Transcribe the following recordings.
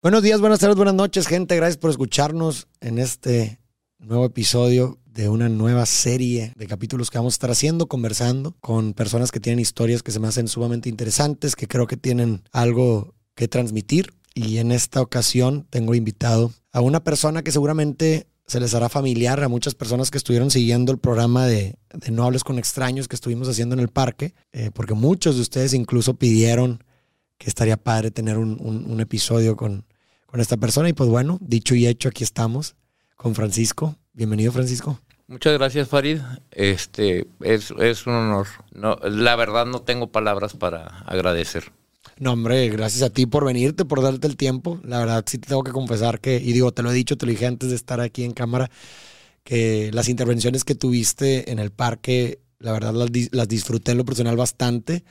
Buenos días, buenas tardes, buenas noches, gente. Gracias por escucharnos en este nuevo episodio de una nueva serie de capítulos que vamos a estar haciendo, conversando con personas que tienen historias que se me hacen sumamente interesantes, que creo que tienen algo que transmitir. Y en esta ocasión tengo invitado a una persona que seguramente se les hará familiar a muchas personas que estuvieron siguiendo el programa de, No hables con extraños que estuvimos haciendo en el parque, eh, porque muchos de ustedes incluso pidieron que estaría padre tener un, un episodio con, con esta persona. Y pues bueno, dicho y hecho, aquí estamos con Francisco. Bienvenido, Francisco. Muchas gracias, Farid. Este es, es un honor. No, la verdad no tengo palabras para agradecer. No, hombre, gracias a ti por venirte, por darte el tiempo. La verdad sí te tengo que confesar que, y digo, te lo he dicho, te lo dije antes de estar aquí en cámara, que las intervenciones que tuviste en el parque, la verdad las, las disfruté en lo personal bastante.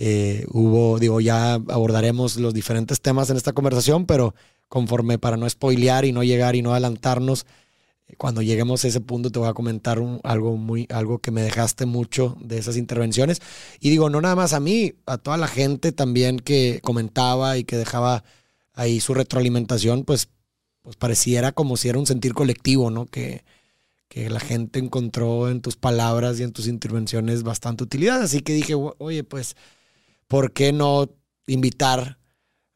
Eh, hubo, digo, ya abordaremos los diferentes temas en esta conversación, pero conforme para no spoilear y no llegar y no adelantarnos, eh, cuando lleguemos a ese punto te voy a comentar algo muy, algo que me dejaste mucho de esas intervenciones. Y digo, no nada más a mí, a toda la gente también que comentaba y que dejaba ahí su retroalimentación, pues, pues pareciera como si era un sentir colectivo, ¿no? Que, que la gente encontró en tus palabras y en tus intervenciones bastante utilidad. Así que dije, oye, pues ¿por qué no invitar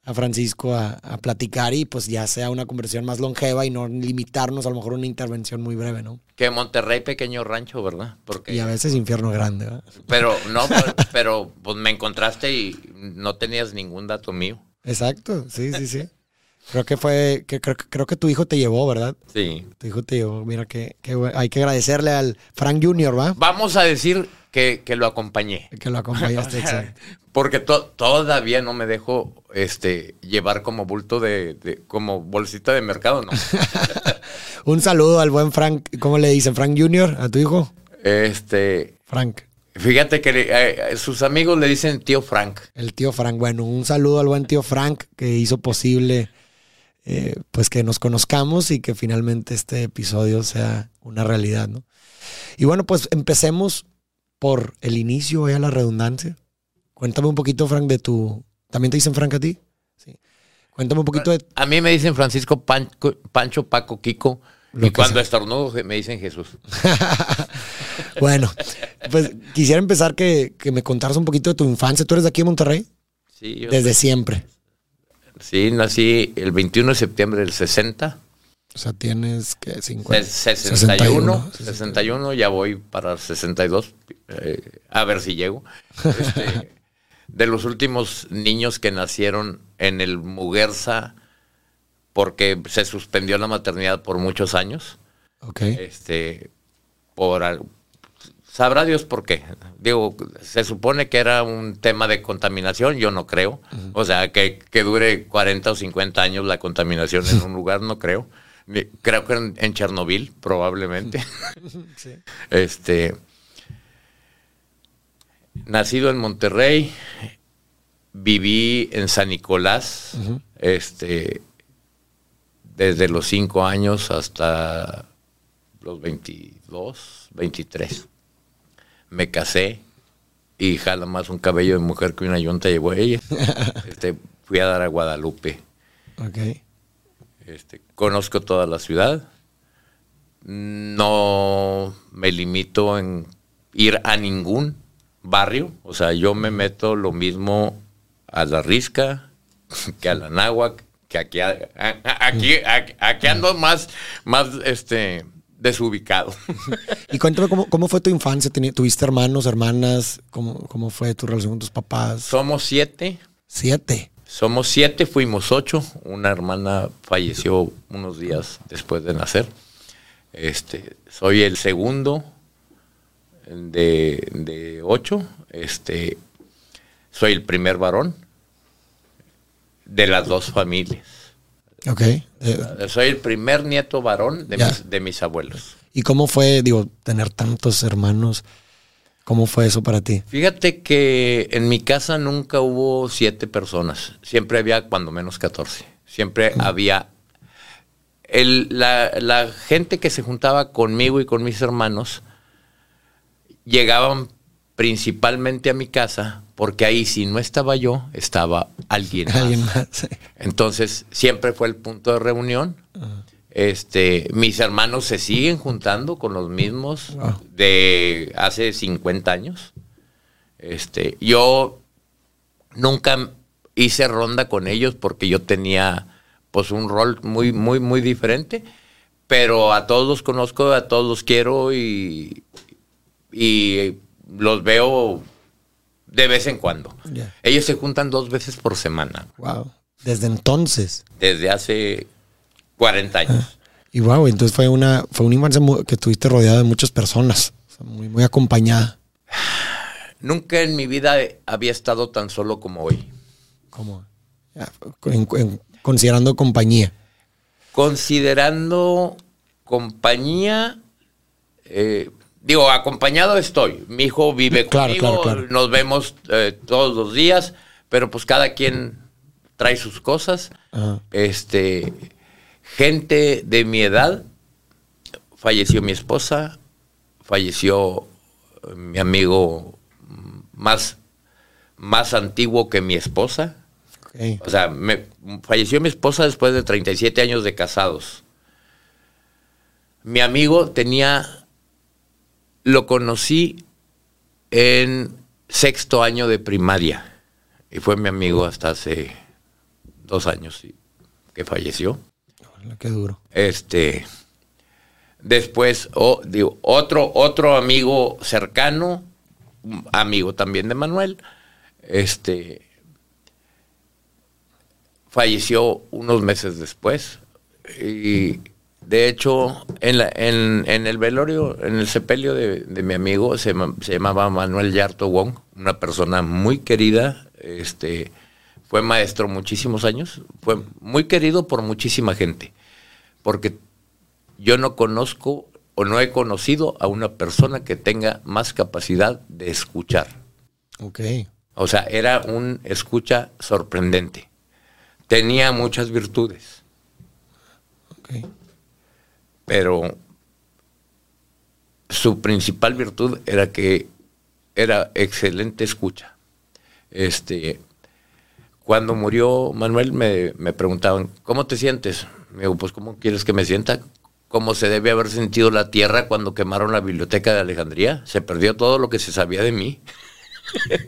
a Francisco a, platicar y pues ya sea una conversación más longeva y no limitarnos a lo mejor una intervención muy breve, ¿no? Que Monterrey pequeño rancho, ¿verdad? Porque... Y a veces infierno grande, ¿verdad? Pero no, pero, pues me encontraste y no tenías ningún dato mío. Exacto, sí, sí, sí. Creo que fue, que creo, creo que tu hijo te llevó, ¿verdad? Sí. Tu hijo te llevó. Mira que, que hay que agradecerle al Frank Jr., ¿va? Vamos a decir que, lo acompañé. Que lo acompañaste, exacto. Porque todavía no me dejo este, llevar como bulto de, como bolsita de mercado, ¿no? Un saludo al buen Frank, ¿cómo le dicen? ¿Frank Junior a tu hijo? Este. Frank. Fíjate que eh, sus amigos le dicen tío Frank. El tío Frank. Bueno, un saludo al buen tío Frank que hizo posible eh, pues que nos conozcamos y que finalmente este episodio sea una realidad, ¿no? Y bueno, pues empecemos por el inicio, a la redundancia. Cuéntame un poquito, Frank, de tu... ¿También te dicen Frank a ti? Sí. Cuéntame un poquito de... A mí me dicen Francisco Pancho, Paco, Kiko. y cuando estornudo me dicen Jesús. bueno, pues quisiera empezar que, me contaras un poquito de tu infancia. ¿Tú eres de aquí en Monterrey? Sí. Yo Desde siempre. Sí, nací el 21 de septiembre del 60. O sea, tienes que 50. 61, 61, ya voy para 62, eh, a ver si llego. Este, de los últimos niños que nacieron en el Muguerza, porque se suspendió la maternidad por muchos años. Ok. Este, por, sabrá Dios por qué. Digo, se supone que era un tema de contaminación, yo no creo. O sea, que, que, dure 40 o 50 años la contaminación en un lugar, no creo. Creo que en, Chernobyl, probablemente. Este. Nacido en Monterrey, viví en San Nicolás, este, desde los 5 años hasta los 22, 23. Me casé y jala más un cabello de mujer que una yunta llevó ella. Este, fui a dar a Guadalupe. Okay. Este, conozco toda la ciudad. No me limito en ir a ningún barrio. O sea, yo me meto lo mismo a la Risca que a la Náhuac, que aquí, aquí, aquí, ando más, más este, desubicado. Y cuéntame cómo, fue tu infancia. ¿Tuviste hermanos, hermanas? ¿Cómo, ¿Cómo fue tu relación con tus papás? Somos siete. Siete. Somos siete, fuimos ocho. Una hermana falleció unos días después de nacer. Este, soy el segundo de, ocho. Este, soy el primer varón de las dos familias. Ok. Eh, soy el primer nieto varón de, mis, de mis abuelos. ¿Y cómo fue, digo, tener tantos hermanos? ¿Cómo fue eso para ti? Fíjate que en mi casa nunca hubo siete personas. Siempre había cuando menos catorce. Siempre había... El, la, gente que se juntaba conmigo y con mis hermanos llegaban principalmente a mi casa, porque ahí si no estaba yo, estaba alguien más. Alguien más. sí. Entonces, siempre fue el punto de reunión. Este, mis hermanos se siguen juntando con los mismos Wow. de hace 50 años. Este, yo nunca hice ronda con ellos porque yo tenía pues un rol muy muy muy diferente, pero a todos los conozco, a todos los quiero y y los veo de vez en cuando. Ellos se juntan dos veces por semana Wow. Desde entonces. desde hace 40 años. Y wow, entonces fue una, fue una infancia que estuviste rodeada de muchas personas. Muy, muy acompañada. Nunca en mi vida había estado tan solo como hoy. En- en- considerando compañía. Considerando compañía, eh, digo, acompañado estoy. Mi hijo vive Claro, conmigo, claro, claro. nos vemos eh, todos los días, pero pues cada quien trae sus cosas. Ajá. Este, gente de mi edad, falleció mi esposa, falleció eh, mi amigo más, más antiguo que mi esposa. O sea, me- falleció mi esposa después de 37 años de casados. Mi amigo tenía, lo conocí en sexto año de primaria y fue mi amigo hasta hace dos años que falleció. Hola, Qué duro. Este, después, digo, otro, otro amigo cercano, amigo también de Manuel, este, falleció unos meses después. Y de hecho, en, la- en, en el velorio, en el sepelio de, de mi amigo, se, llama- se llamaba Manuel Yarto Wong, una persona muy querida, este, fue maestro muchísimos años, fue muy querido por muchísima gente, porque yo no conozco o no he conocido a una persona que tenga más capacidad de escuchar. Ok. O sea, era un escucha sorprendente. Tenía muchas virtudes, ok. Pero su principal virtud era que era excelente escucha. Este, cuando murió Manuel me, me preguntaban, ¿cómo te sientes? Me digo, pues ¿cómo quieres que me sienta? ¿Cómo se debe haber sentido la tierra cuando quemaron la biblioteca de Alejandría? Se perdió todo lo que se sabía de mí.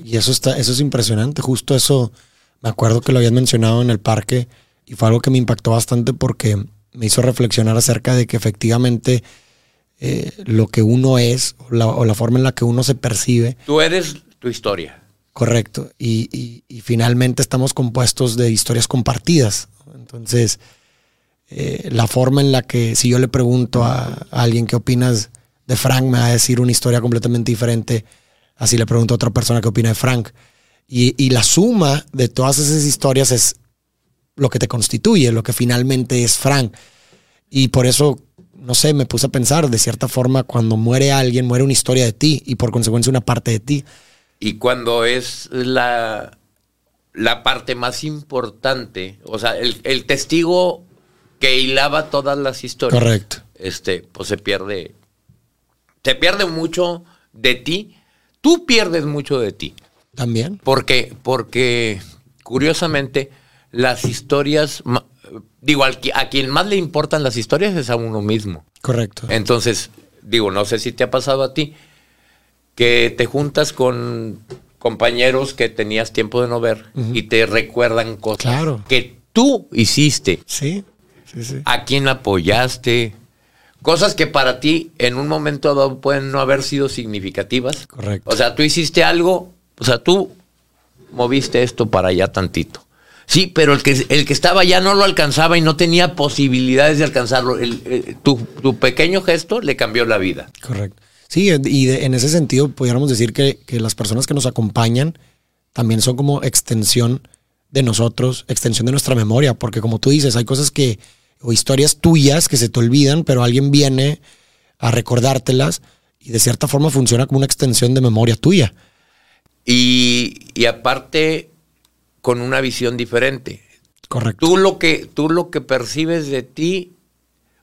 Y eso está, eso es impresionante. Justo eso, me acuerdo que lo habían mencionado en el parque y fue algo que me impactó bastante porque me hizo reflexionar acerca de que efectivamente eh, lo que uno es o la, o la forma en la que uno se percibe, Tú eres tu historia. correcto. Y, y- y finalmente estamos compuestos de historias compartidas. Entonces, eh, la forma en la que si yo le pregunto a, a alguien qué opinas de Frank, me va a decir una historia completamente diferente. Así le pregunto a otra persona qué opina de Frank. Y, y la suma de todas esas historias es lo que te constituye, lo que finalmente es Frank. Y por eso, no sé, me puse a pensar, de cierta forma, cuando muere alguien, muere una historia de ti y por consecuencia una parte de ti. Y cuando es la, la parte más importante, o sea, el, el testigo que hilaba todas las historias, Correcto. este, pues se pierde, se pierde mucho de ti, tú pierdes mucho de ti, También. porque, porque curiosamente las historias, digo, a quien más le importan las historias es a uno mismo. Correcto. Entonces, digo, no sé si te ha pasado a ti, que te juntas con compañeros que tenías tiempo de no ver y te recuerdan cosas Claro. que tú hiciste, Sí, sí, sí. a quién apoyaste, cosas que para ti en un momento dado pueden no haber sido significativas. Correcto. O sea, tú hiciste algo, o sea, tú moviste esto para allá tantito. Sí, pero el que, el que estaba allá no lo alcanzaba y no tenía posibilidades de alcanzarlo. El- el- tu, tu pequeño gesto le cambió la vida. Correcto. Sí, y de- en ese sentido pudiéramos decir que, que las personas que nos acompañan también son como extensión de nosotros, extensión de nuestra memoria, porque como tú dices, hay cosas que, o historias tuyas que se te olvidan, pero alguien viene a recordártelas y de cierta forma funciona como una extensión de memoria tuya. Y, y aparte, con una visión diferente. Correcto. Tú lo que, tú lo que percibes de ti,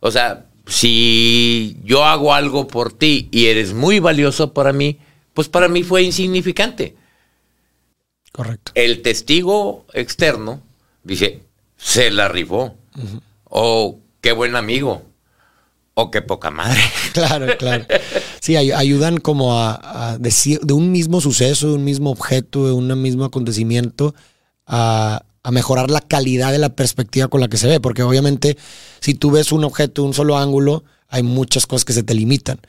o sea, si yo hago algo por ti y eres muy valioso para mí, pues para mí fue insignificante. Correcto. El testigo externo dice, se la rifó. O qué buen amigo. O qué poca madre. Claro, claro. Sí, ayudan como a, decir de un mismo suceso, de un mismo objeto, de un mismo acontecimiento, a, a mejorar la calidad de la perspectiva con la que se ve. Porque obviamente, si tú ves un objeto de un solo ángulo, hay muchas cosas que se te limitan.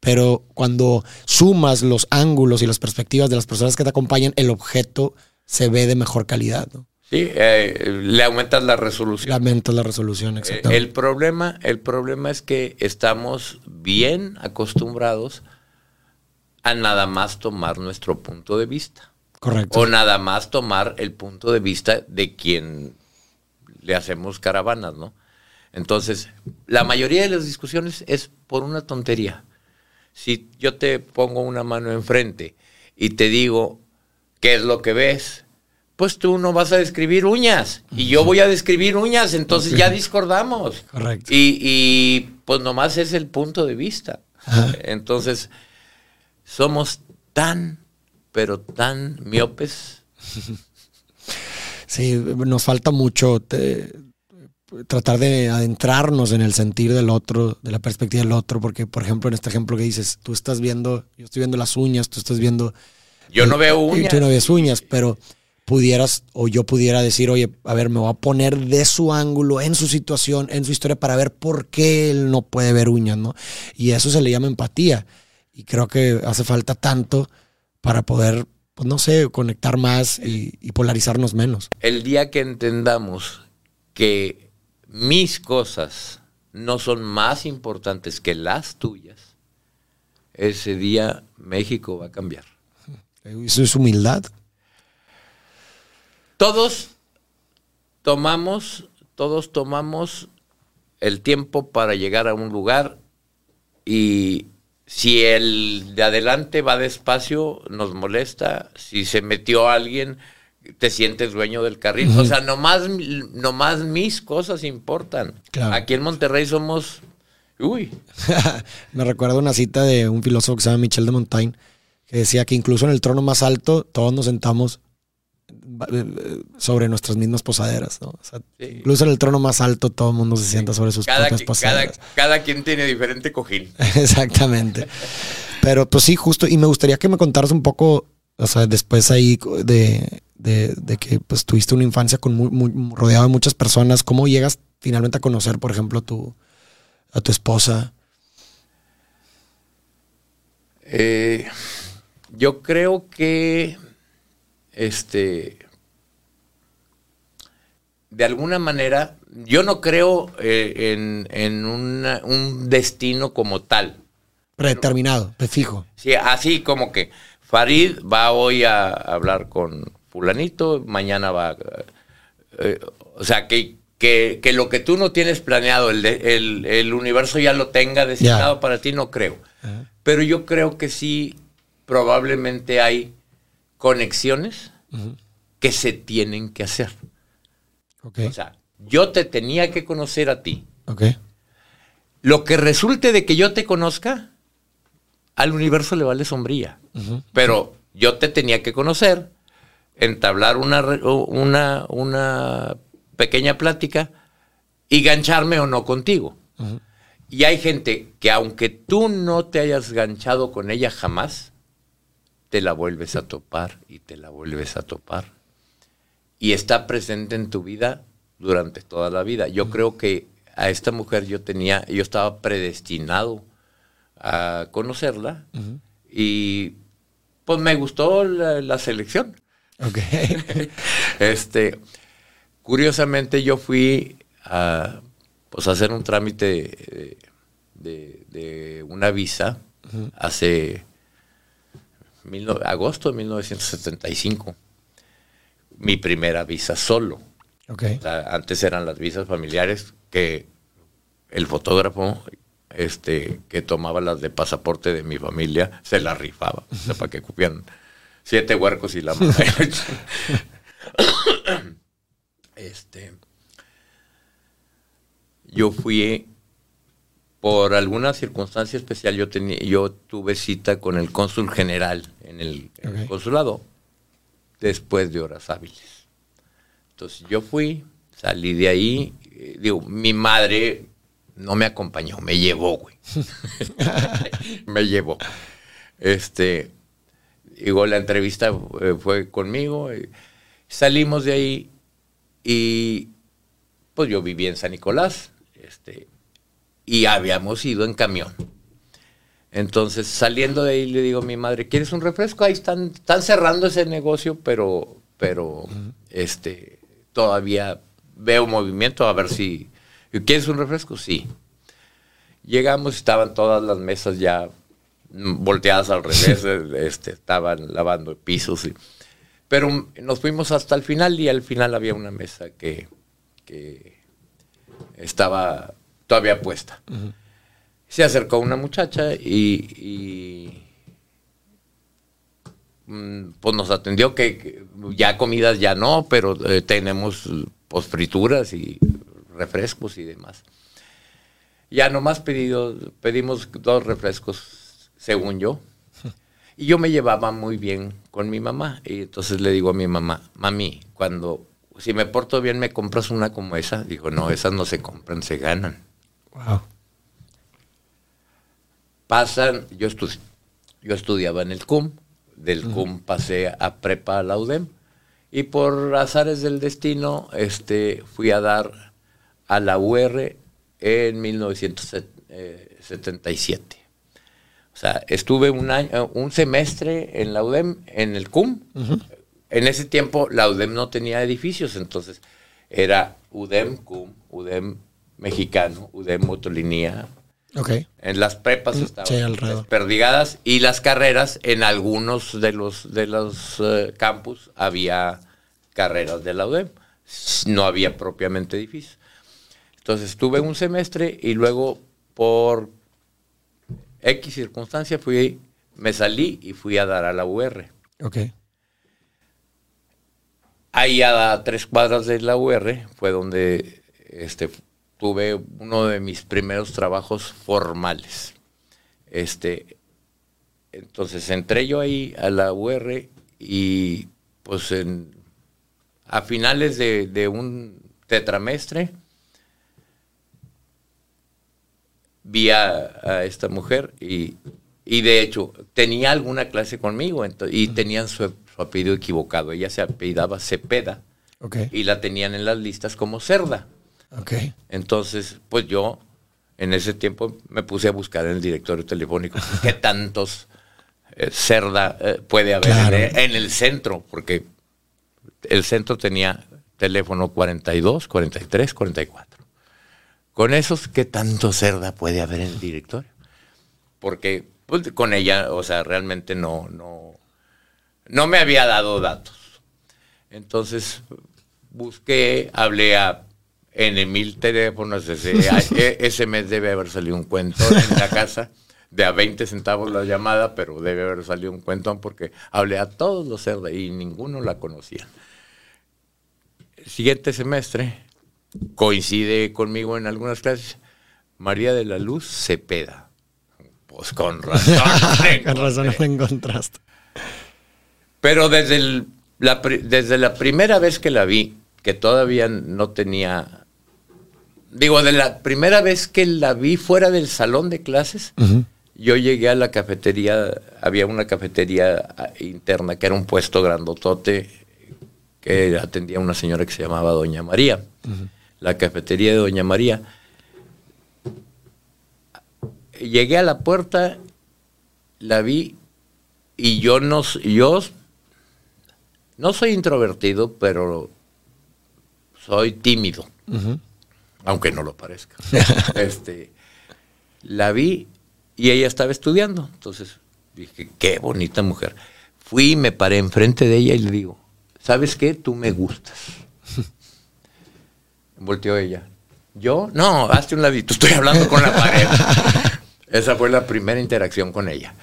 Pero cuando sumas los ángulos y las perspectivas de las personas que te acompañan, el objeto se ve de mejor calidad. ¿no? Sí, eh, le aumentas la resolución. Le aumentas la resolución, eh, el, problema, el problema es que estamos bien acostumbrados a nada más tomar nuestro punto de vista. Correcto. O nada más tomar el punto de vista de quien le hacemos caravanas, ¿no? Entonces, la mayoría de las discusiones es por una tontería. Si yo te pongo una mano enfrente y te digo, ¿qué es lo que ves? Pues tú no vas a describir uñas y yo voy a describir uñas, entonces ya discordamos. Correcto. Y, pues nomás es el punto de vista. Entonces, somos tan, pero tan miopes. Sí, nos falta mucho tratar de adentrarnos en el sentir del otro, de la perspectiva del otro, porque por ejemplo en este ejemplo que dices, tú estás viendo, yo estoy viendo las uñas, tú estás viendo... Yo no veo uñas. Tú no ves uñas, pero pudieras o yo pudiera decir, oye, a ver, me voy a poner de su ángulo, en su situación, en su historia, para ver por qué él no puede ver uñas, ¿no? Y eso se le llama empatía. Y creo que hace falta tanto para poder, pues no sé, conectar más y, y polarizarnos menos. El día que entendamos que mis cosas no son más importantes que las tuyas, ese día México va a cambiar. Eso es humildad. Todos tomamos, todos tomamos el tiempo para llegar a un lugar y si el de adelante va despacio, nos molesta. Si se metió alguien, te sientes dueño del carril. O sea, nomás, nomás mis cosas importan. Aquí en Monterrey somos... Uy. Me recuerdo una cita de un filósofo que se llama Michel de Montaigne, que decía que incluso en el trono más alto todos nos sentamos sobre nuestras mismas posaderas. Incluso en el trono más alto todo el mundo se sienta sobre sus propias posaderas. Cada, cada, quien tiene diferente cojín. Exactamente. Pero pues sí, justo, y me gustaría que me contaras un poco, o sea, después ahí de, de, que pues tuviste una infancia con muy, rodeado de muchas personas, ¿cómo llegas finalmente a conocer, por ejemplo, a tu, a tu esposa? Eh, yo creo que este de alguna manera, yo no creo eh, en, un destino como tal. Predeterminado, fijo. Sí, así como que Farid va hoy a hablar con fulanito, mañana va... Eh, o sea, que, que, lo que tú no tienes planeado, el, el, universo ya lo tenga designado para ti, no creo. Pero yo creo que sí, probablemente hay conexiones que se tienen que hacer. O sea, yo te tenía que conocer a ti. Lo que resulte de que yo te conozca, al universo le vale sombría. Pero yo te tenía que conocer entablar una, una, una pequeña plática y gancharme o no contigo. Y hay gente que aunque tú no te hayas ganchado con ella jamás, te la vuelves a topar y te la vuelves a topar. Y está presente en tu vida durante toda la vida. Yo creo que a esta mujer yo tenía, yo estaba predestinado a conocerla y pues me gustó la selección. Este, curiosamente yo fui a pues, hacer un trámite de, una visa hace agosto de 1975. Mi primera visa solo. Okay. antes eran las visas familiares que el fotógrafo este, que tomaba las de pasaporte de mi familia se las rifaba, o sea, para que cupieran siete huercos y la madre. este, yo fui por alguna circunstancia especial yo tenía, yo tuve cita con el cónsul general en el, en el Ok. consulado después de horas hábiles. Entonces yo fui, salí de ahí, eh, digo, mi madre no me acompañó, me llevó, güey. me llevó. Este, digo, la entrevista eh, fue conmigo, eh, salimos de ahí y pues yo vivía en San Nicolás, este, y habíamos ido en camión. Entonces, saliendo de ahí, le digo a mi madre, ¿quieres un refresco? Ahí están, están cerrando ese negocio, pero, pero este, todavía veo movimiento, a ver si... ¿Quieres un refresco? Sí. Llegamos, estaban todas las mesas ya volteadas al revés, eh, este, estaban lavando pisos. y- pero nos fuimos hasta el final y al final había una mesa que, que estaba todavía puesta. Se acercó una muchacha y, y, mm, pues nos atendió que, ya comidas ya no, pero eh, tenemos pues frituras y refrescos y demás. Ya nomás pedido, pedimos dos refrescos, según yo. Y yo me llevaba muy bien con mi mamá. Y entonces le digo a mi mamá, mami, cuando, si me porto bien, ¿me compras una como esa? Dijo, no, esas no se compran, se ganan. Wow. Pasan, yo, yo estudiaba en el CUM, del CUM pasé a prepa a la UDEM, y por azares del destino este, fui a dar a la UR en 1977. O sea, estuve un año, un semestre en la UDEM, en el CUM. En ese tiempo la UDEM no tenía edificios, entonces era UDEM, CUM, UDEM mexicano, UDEM motolinía. Ok. En las prepas estaban sí, desperdigadas y las carreras, en algunos de los, de los eh, campus había carreras de la UDEM. No había propiamente edificios. Entonces estuve un semestre y luego por X circunstancia fui, me salí y fui a dar a la UR. Ok. Ahí a tres cuadras de la UR fue donde este, tuve uno de mis primeros trabajos formales. Este, entonces entré yo ahí a la UR y pues en- a finales de, de un tetramestre vi a, a esta mujer y, y de hecho tenía alguna clase conmigo y tenían su, su apellido equivocado. Ella se apellidaba Cepeda y la tenían en las listas como Cerda. Entonces, pues yo en ese tiempo me puse a buscar en el directorio telefónico qué tantos eh, Cerda eh, puede haber Claro. en, en el centro, porque el centro tenía teléfono 42, 43, 44. Con esos, ¿qué tanto Cerda puede haber en el directorio? Porque pues, con ella, o sea, realmente no, no, no me había dado datos. Entonces busqué, hablé a en mil teléfonos, ese, e- ese mes debe haber salido un cuento en la casa, de a 20 centavos la llamada, pero debe haber salido un cuento porque hablé a todos los cerdos y ninguno la conocía. El siguiente semestre coincide conmigo en algunas clases María de la Luz Cepeda. Pues con razón. Con razón no encontraste. Pero desde, el- la, desde la primera vez que la vi, que todavía no tenía... Digo, de la primera vez que la vi fuera del salón de clases, yo llegué a la cafetería, había una cafetería ah, interna que era un puesto grandotote que atendía una señora que se llamaba Doña María. La cafetería de Doña María. Llegué a la puerta, la vi y yo no, s- yo no soy introvertido, pero soy tímido, aunque no lo parezca. este, la vi y ella estaba estudiando, entonces dije, qué bonita mujer. Fui y me paré enfrente de ella y le digo, ¿sabes qué? Tú me gustas. Volteó ella. ¿Yo? No, hazte un ladito, estoy hablando con la pared. Esa fue la primera interacción con ella.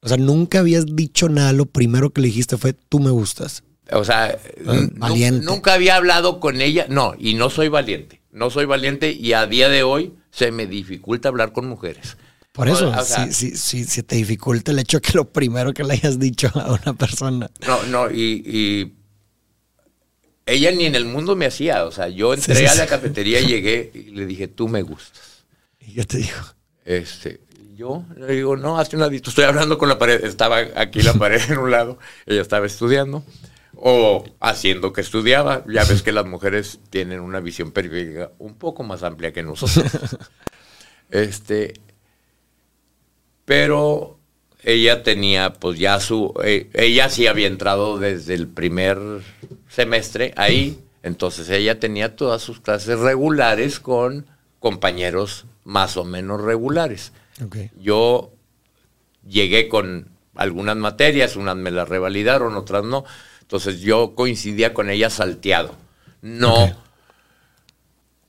O sea, nunca habías dicho nada. Lo primero que le dijiste fue, tú me gustas. O sea, nu- valiente. nunca había hablado con ella. No, y no soy valiente. No soy valiente y a día de hoy se me dificulta hablar con mujeres. Por eso, si, si, te dificulta el hecho que lo primero que le hayas dicho a una persona. No, no, y, ella ni en el mundo me hacía. O sea, yo entré a la cafetería y llegué y le dije, tú me gustas. ¿Y qué te dijo? Este, yo le digo, no, hace una estoy hablando con la pared. Estaba aquí la pared en un lado, ella estaba estudiando o haciendo que estudiaba. Ya ves que las mujeres tienen una visión periférica un poco más amplia que nosotros. Este, pero ella tenía pues ya su, eh, ella sí había entrado desde el primer semestre ahí, entonces ella tenía todas sus clases regulares con compañeros más o menos regulares. Yo llegué con algunas materias, unas me las revalidaron, otras no, entonces yo coincidía con ella salteado. No,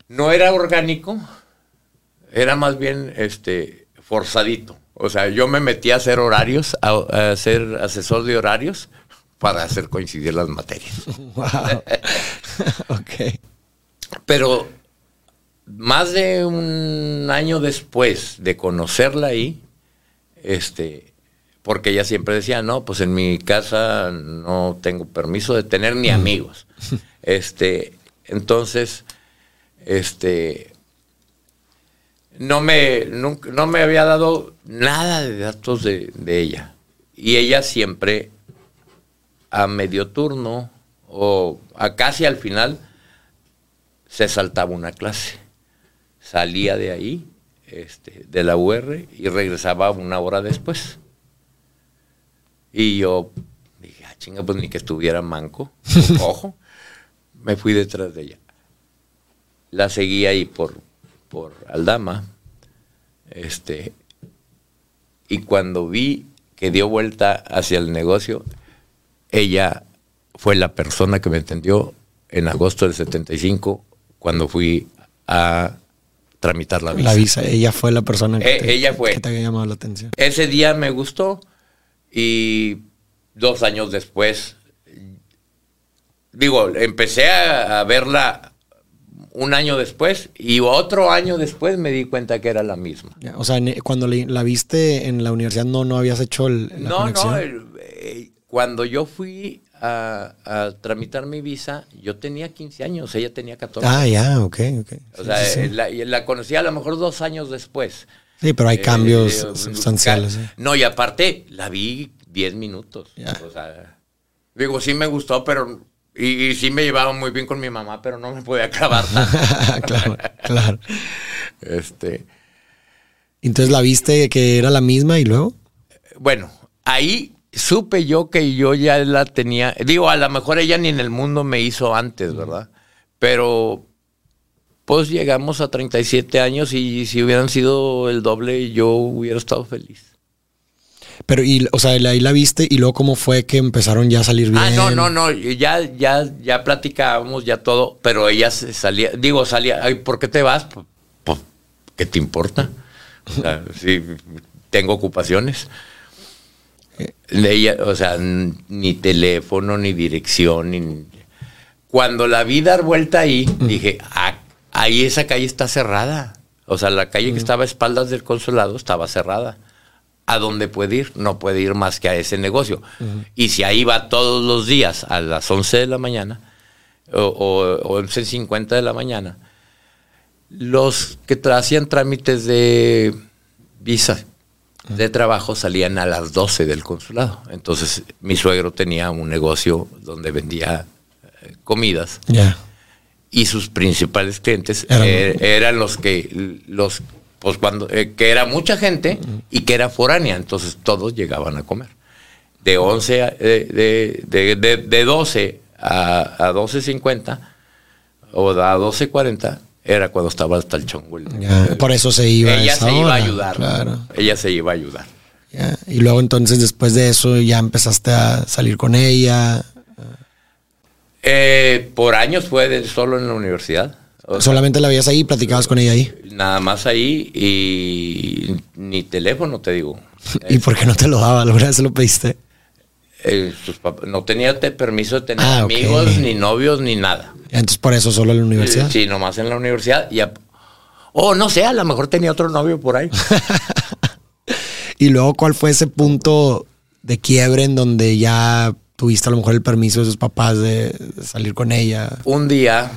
no era orgánico, era más bien este forzadito. O sea, yo me metí a hacer horarios, a, ser asesor de horarios para hacer coincidir las materias. Wow. ok. Pero más de un año después de conocerla ahí, este, porque ella siempre decía, no, pues en mi casa no tengo permiso de tener ni amigos. Este, entonces, este, no me, no me había dado nada de datos de, ella. Y ella siempre, a medio turno o a casi al final, se saltaba una clase. Salía de ahí, este, de la UR, y regresaba una hora después. Y yo dije, ah, chinga, pues ni que estuviera manco. Ojo, me fui detrás de ella. La seguí ahí por, por Aldama. Este, y cuando vi que dio vuelta hacia el negocio, ella fue la persona que me entendió en agosto del 75 cuando fui a tramitar la visa. La visa, ella fue la persona que, e, ella fue. te había llamado la atención. Ese día me gustó y dos años después, digo, empecé a verla un año después y otro año después me di cuenta que era la misma. o sea, cuando la viste en la universidad no, no habías hecho el, la No, no, eh, cuando yo fui a, tramitar mi visa, yo tenía 15 años, ella tenía 14. Ah, ya, ok, ok. O sea, La, la, conocí a lo mejor dos años después. Sí, pero hay cambios eh, sustanciales. No, y aparte, la vi 10 minutos. O sea, digo, sí me gustó, pero y, sí me llevaba muy bien con mi mamá, pero no me podía acabar claro, claro. Este. Entonces la viste que era la misma y luego. Bueno, ahí supe yo que yo ya la tenía. Digo, a lo mejor ella ni en el mundo me hizo antes, ¿verdad? Pero pues llegamos a 37 años y si hubieran sido el doble, yo hubiera estado feliz. Pero, y, o sea, ahí la viste y luego cómo fue que empezaron ya a salir bien. Ah, no, no, no, ya, ya, ya platicábamos, ya todo, pero ella salía, digo, salía, Ay, ¿por qué te vas? Pues, ¿qué te importa? O sea, sí, tengo ocupaciones. Ella, o sea, ni teléfono, ni dirección, ni... Cuando la vi dar vuelta ahí, dije, ah, ahí esa calle está cerrada. O sea, la calle que estaba a espaldas del consulado estaba cerrada a dónde puede ir, no puede ir más que a ese negocio. Y si ahí va todos los días a las 11 de la mañana o, o, 11.50 de la mañana, los que hacían trámites de visa de trabajo salían a las 12 del consulado. Entonces mi suegro tenía un negocio donde vendía eh, comidas. Y sus principales clientes er, eran los que los pues cuando, eh, que era mucha gente y que era foránea, entonces todos llegaban a comer. De 11, de, de, de, 12 a, a 12.50 o a 12.40 era cuando estaba hasta el chongo. por eso se iba. Ella se iba a ayudar. Ella se iba a ayudar. Y luego entonces después de eso ya empezaste a salir con ella. Eh, por años fue solo en la universidad. Solamente la veías ahí y platicabas con ella ahí. Nada más ahí y ni teléfono, te digo. ¿Y por qué no te lo daba? ¿Alguna vez se lo pediste? Eh, no tenía permiso de tener ah, amigos, ni novios, ni nada. Entonces por eso solo en la universidad. Sí, nomás en la universidad. Y O no sé, a lo mejor tenía otro novio por ahí. y luego, ¿cuál fue ese punto de quiebre en donde ya tuviste a lo mejor el permiso de sus papás de, salir con ella? Un día,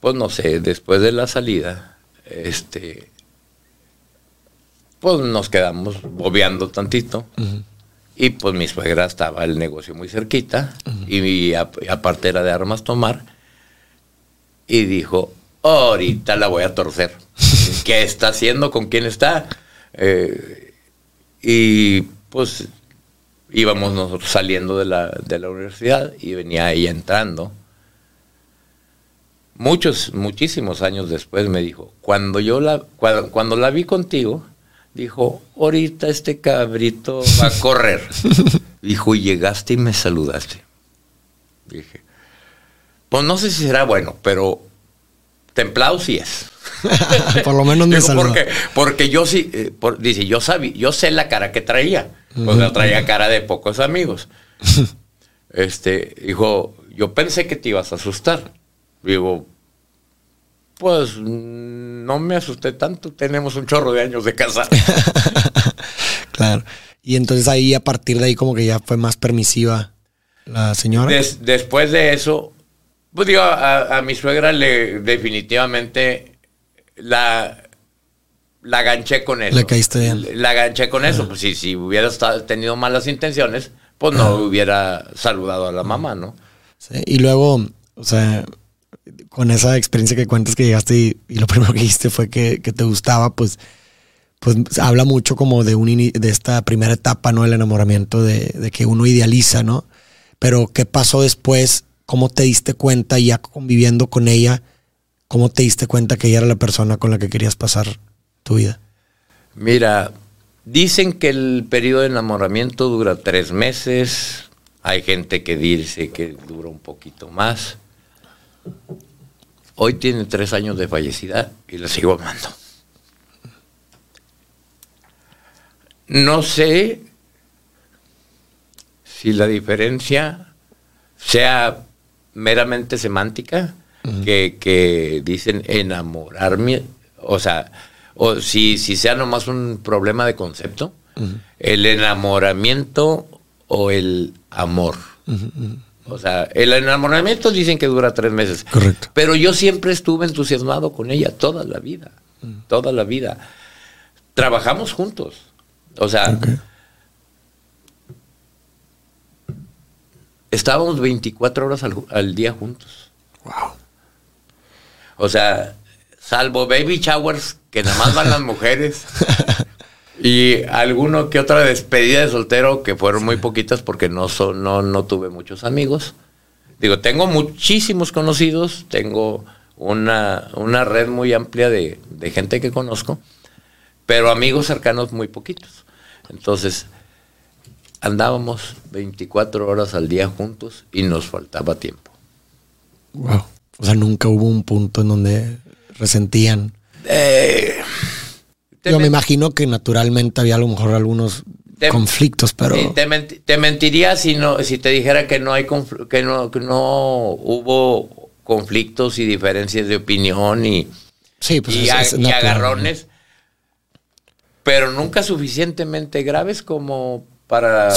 pues no sé, después de la salida, este, pues nos quedamos bobeando tantito. Y pues mi suegra estaba el negocio muy cerquita y, aparte era de armas tomar. Y dijo, ahorita la voy a torcer. ¿Qué está haciendo? ¿Con quién está? Eh, y pues íbamos nosotros saliendo de la, de la universidad y venía ella entrando. Muchos, muchísimos años después me dijo, cuando yo la, cuando la vi contigo, Dijo, ahorita este cabrito va a correr. Dijo, y llegaste y me saludaste. Dije, pues no sé si será bueno, pero templado sí es. por lo menos me saludó. Porque, porque yo sí, eh, dice, yo sabía, yo sé la cara que traía. Pues la traía cara de pocos amigos. este, dijo, yo pensé que te ibas a asustar. Digo, pues no me asusté tanto, tenemos un chorro de años de casa. claro. Y entonces ahí, a partir de ahí, como que ya fue más permisiva la señora. después de eso, pues digo, a, mi suegra le definitivamente la, la ganché con eso. Le caíste bien. La ganché con eso. Pues si, si hubiera tenido malas intenciones, pues no hubiera saludado a la mamá, ¿no? Sí, y luego, o sea, con esa experiencia que cuentas que llegaste y, lo primero que dijiste fue que, te gustaba, pues, pues habla mucho como de, un de esta primera etapa, ¿no? El enamoramiento de, que uno idealiza, ¿no? Pero ¿qué pasó después? ¿Cómo te diste cuenta ya conviviendo con ella? ¿Cómo te diste cuenta que ella era la persona con la que querías pasar tu vida? Mira, dicen que el periodo de enamoramiento dura tres meses. Hay gente que dice que dura un poquito más. Hoy tiene tres años de fallecida y la sigo amando. No sé si la diferencia sea meramente semántica, que, dicen enamorarme, o sea, o si, si sea nomás un problema de concepto, el enamoramiento o el amor. O sea, el enamoramiento dicen que dura tres meses. Correcto. Pero yo siempre estuve entusiasmado con ella toda la vida. Toda la vida. Trabajamos juntos. O sea, estábamos 24 horas al, día juntos. Wow. O sea, salvo baby showers, que nada más van las mujeres. Y alguno que otra despedida de soltero, que fueron muy poquitas porque no, son, no, no tuve muchos amigos. Digo, tengo muchísimos conocidos, tengo una, una red muy amplia de, gente que conozco, pero amigos cercanos muy poquitos. Entonces, andábamos 24 horas al día juntos y nos faltaba tiempo. Wow. O sea, nunca hubo un punto en donde resentían. Eh, yo me imagino que naturalmente había a lo mejor algunos conflictos, pero... te, mentiría si no si te dijera que no hay que no, que no hubo conflictos y diferencias de opinión y, sí, pues y, agarrones, pero nunca suficientemente graves como para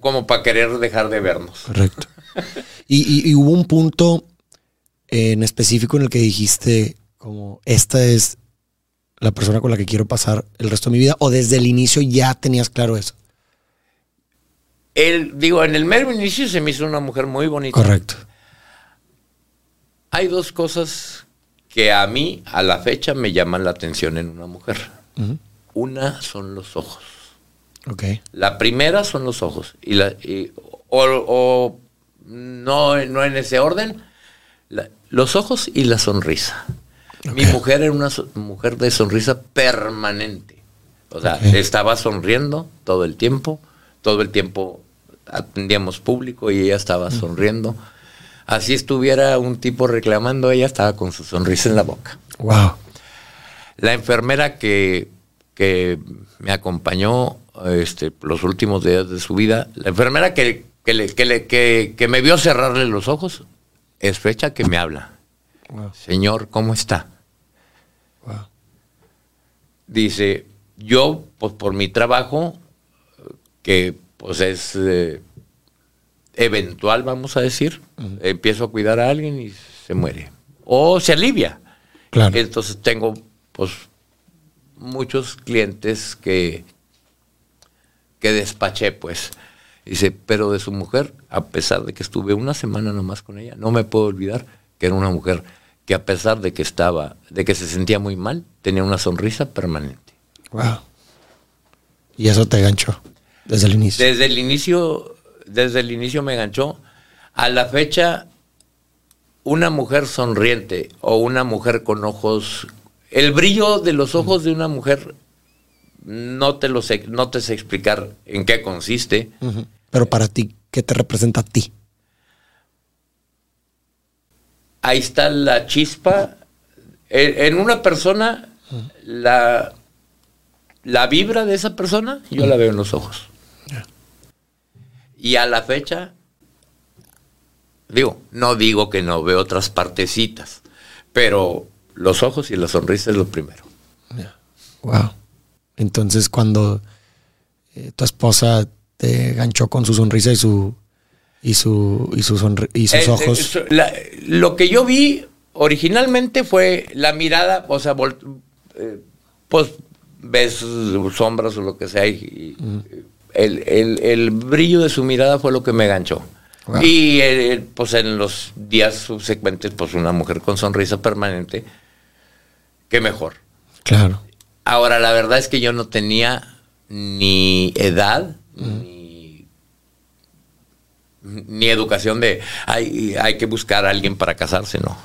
como para querer dejar de vernos. Correcto. y, y hubo un punto en específico en el que dijiste como esta es la persona con la que quiero pasar el resto de mi vida? ¿O desde el inicio ya tenías claro eso? El, digo, en el mero inicio se me hizo una mujer muy bonita. Correcto. Hay dos cosas que a mí, a la fecha, me llaman la atención en una mujer. Una son los ojos. Ok. La primera son los ojos. Y la, o, no, no en ese orden, los ojos y la sonrisa. Mi mujer era una mujer de sonrisa permanente. O sea, estaba sonriendo todo el tiempo, todo el tiempo atendíamos público y ella estaba sonriendo. Así estuviera un tipo reclamando, ella estaba con su sonrisa en la boca. Wow. La enfermera que, que me acompañó este, los últimos días de su vida, la enfermera que, que, le, que, que me vio cerrarle los ojos, es fecha que me habla. Señor, ¿cómo está? Dice, yo, pues por mi trabajo, que pues es eh, eventual, vamos a decir, empiezo a cuidar a alguien y se muere. O se alivia. Claro. Entonces tengo, pues, muchos clientes que, que despaché, pues. Dice, pero de su mujer, a pesar de que estuve una semana nomás con ella, no me puedo olvidar que era una mujer que a pesar de que estaba, de que se sentía muy mal, tenía una sonrisa permanente. Wow. Y eso te ganchó desde el inicio. Desde el inicio, desde el inicio me ganchó. A la fecha, una mujer sonriente o una mujer con ojos, el brillo de los ojos de una mujer no te lo sé, no te sé explicar en qué consiste. Pero para ti, ¿qué te representa a ti? Ahí está la chispa. En, en una persona, la, la vibra de esa persona, yo la veo en los ojos. Y a la fecha, digo, no digo que no veo otras partecitas, pero los ojos y la sonrisa es lo primero. Wow. Entonces, cuando eh, tu esposa te ganchó con su sonrisa y su y su y su y sus Eh, ojos. eh, la- lo que yo vi originalmente fue la mirada, o sea, eh, pues ves sombras o lo que sea, y, el, el- el brillo de su mirada fue lo que me ganchó. Wow. Y pues en los días subsecuentes, pues una mujer con sonrisa permanente, qué mejor. Claro. Ahora, la verdad es que yo no tenía ni edad, ni, ni educación de hay, hay que buscar a alguien para casarse, no.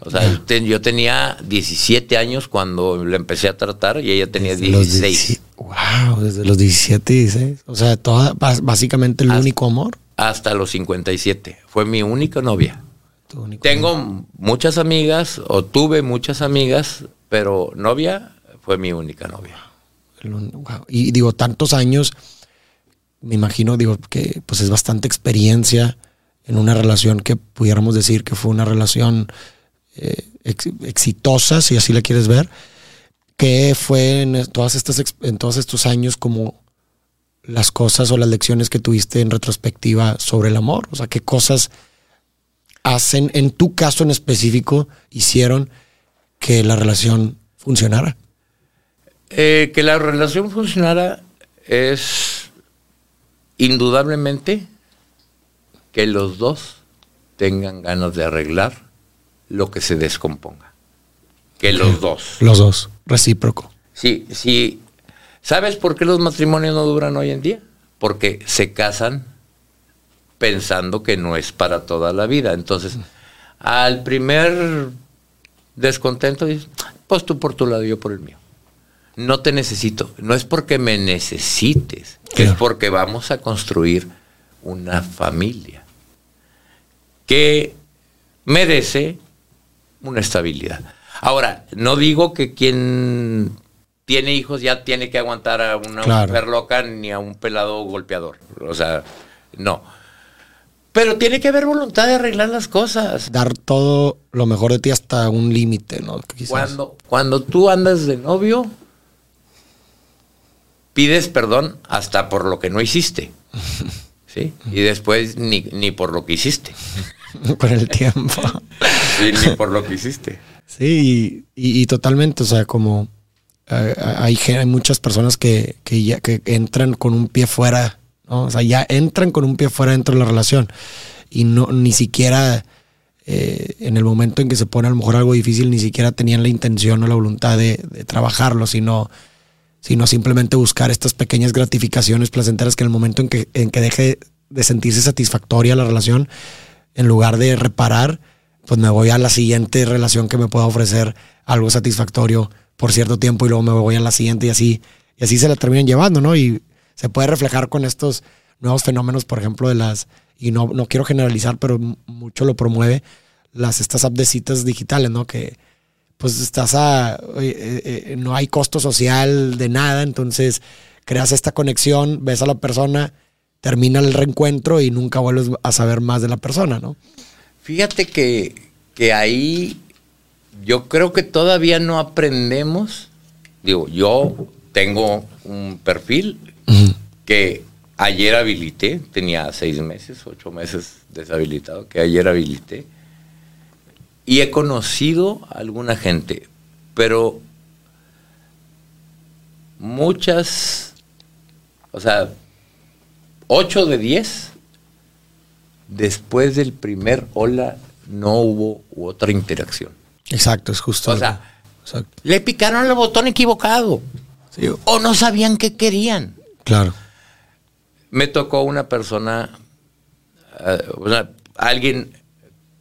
O sea, yo tenía 17 años cuando la empecé a tratar y ella tenía Desde los 16. 17 Wow, desde los 17, 16. O sea, toda, básicamente el Hasta- único amor. Hasta los 57. Fue mi única novia. Amor. Tengo muchas amigas, o tuve muchas amigas, pero novia fue mi única novia. Wow. Y digo, tantos años, me imagino, digo, que pues es bastante experiencia en una relación que pudiéramos decir que fue una relación eh, ex- exitosa, si así la quieres ver. ¿Qué fue en todas estas en todos estos años como las cosas o las lecciones que tuviste en retrospectiva sobre el amor? O sea, ¿qué cosas hacen, en tu caso en específico, hicieron que la relación funcionara? Eh, que la relación funcionara es indudablemente que los dos tengan ganas de arreglar lo que se descomponga. Que los dos. Los dos, recíproco. Sí, sí. ¿Sabes por qué los matrimonios no duran hoy en día? Porque se casan pensando que no es para toda la vida. Entonces, al primer descontento dices, pues tú por tu lado y yo por el mío. No te necesito. No es porque me necesites, Claro. es porque vamos a construir una familia que merece una estabilidad. Ahora, no digo que quien tiene hijos ya tiene que aguantar a una Claro. mujer loca ni a un pelado golpeador. O sea, no. Pero tiene que haber voluntad de arreglar las cosas. Dar todo lo mejor de ti hasta un límite, ¿no? Quizás. Cuando, cuando tú andas de novio, pides perdón hasta por lo que no hiciste. ¿Sí? Y después ni, ni por lo que hiciste. Con el tiempo. Sí, ni por lo que hiciste. Sí, y, totalmente, o sea, como eh, hay, hay muchas personas que, que ya que entran con un pie fuera, ¿no? O sea, ya entran con un pie fuera dentro de la relación y no ni siquiera eh, en el momento en que se pone a lo mejor algo difícil, ni siquiera tenían la intención o la voluntad de, de trabajarlo, sino, sino simplemente buscar estas pequeñas gratificaciones placenteras que en el momento en que, en que deje de sentirse satisfactoria la relación, en lugar de reparar, pues me voy a la siguiente relación que me pueda ofrecer algo satisfactorio por cierto tiempo y luego me voy a la siguiente y así, y así se la terminan llevando, ¿no? Y se puede reflejar con estos nuevos fenómenos, por ejemplo, de las, y no, no quiero generalizar, pero mucho lo promueve, las, estas app de citas digitales, ¿no? Que pues estás a, eh, eh, no hay costo social de nada, entonces creas esta conexión, ves a la persona, termina el reencuentro y nunca vuelves a saber más de la persona, ¿no? Fíjate que, que ahí yo creo que todavía no aprendemos digo, yo tengo un perfil que ayer habilité, tenía seis meses, ocho meses deshabilitado, que ayer habilité. Y he conocido a alguna gente, pero muchas, o sea, ocho de diez, después del primer hola no hubo otra interacción. Exacto, es justo. O sea, le picaron el botón equivocado. O no sabían qué querían. Claro. Me tocó una persona, uh, alguien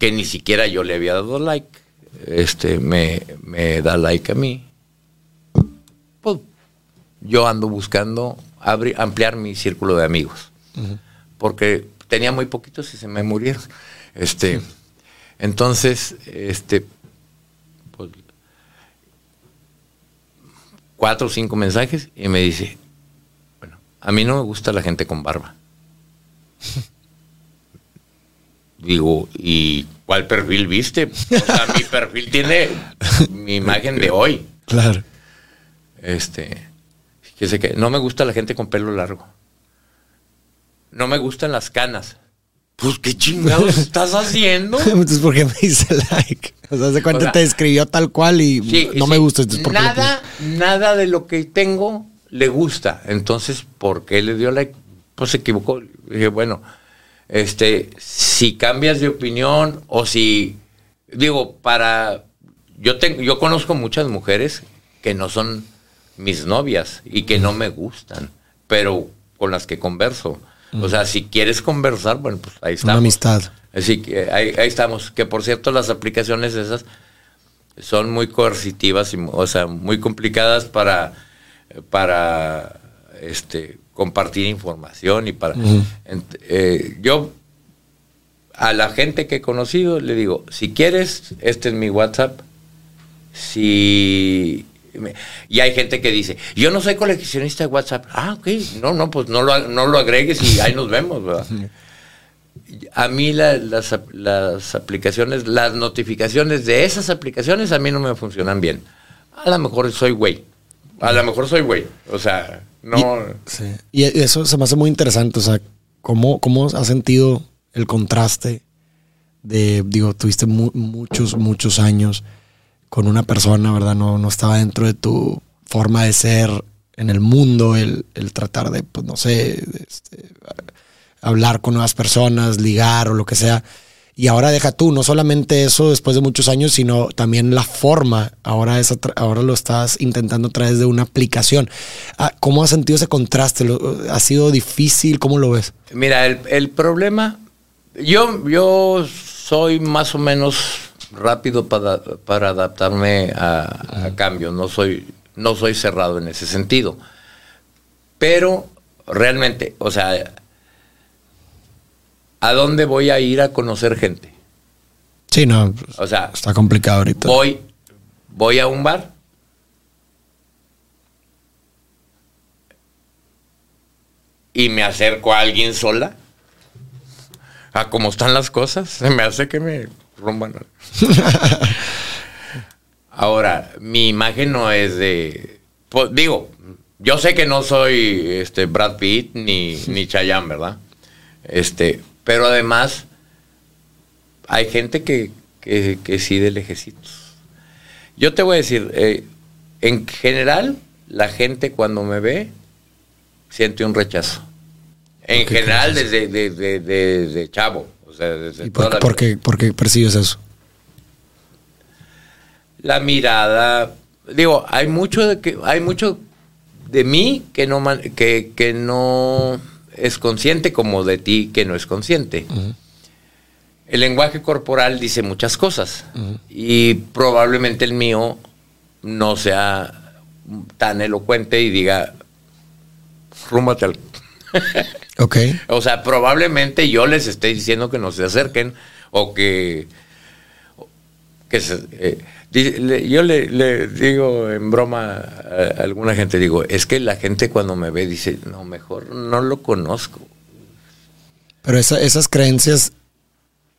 que ni siquiera yo le había dado like, este, me, me da like a mí. Pues, yo ando buscando ampliar mi círculo de amigos. Porque tenía muy poquitos y se me murieron. Este, entonces, este, pues, cuatro o cinco mensajes y me dice, bueno, a mí no me gusta la gente con barba. Digo, ¿y cuál perfil viste? O sea, mi perfil tiene mi imagen de hoy. Claro. Este, que sé que no me gusta la gente con pelo largo. No me gustan las canas. Pues qué chingados estás haciendo. Entonces, ¿por qué me dice like? O sea, ¿hace cuánto te escribió tal cual y no me gusta? nada, nada de lo que tengo le gusta. Entonces, ¿por qué le dio like? Pues se equivocó. Dije, bueno, este, si cambias de opinión o si, digo, para, yo tengo, yo conozco muchas mujeres que no son mis novias y que no me gustan, pero con las que converso. O sea, si quieres conversar, bueno, pues ahí está. Una amistad. Así que ahí, estamos. Que por cierto, las aplicaciones esas son muy coercitivas, y, o sea, muy complicadas para, para este, compartir información y para... Eh, yo a la gente que he conocido le digo, si quieres, este es mi WhatsApp. Si y hay gente que dice, yo no soy coleccionista de WhatsApp. Ah, ok. No, no, pues no lo, no lo agregues y ahí nos vemos, ¿verdad? A mí las, aplicaciones, las notificaciones de esas aplicaciones a mí no me funcionan bien. A lo mejor soy güey. A lo mejor soy güey. O sea, no... Y, eso se me hace muy interesante. O sea, ¿cómo, cómo has sentido el contraste de, digo, tuviste muchos, muchos años con una persona, ¿verdad? No, no estaba dentro de tu forma de ser en el mundo, el, tratar de, pues no sé, este, hablar con nuevas personas, ligar o lo que sea. Y ahora deja tú, no solamente eso después de muchos años, sino también la forma. Ahora, es, ahora lo estás intentando a través de una aplicación. Ah, ¿Cómo has sentido ese contraste? ¿Ha sido difícil? ¿Cómo lo ves? Mira, el, el problema, yo, yo soy más o menos rápido para, para adaptarme a, cambios. No soy, no soy cerrado en ese sentido. Pero realmente, o sea, ¿a dónde voy a ir a conocer gente? Sí, no. O sea, está complicado ahorita. Voy, voy a un bar. Y me acerco a alguien sola. A cómo están las cosas. Se me hace que me Ahora, mi imagen no es de. Pues, digo, yo sé que no soy este Brad Pitt ni, ni Chayanne, ¿verdad? Este, pero además, hay gente que, que, sí de lejecitos. Yo te voy a decir, eh, en general, la gente cuando me ve siente un rechazo. En general, desde, desde chavo. ¿Y por, qué, percibes eso? La mirada. Digo, hay mucho de que hay mucho de mí que no que, que no es consciente como de ti que no es consciente. El lenguaje corporal dice muchas cosas y probablemente el mío no sea tan elocuente y diga rúmate al Ok. o sea, probablemente yo les esté diciendo que no se acerquen o que, que eh, yo le, digo en broma a alguna gente, digo, es que la gente cuando me ve dice, no, mejor no lo conozco. Pero esas creencias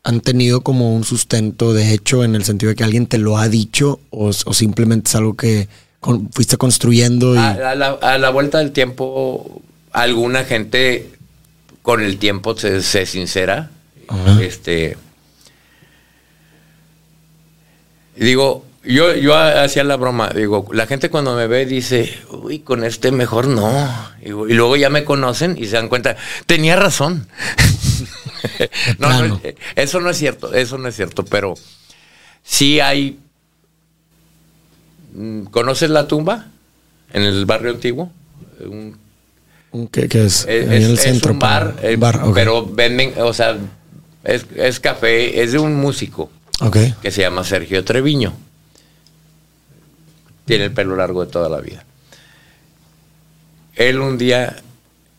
han tenido como un sustento de hecho en el sentido de que alguien te lo ha dicho o, o simplemente es algo que fuiste construyendo. Y... A, la, vuelta del tiempo, alguna gente con el tiempo se, sincera. Este. Digo, yo, yo hacía la broma, digo, la gente cuando me ve dice, uy, con este mejor no. Y, luego ya me conocen y se dan cuenta, tenía razón. no, eso no es cierto, eso no es cierto, pero sí hay... Mm, ¿Conoces la tumba? En el barrio antiguo. ¿Qué, es? en el centro. un bar, eh, pero venden, o sea, es, es, café, es de un músico que se llama Sergio Treviño tiene el pelo largo de toda la vida. Él un día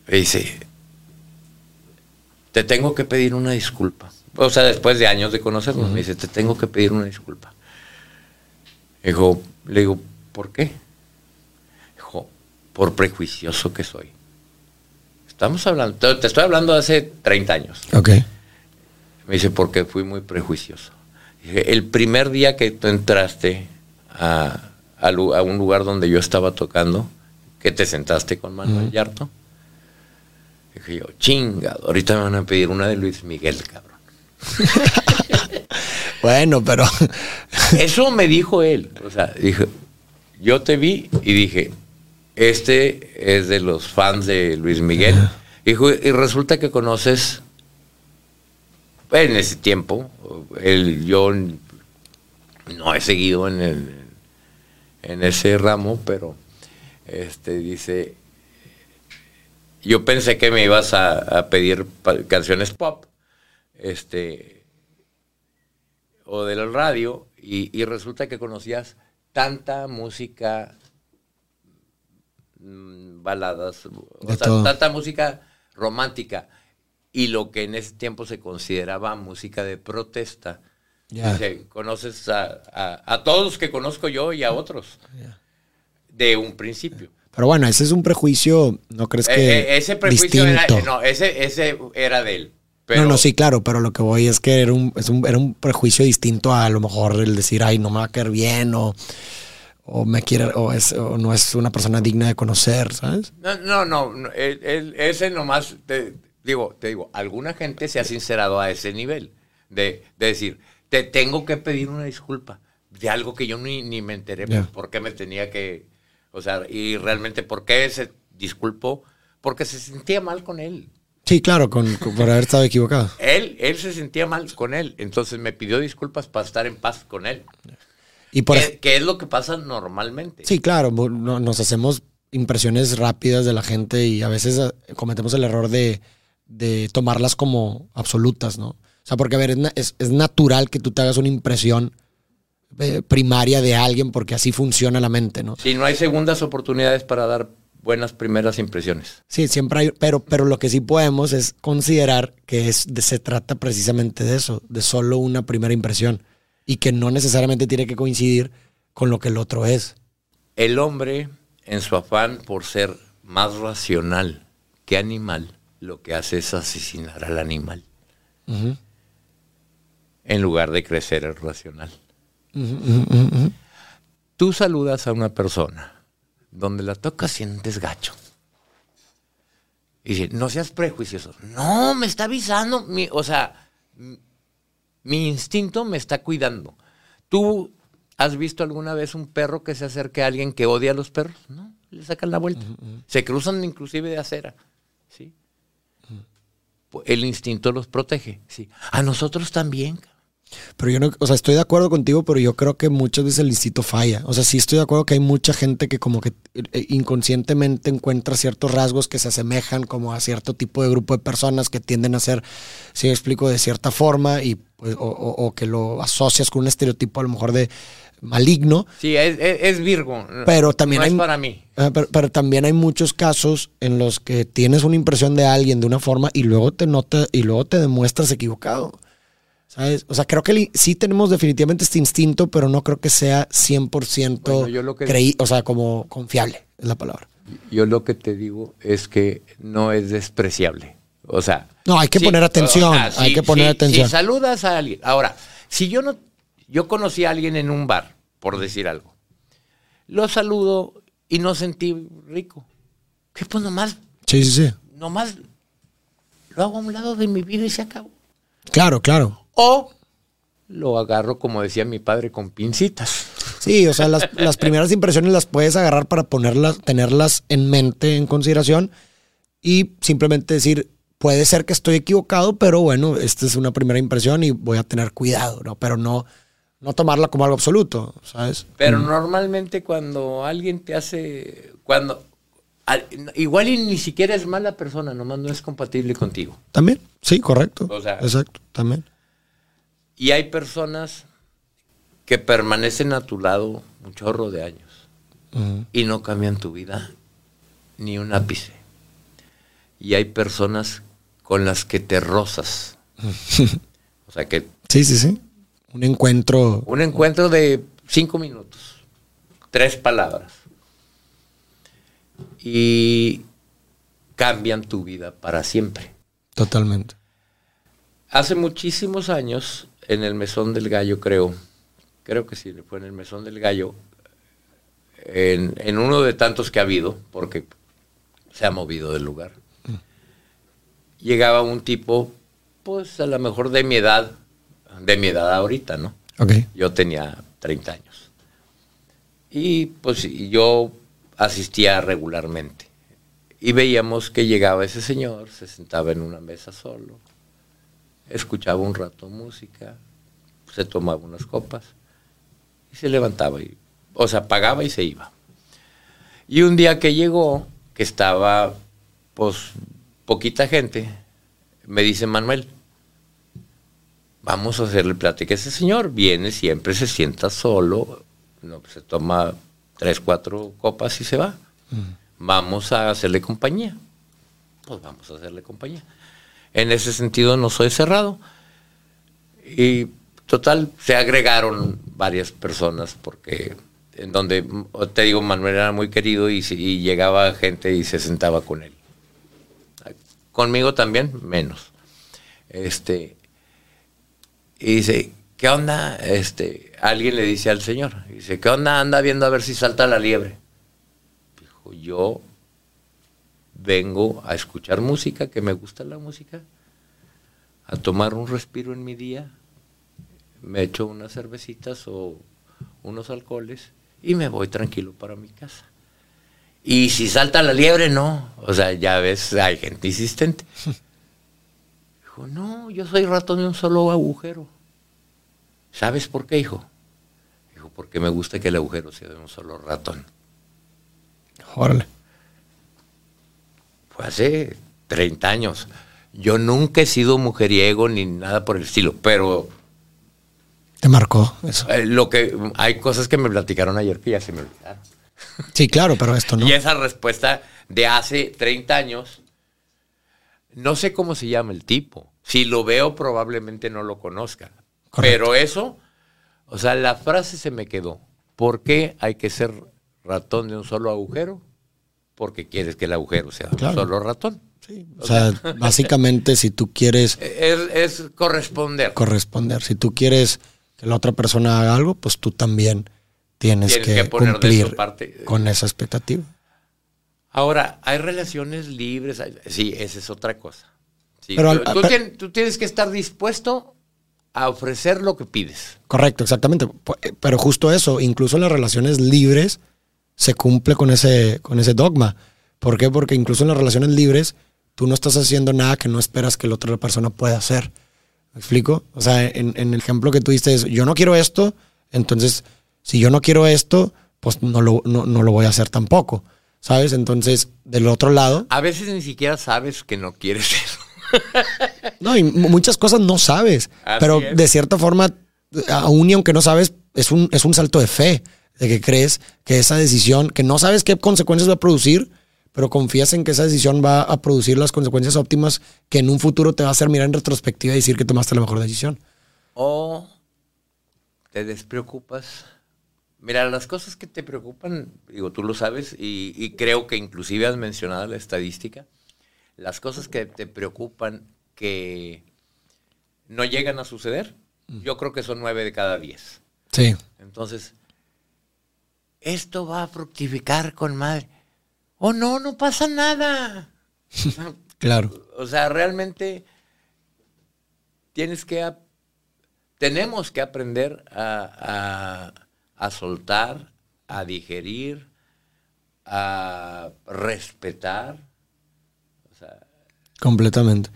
me dice, te tengo que pedir una disculpa. O sea, después de años de conocernos, me dice, te tengo que pedir una disculpa. Dijo, le digo, ¿por qué? Dijo, por prejuicioso que soy. Estamos hablando, te estoy hablando de hace 30 años. Ok. Me dice, porque fui muy prejuicioso. Dije, el primer día que tú entraste a, a, un lugar donde yo estaba tocando, que te sentaste con Manuel Yarto. Dije yo, chingado, ahorita me van a pedir una de Luis Miguel, cabrón. bueno, pero... Eso me dijo él. O sea, dije, yo te vi y dije, este es de los fans de Luis Miguel. Dijo, y resulta que conoces, en ese tiempo, el, yo no he seguido en el, en ese ramo, pero este dice, yo pensé que me ibas a, pedir canciones pop, este, o del radio, y, resulta que conocías tanta música, mm, baladas, o sea, tanta música romántica, y lo que en ese tiempo se consideraba música de protesta conoces a, todos los que conozco yo y a otros. De un principio. Pero bueno, ese es un prejuicio, ¿no crees que? E, e, ese prejuicio era, no, ese, ese era de él. no, no, sí, claro, pero lo que voy es que era un, era un prejuicio distinto a, lo mejor el decir, ay, no me va a caer bien o, o me quiere, o, es, o no es una persona digna de conocer, ¿sabes? No, no, no, ese nomás, te, digo, te digo, alguna gente se ha sincerado a ese nivel de, de decir, te tengo que pedir una disculpa de algo que yo ni, ni me enteré por qué me tenía que, o sea, y realmente por qué se disculpó, porque se sentía mal con él. Sí, claro, con, por haber estado equivocado. él, él se sentía mal con él, entonces me pidió disculpas para estar en paz con él. Y por ¿Qué, es lo que pasa normalmente? Sí, claro, nos hacemos impresiones rápidas de la gente y a veces eh, cometemos el error de, de tomarlas como absolutas, ¿no? O sea, porque a ver, es, natural que tú te hagas una impresión eh, primaria de alguien porque así funciona la mente, ¿no? Sí, no hay segundas oportunidades para dar buenas primeras impresiones. Sí, siempre hay, pero, pero lo que sí podemos es considerar que es, se trata precisamente de eso, de solo una primera impresión y que no necesariamente tiene que coincidir con lo que el otro es. El hombre, en su afán por ser más racional que animal, lo que hace es asesinar al animal en lugar de crecer el racional. Tú saludas a una persona, donde la tocas sientes gacho. Y dice, no seas prejuicioso. No, me está avisando. Mi, o sea, mi instinto me está cuidando. ¿Tú has visto alguna vez un perro que se acerque a alguien que odia a los perros? No, le sacan la vuelta. Se cruzan inclusive de acera. ¿sí? El instinto los protege. ¿sí? A nosotros también. Pero yo no, o sea, estoy de acuerdo contigo, pero yo creo que muchas veces el instinto falla. O sea, sí estoy de acuerdo que hay mucha gente que como que eh, inconscientemente encuentra ciertos rasgos que se asemejan como a cierto tipo de grupo de personas que tienden a ser, si explico, de cierta forma y pues, o, que lo asocias con un estereotipo a lo mejor de maligno. Sí, es, Virgo. Pero también hay, para mí. Pero, pero, también hay muchos casos en los que tienes una impresión de alguien de una forma y luego te nota y luego te demuestras equivocado. O sea, creo que sí tenemos definitivamente este instinto, pero no creo que sea 100% creí, o sea, como confiable, es la palabra. Yo lo que te digo es que no es despreciable. O sea, no, hay que poner atención, hay que poner atención. Si saludas a alguien. Ahora, si yo no yo conocí a alguien en un bar, por decir algo. Lo saludo y no sentí rico. ¿Qué pues nomás? Sí, sí, sí. Nomás lo hago a un lado de mi vida y se acabó. Claro, claro. O lo agarro, como decía mi padre, con pincitas. Sí, o sea, las, las primeras impresiones las puedes agarrar para ponerlas, tenerlas en mente, en consideración, y simplemente decir, puede ser que estoy equivocado, pero bueno, esta es una primera impresión y voy a tener cuidado, ¿no? Pero no, no tomarla como algo absoluto, ¿sabes? Pero normalmente cuando alguien te hace, cuando, al- igual y ni siquiera es mala persona, nomás no es compatible contigo. También, sí, correcto. O sea- Exacto, también. Y hay personas que permanecen a tu lado un chorro de años y no cambian tu vida ni un ápice. Y hay personas con las que te rozas. o sea que Sí, sí, sí. Un encuentro. un encuentro de cinco minutos, tres palabras. Y cambian tu vida para siempre. Totalmente. Hace muchísimos años, en el Mesón del Gallo, creo, creo que sí, fue en el Mesón del Gallo, en, en uno de tantos que ha habido, porque se ha movido del lugar, llegaba un tipo, pues a lo mejor de mi edad, de mi edad ahorita, ¿no? Yo tenía 30 años. Y pues yo asistía regularmente. Y veíamos que llegaba ese señor, se sentaba en una mesa solo, escuchaba un rato música, se tomaba unas copas y se levantaba. Y, o sea, pagaba y se iba. Y un día que llegó, que estaba pues poquita gente, me dice Manuel, vamos a hacerle plática a ese señor. Viene siempre, se sienta solo, no, se toma tres, cuatro copas y se va. Vamos a hacerle compañía. Pues vamos a hacerle compañía. En ese sentido no soy cerrado. Y total, se agregaron varias personas porque en donde, te digo, Manuel era muy querido y, y llegaba gente y se sentaba con él. Conmigo también, menos. Este, y dice, ¿qué onda? Este, alguien le dice al señor, dice, ¿qué onda? Anda viendo a ver si salta la liebre. Dijo, yo vengo a escuchar música, que me gusta la música, a tomar un respiro en mi día, me echo unas cervecitas o unos alcoholes y me voy tranquilo para mi casa. Y si salta la liebre, no. O sea, ya ves, hay gente insistente. Dijo, no, yo soy ratón de un solo agujero. ¿Sabes por qué, hijo? Dijo, porque me gusta que el agujero sea de un solo ratón. Órale. Fue hace 30 años. Yo nunca he sido mujeriego ni nada por el estilo, pero Te marcó eso. eh, lo que hay cosas que me platicaron ayer que ya se me olvidaron. Sí, claro, pero esto no. Y esa respuesta de hace 30 años, no sé cómo se llama el tipo. Si lo veo, probablemente no lo conozca. Correcto. Pero eso, o sea, la frase se me quedó. ¿Por qué hay que ser ratón de un solo agujero? Porque quieres que el agujero sea un solo ratón. Sí, o sea, básicamente si tú quieres Es, es corresponder. corresponder, si tú quieres que la otra persona haga algo, pues tú también tienes, Tienes que, que poner de cumplir parte. con esa expectativa. Ahora, hay relaciones libres. hay- sí, esa es otra cosa. Sí, Pero tú, al- tú pero- tien- tú tienes que estar dispuesto a ofrecer lo que pides. Correcto, exactamente. Eh, Pero justo eso, incluso en las relaciones libres se cumple con ese, con ese dogma. ¿Por qué? Porque incluso en las relaciones libres tú no estás haciendo nada que no esperas que la otra persona pueda hacer. ¿Me explico? O sea, en, en el ejemplo que tú diste es, yo no quiero esto, entonces, si yo no quiero esto, pues no lo, no, no lo voy a hacer tampoco. ¿Sabes? Entonces, del otro lado, A veces ni siquiera sabes que no quieres eso. No, y mu- muchas cosas no sabes. Así pero es. de cierta forma, aún y aunque no sabes, es un, es un salto de fe, de que crees que esa decisión, que no sabes qué consecuencias va a producir, pero confías en que esa decisión va a producir las consecuencias óptimas que en un futuro te va a hacer mirar en retrospectiva y decir que tomaste la mejor decisión. O te despreocupas. Mira, las cosas que te preocupan, digo, tú lo sabes, y, y creo que inclusive has mencionado la estadística, las cosas que te preocupan que no llegan a suceder, yo creo que son nueve de cada diez. Sí. Entonces, esto va a fructificar con madre. Oh, no, no pasa nada. claro. O sea, realmente tienes que, tenemos que aprender a, a soltar, a digerir, a respetar. Completamente.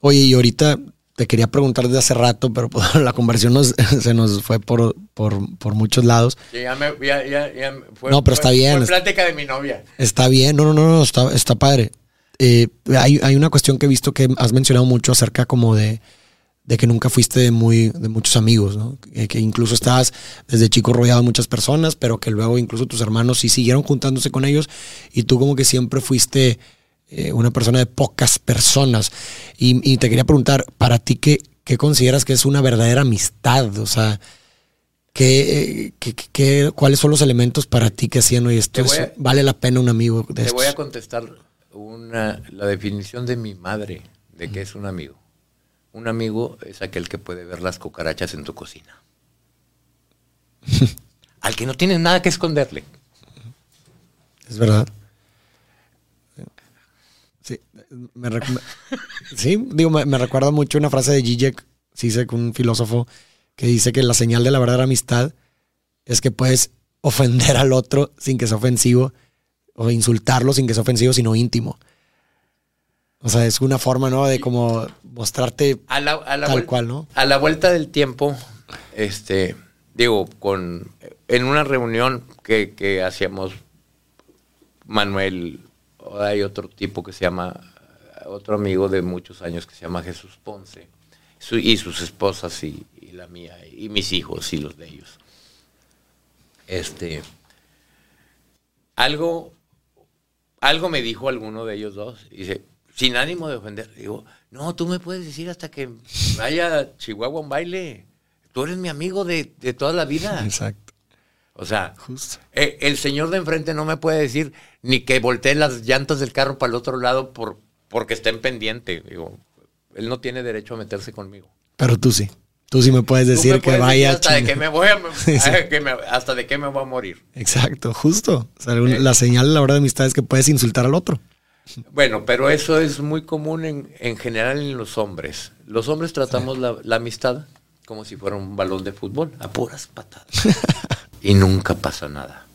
Oye, y ahorita te quería preguntar desde hace rato, pero pues, la conversión se nos fue por, por, muchos lados. ya me, ya, ya, fue, no, pero está bien. Fue plática de mi novia. Está bien, no, no, no, no está, está padre. Eh, hay, hay, una cuestión que he visto que has mencionado mucho acerca como de, de que nunca fuiste de, muy, de muchos amigos, ¿no? Que, incluso estabas desde chico rodeado de muchas personas, pero que luego incluso tus hermanos sí siguieron juntándose con ellos y tú como que siempre fuiste eh, una persona de pocas personas. Y, te quería preguntar, para ti, ¿qué, ¿qué, consideras que es una verdadera amistad? O sea, ¿qué, qué, cuáles son los elementos para ti que hacían hoy esto? ¿Vale la pena un amigo de Te voy a contestar una, la definición de mi madre de qué es un amigo. Un amigo es aquel que puede ver las cucarachas en tu cocina. Al que no tienes nada que esconderle. Es verdad. Sí, me, sí, digo, me, recuerda mucho una frase de Zizek, Zizek, un filósofo, que dice que la señal de la verdadera amistad es que puedes ofender al otro sin que sea ofensivo, o insultarlo sin que sea ofensivo, sino íntimo. O sea, es una forma, ¿no? De como mostrarte a la, tal cual, ¿no? A la vuelta del tiempo, este, digo, con en una reunión que, que hacíamos Manuel, hay otro tipo que se llama, otro amigo de muchos años que se llama Jesús Ponce, y sus esposas y, la mía, y mis hijos y los de ellos. Este, algo, algo me dijo alguno de ellos dos, dice, sin ánimo de ofender, digo, no, tú me puedes decir hasta que vaya a Chihuahua un baile, tú eres mi amigo de, toda la vida. Exacto. O sea, eh, el señor de enfrente no me puede decir ni que voltee las llantas del carro para el otro lado por, porque está en pendiente. Digo, él no tiene derecho a meterse conmigo. Pero tú sí. Tú sí me puedes decir que vaya. hasta de que me voy a, hasta de que me voy a morir. Exacto, justo. la señal a la hora de amistad es que puedes insultar al otro. Bueno, pero eso es muy común en, en general en los hombres. Los hombres tratamos la, la, amistad como si fuera un balón de fútbol, a puras patadas. y nunca pasa nada.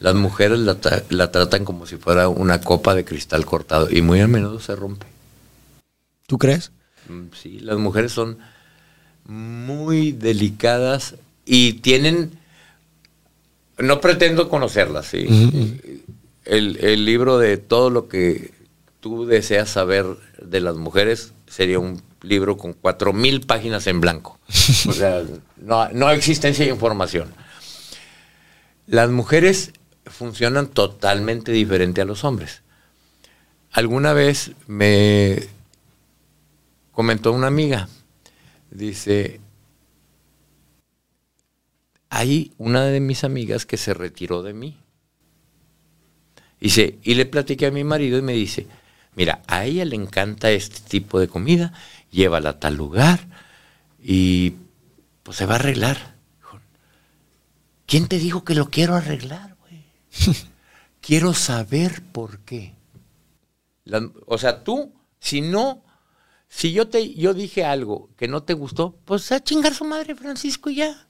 Las mujeres la, tratan como si fuera una copa de cristal cortado y muy a menudo se rompe. ¿Tú crees? Mm, sí, las mujeres son muy delicadas y tienen, no pretendo conocerlas, ¿sí? El, el, libro de todo lo que tú deseas saber de las mujeres sería un libro con cuatro mil páginas en blanco. O sea, no, no existencia de información. Las mujeres funcionan totalmente diferente a los hombres. Alguna vez me comentó una amiga, dice, hay una de mis amigas que se retiró de mí. Dice, y le platiqué a mi marido y me dice, mira, a ella le encanta este tipo de comida, llévala a tal lugar y pues se va a arreglar. ¿Quién te dijo que lo quiero arreglar, güey? quiero saber por qué. o sea, tú, si no, si yo te, yo dije algo que no te gustó, pues a chingar su madre, Francisco, y ya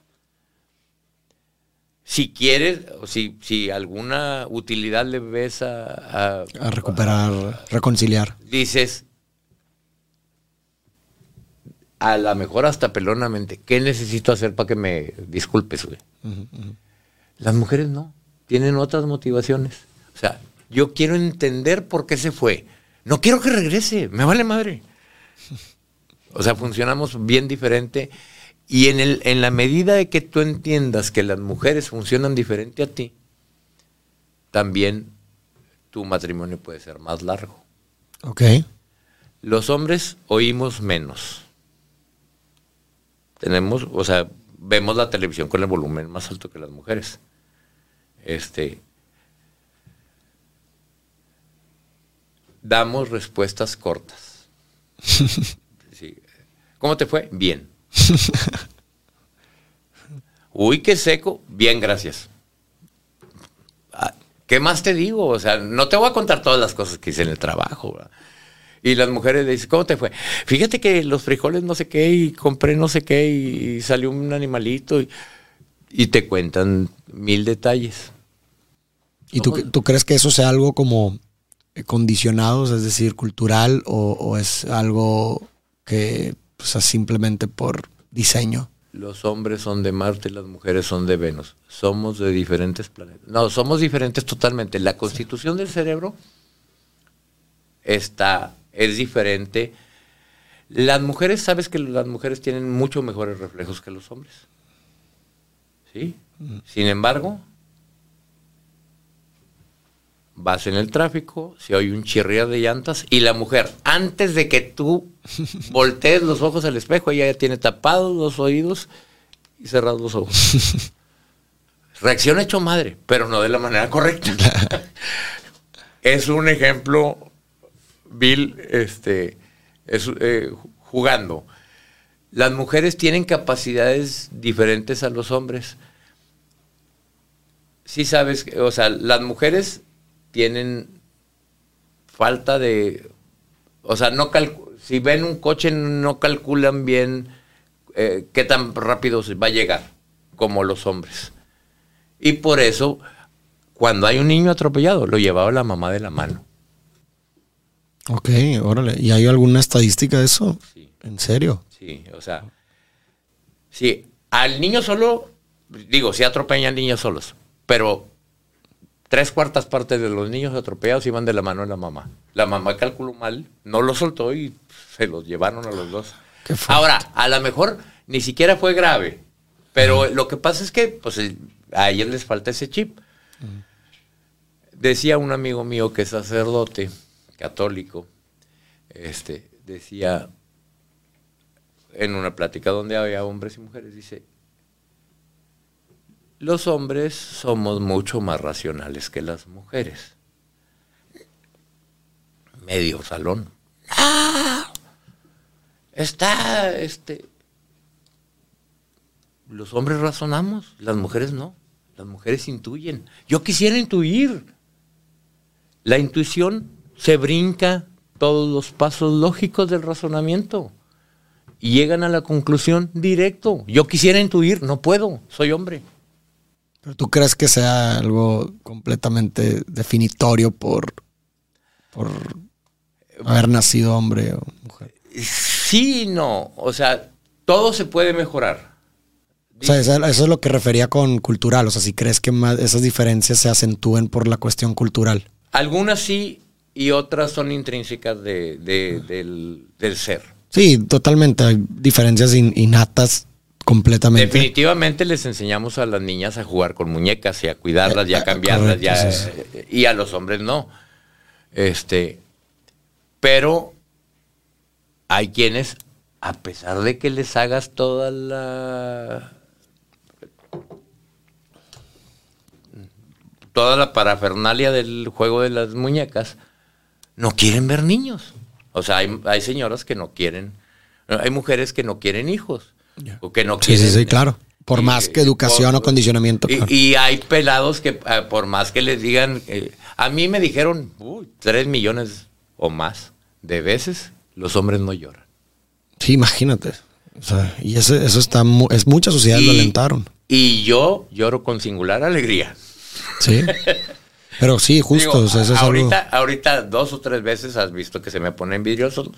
si quieres, o si, si alguna utilidad le ves a, a, recuperar, reconciliar. Dices, a lo mejor hasta pelonamente, ¿qué necesito hacer para que me disculpes, güey? Las mujeres no, tienen otras motivaciones. O sea, yo quiero entender por qué se fue. No quiero que regrese, me vale madre. O sea, funcionamos bien diferente y en, el, en la medida de que tú entiendas que las mujeres funcionan diferente a ti, también tu matrimonio puede ser más largo. Ok. Los hombres oímos menos. Tenemos, o sea, vemos la televisión con el volumen más alto que las mujeres. Este. Damos respuestas cortas. ¿Cómo te fue? Bien. Uy, qué seco. Bien, gracias. ¿qué más te digo? O sea, no te voy a contar todas las cosas que hice en el trabajo. Y las mujeres dicen, ¿cómo te fue? Fíjate que los frijoles no sé qué y compré no sé qué y, salió un animalito y, te cuentan mil detalles. ¿Y tú, tú, crees que eso sea algo como condicionados, es decir, cultural, o, es algo que pues, simplemente por diseño? Los hombres son de Marte, las mujeres son de Venus. Somos de diferentes planetas. No, somos diferentes totalmente. La constitución del cerebro está, es diferente. Las mujeres, sabes que las mujeres tienen mucho mejores reflejos que los hombres. ¿Sí? Sin embargo, vas en el tráfico, si hay un chirriar de llantas y la mujer, antes de que tú voltees los ojos al espejo, ella ya tiene tapados los oídos y cerrados los ojos. Reacción hecho madre, pero no de la manera correcta. es un ejemplo, Bill, este, es, eh, jugando. Las mujeres tienen capacidades diferentes a los hombres. Sí sabes, o sea, las mujeres tienen falta de, o sea, no si ven un coche no calculan bien eh, qué tan rápido va a llegar como los hombres. Y por eso, cuando hay un niño atropellado, lo llevaba la mamá de la mano. Ok, órale. ¿Y hay alguna estadística de eso? Sí. ¿En serio? Sí, o sea, sí, al niño solo, digo, sí atropellan niños solos, pero tres cuartas partes de los niños atropellados iban de la mano de la mamá. La mamá calculó mal, no lo soltó y se los llevaron a los dos. Ahora, a lo mejor ni siquiera fue grave, pero lo que pasa es que pues, a ellos les falta ese chip. Decía un amigo mío que es sacerdote católico, este, decía en una plática donde había hombres y mujeres, dice, los hombres somos mucho más racionales que las mujeres. Medio salón. ¡Ah! Está, este... Los hombres razonamos, las mujeres no. Las mujeres intuyen. Yo quisiera intuir. La intuición se brinca todos los pasos lógicos del razonamiento y llegan a la conclusión directo. Yo quisiera intuir, no puedo, soy hombre. ¿Pero tú crees que sea algo completamente definitorio por, por haber nacido hombre o mujer? Sí, no. O sea, todo se puede mejorar. O sea, eso, es lo que refería con cultural. O sea, si crees que esas diferencias se acentúen por la cuestión cultural. Algunas sí y otras son intrínsecas de, del, del, ser. Sí, totalmente. Hay diferencias innatas Completamente. Definitivamente les enseñamos a las niñas a jugar con muñecas y a cuidarlas y a eh, cambiarlas ya, y a los hombres no. Este, pero hay quienes, a pesar de que les hagas toda la toda la parafernalia del juego de las muñecas, no quieren ver niños. O sea, hay, hay señoras que no quieren, hay mujeres que no quieren hijos o que no quieren. Sí, sí, sí, claro. Por más que educación o condicionamiento. Y, hay pelados que, eh, por más que les digan, eh, a mí me dijeron tres millones o más de veces, los hombres no lloran. Sí, imagínate. O sea, y eso, eso está, es mucha sociedad lo alentaron. Y yo lloro con singular alegría. Sí. Pero sí, justo. ahorita, ahorita dos o tres veces has visto que se me ponen vidriosos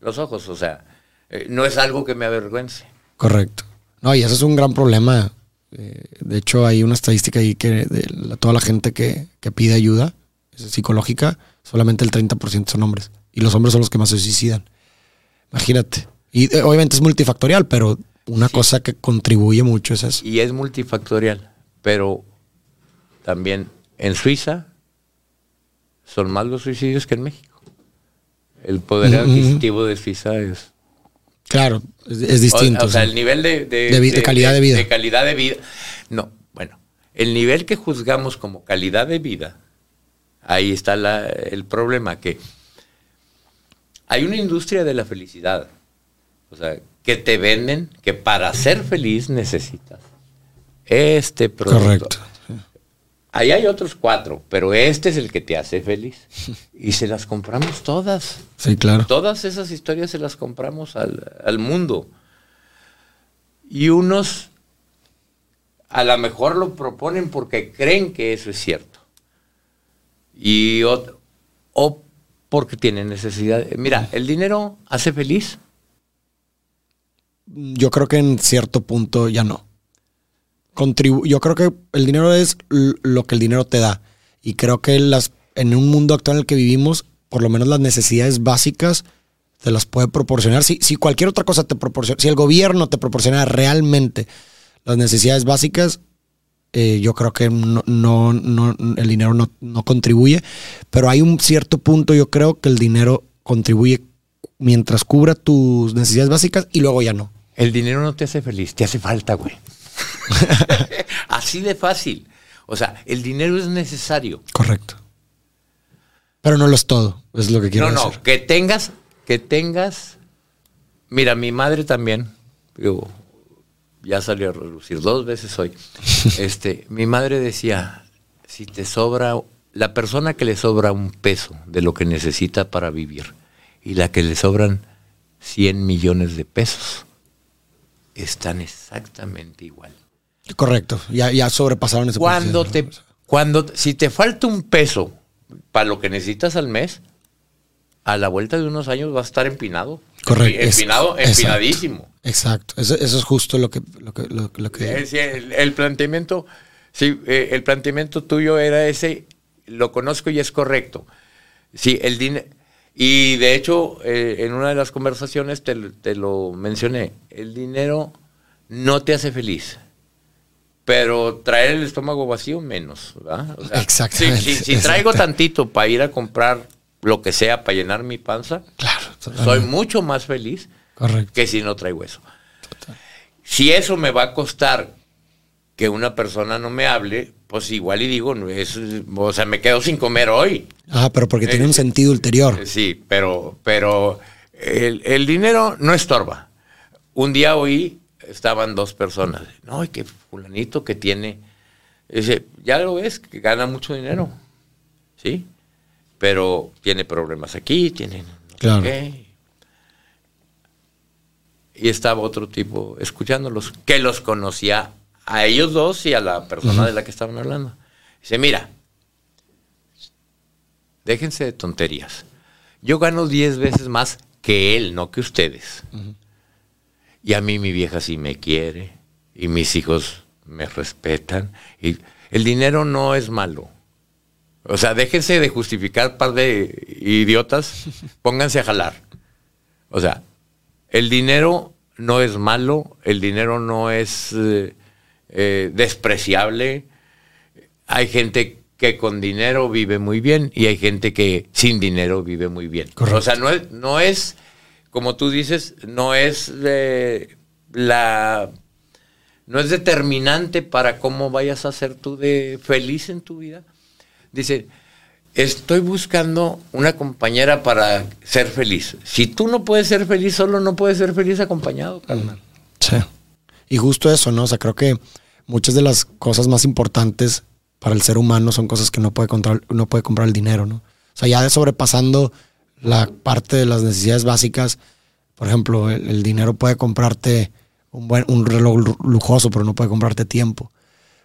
los ojos. O sea, eh, no es algo que me avergüence. Correcto. No, y ese es un gran problema. Eh, de hecho, hay una estadística ahí que de toda la gente que, pide ayuda psicológica, solamente el 30% son hombres. Y los hombres son los que más se suicidan. Imagínate. Y eh, obviamente es multifactorial, pero una cosa que contribuye mucho es eso. Y es multifactorial, pero también en Suiza son más los suicidios que en México. El poder adquisitivo de Suiza es Claro, es, distinto. O, sea, el nivel de, de, calidad de, vida. De calidad de vida. No, bueno, el nivel que juzgamos como calidad de vida, ahí está el problema, que hay una industria de la felicidad. O sea, que te venden que para ser feliz necesitas este producto. Correcto. Ahí hay otros cuatro, pero este es el que te hace feliz. Y se las compramos todas. Sí, claro. Todas esas historias se las compramos al, al mundo. Y unos a lo mejor lo proponen porque creen que eso es cierto. Y ot- o porque tienen necesidad. Mira, el dinero hace feliz. Yo creo que en cierto punto ya no. Contribu yo creo que el dinero es lo que el dinero te da. Y creo que las, en un mundo actual en el que vivimos, por lo menos las necesidades básicas te las puede proporcionar. Si, si cualquier otra cosa te proporciona, si el gobierno te proporciona realmente las necesidades básicas, eh, yo creo que no, no, no- el dinero no, no contribuye. Pero hay un cierto punto, yo creo que el dinero contribuye mientras cubra tus necesidades básicas y luego ya no. El dinero no te hace feliz, te hace falta, güey. Así de fácil. O sea, el dinero es necesario. Correcto. Pero no lo es todo, es lo que quiero no, no, decir. que tengas, que tengas. Mira, mi madre también, digo, ya salió a relucir dos veces hoy. este, mi madre decía, si te sobra, la persona que le sobra un peso de lo que necesita para vivir y la que le sobran 100 millones de pesos, están exactamente igual. Correcto, ya, ya sobrepasaron ese Cuando te, cuando, si te falta un peso para lo que necesitas al mes, a la vuelta de unos años vas a estar empinado. Correcto. Empinado, Exacto. empinadísimo. Exacto, eso, eso es justo lo que, lo que, lo, lo que- sí, El, el planteamiento, sí, eh, el planteamiento tuyo era ese, lo conozco y es correcto. Sí, el dinero. Y de hecho, eh, en una de las conversaciones te, te lo mencioné. El dinero no te hace feliz. Pero traer el estómago vacío menos, ¿verdad? O sea, Exactamente, Si, si- si traigo tantito para ir a comprar lo que sea para llenar mi panza, Claro, soy mucho más feliz correcto. que si no traigo eso. Si eso me va a costar que una persona no me hable, pues igual y digo, no es, o sea, me quedo sin comer hoy. Ah, pero porque tiene Eh, un sentido ulterior. Eh, Sí, pero, pero el, el dinero no estorba. Un día oí, estaban dos personas. No, y que fulanito que tiene, dice, ya lo ves, que gana mucho dinero. Sí, pero tiene problemas aquí, tiene no Claro. qué. Y estaba otro tipo escuchándolos, que los conocía a ellos dos y a la persona de la que estaban hablando. Dice, mira, déjense de tonterías. Yo gano 10 veces más que él, no que ustedes. Y a mí mi vieja sí me quiere y mis hijos me respetan. Y el dinero no es malo. O sea, déjense de justificar par de idiotas, pónganse a jalar. O sea, el dinero no es malo, el dinero no es eh, eh, despreciable. Hay gente que con dinero vive muy bien y hay gente que sin dinero vive muy bien. Correcto. O sea, no es, no es, como tú dices, no es la no es determinante para cómo vayas a ser tú de feliz en tu vida. Dice, estoy buscando una compañera para ser feliz. Si tú no puedes ser feliz solo, no puedes ser feliz acompañado, carnal. Sí. Y justo eso, ¿no? O sea, creo que muchas de las cosas más importantes para el ser humano son cosas que no puede, comprar, no puede comprar el dinero, ¿no? O sea, ya de sobrepasando la parte de las necesidades básicas, por ejemplo, el, el dinero puede comprarte un, buen, un reloj lu- lujoso, pero no puede comprarte tiempo.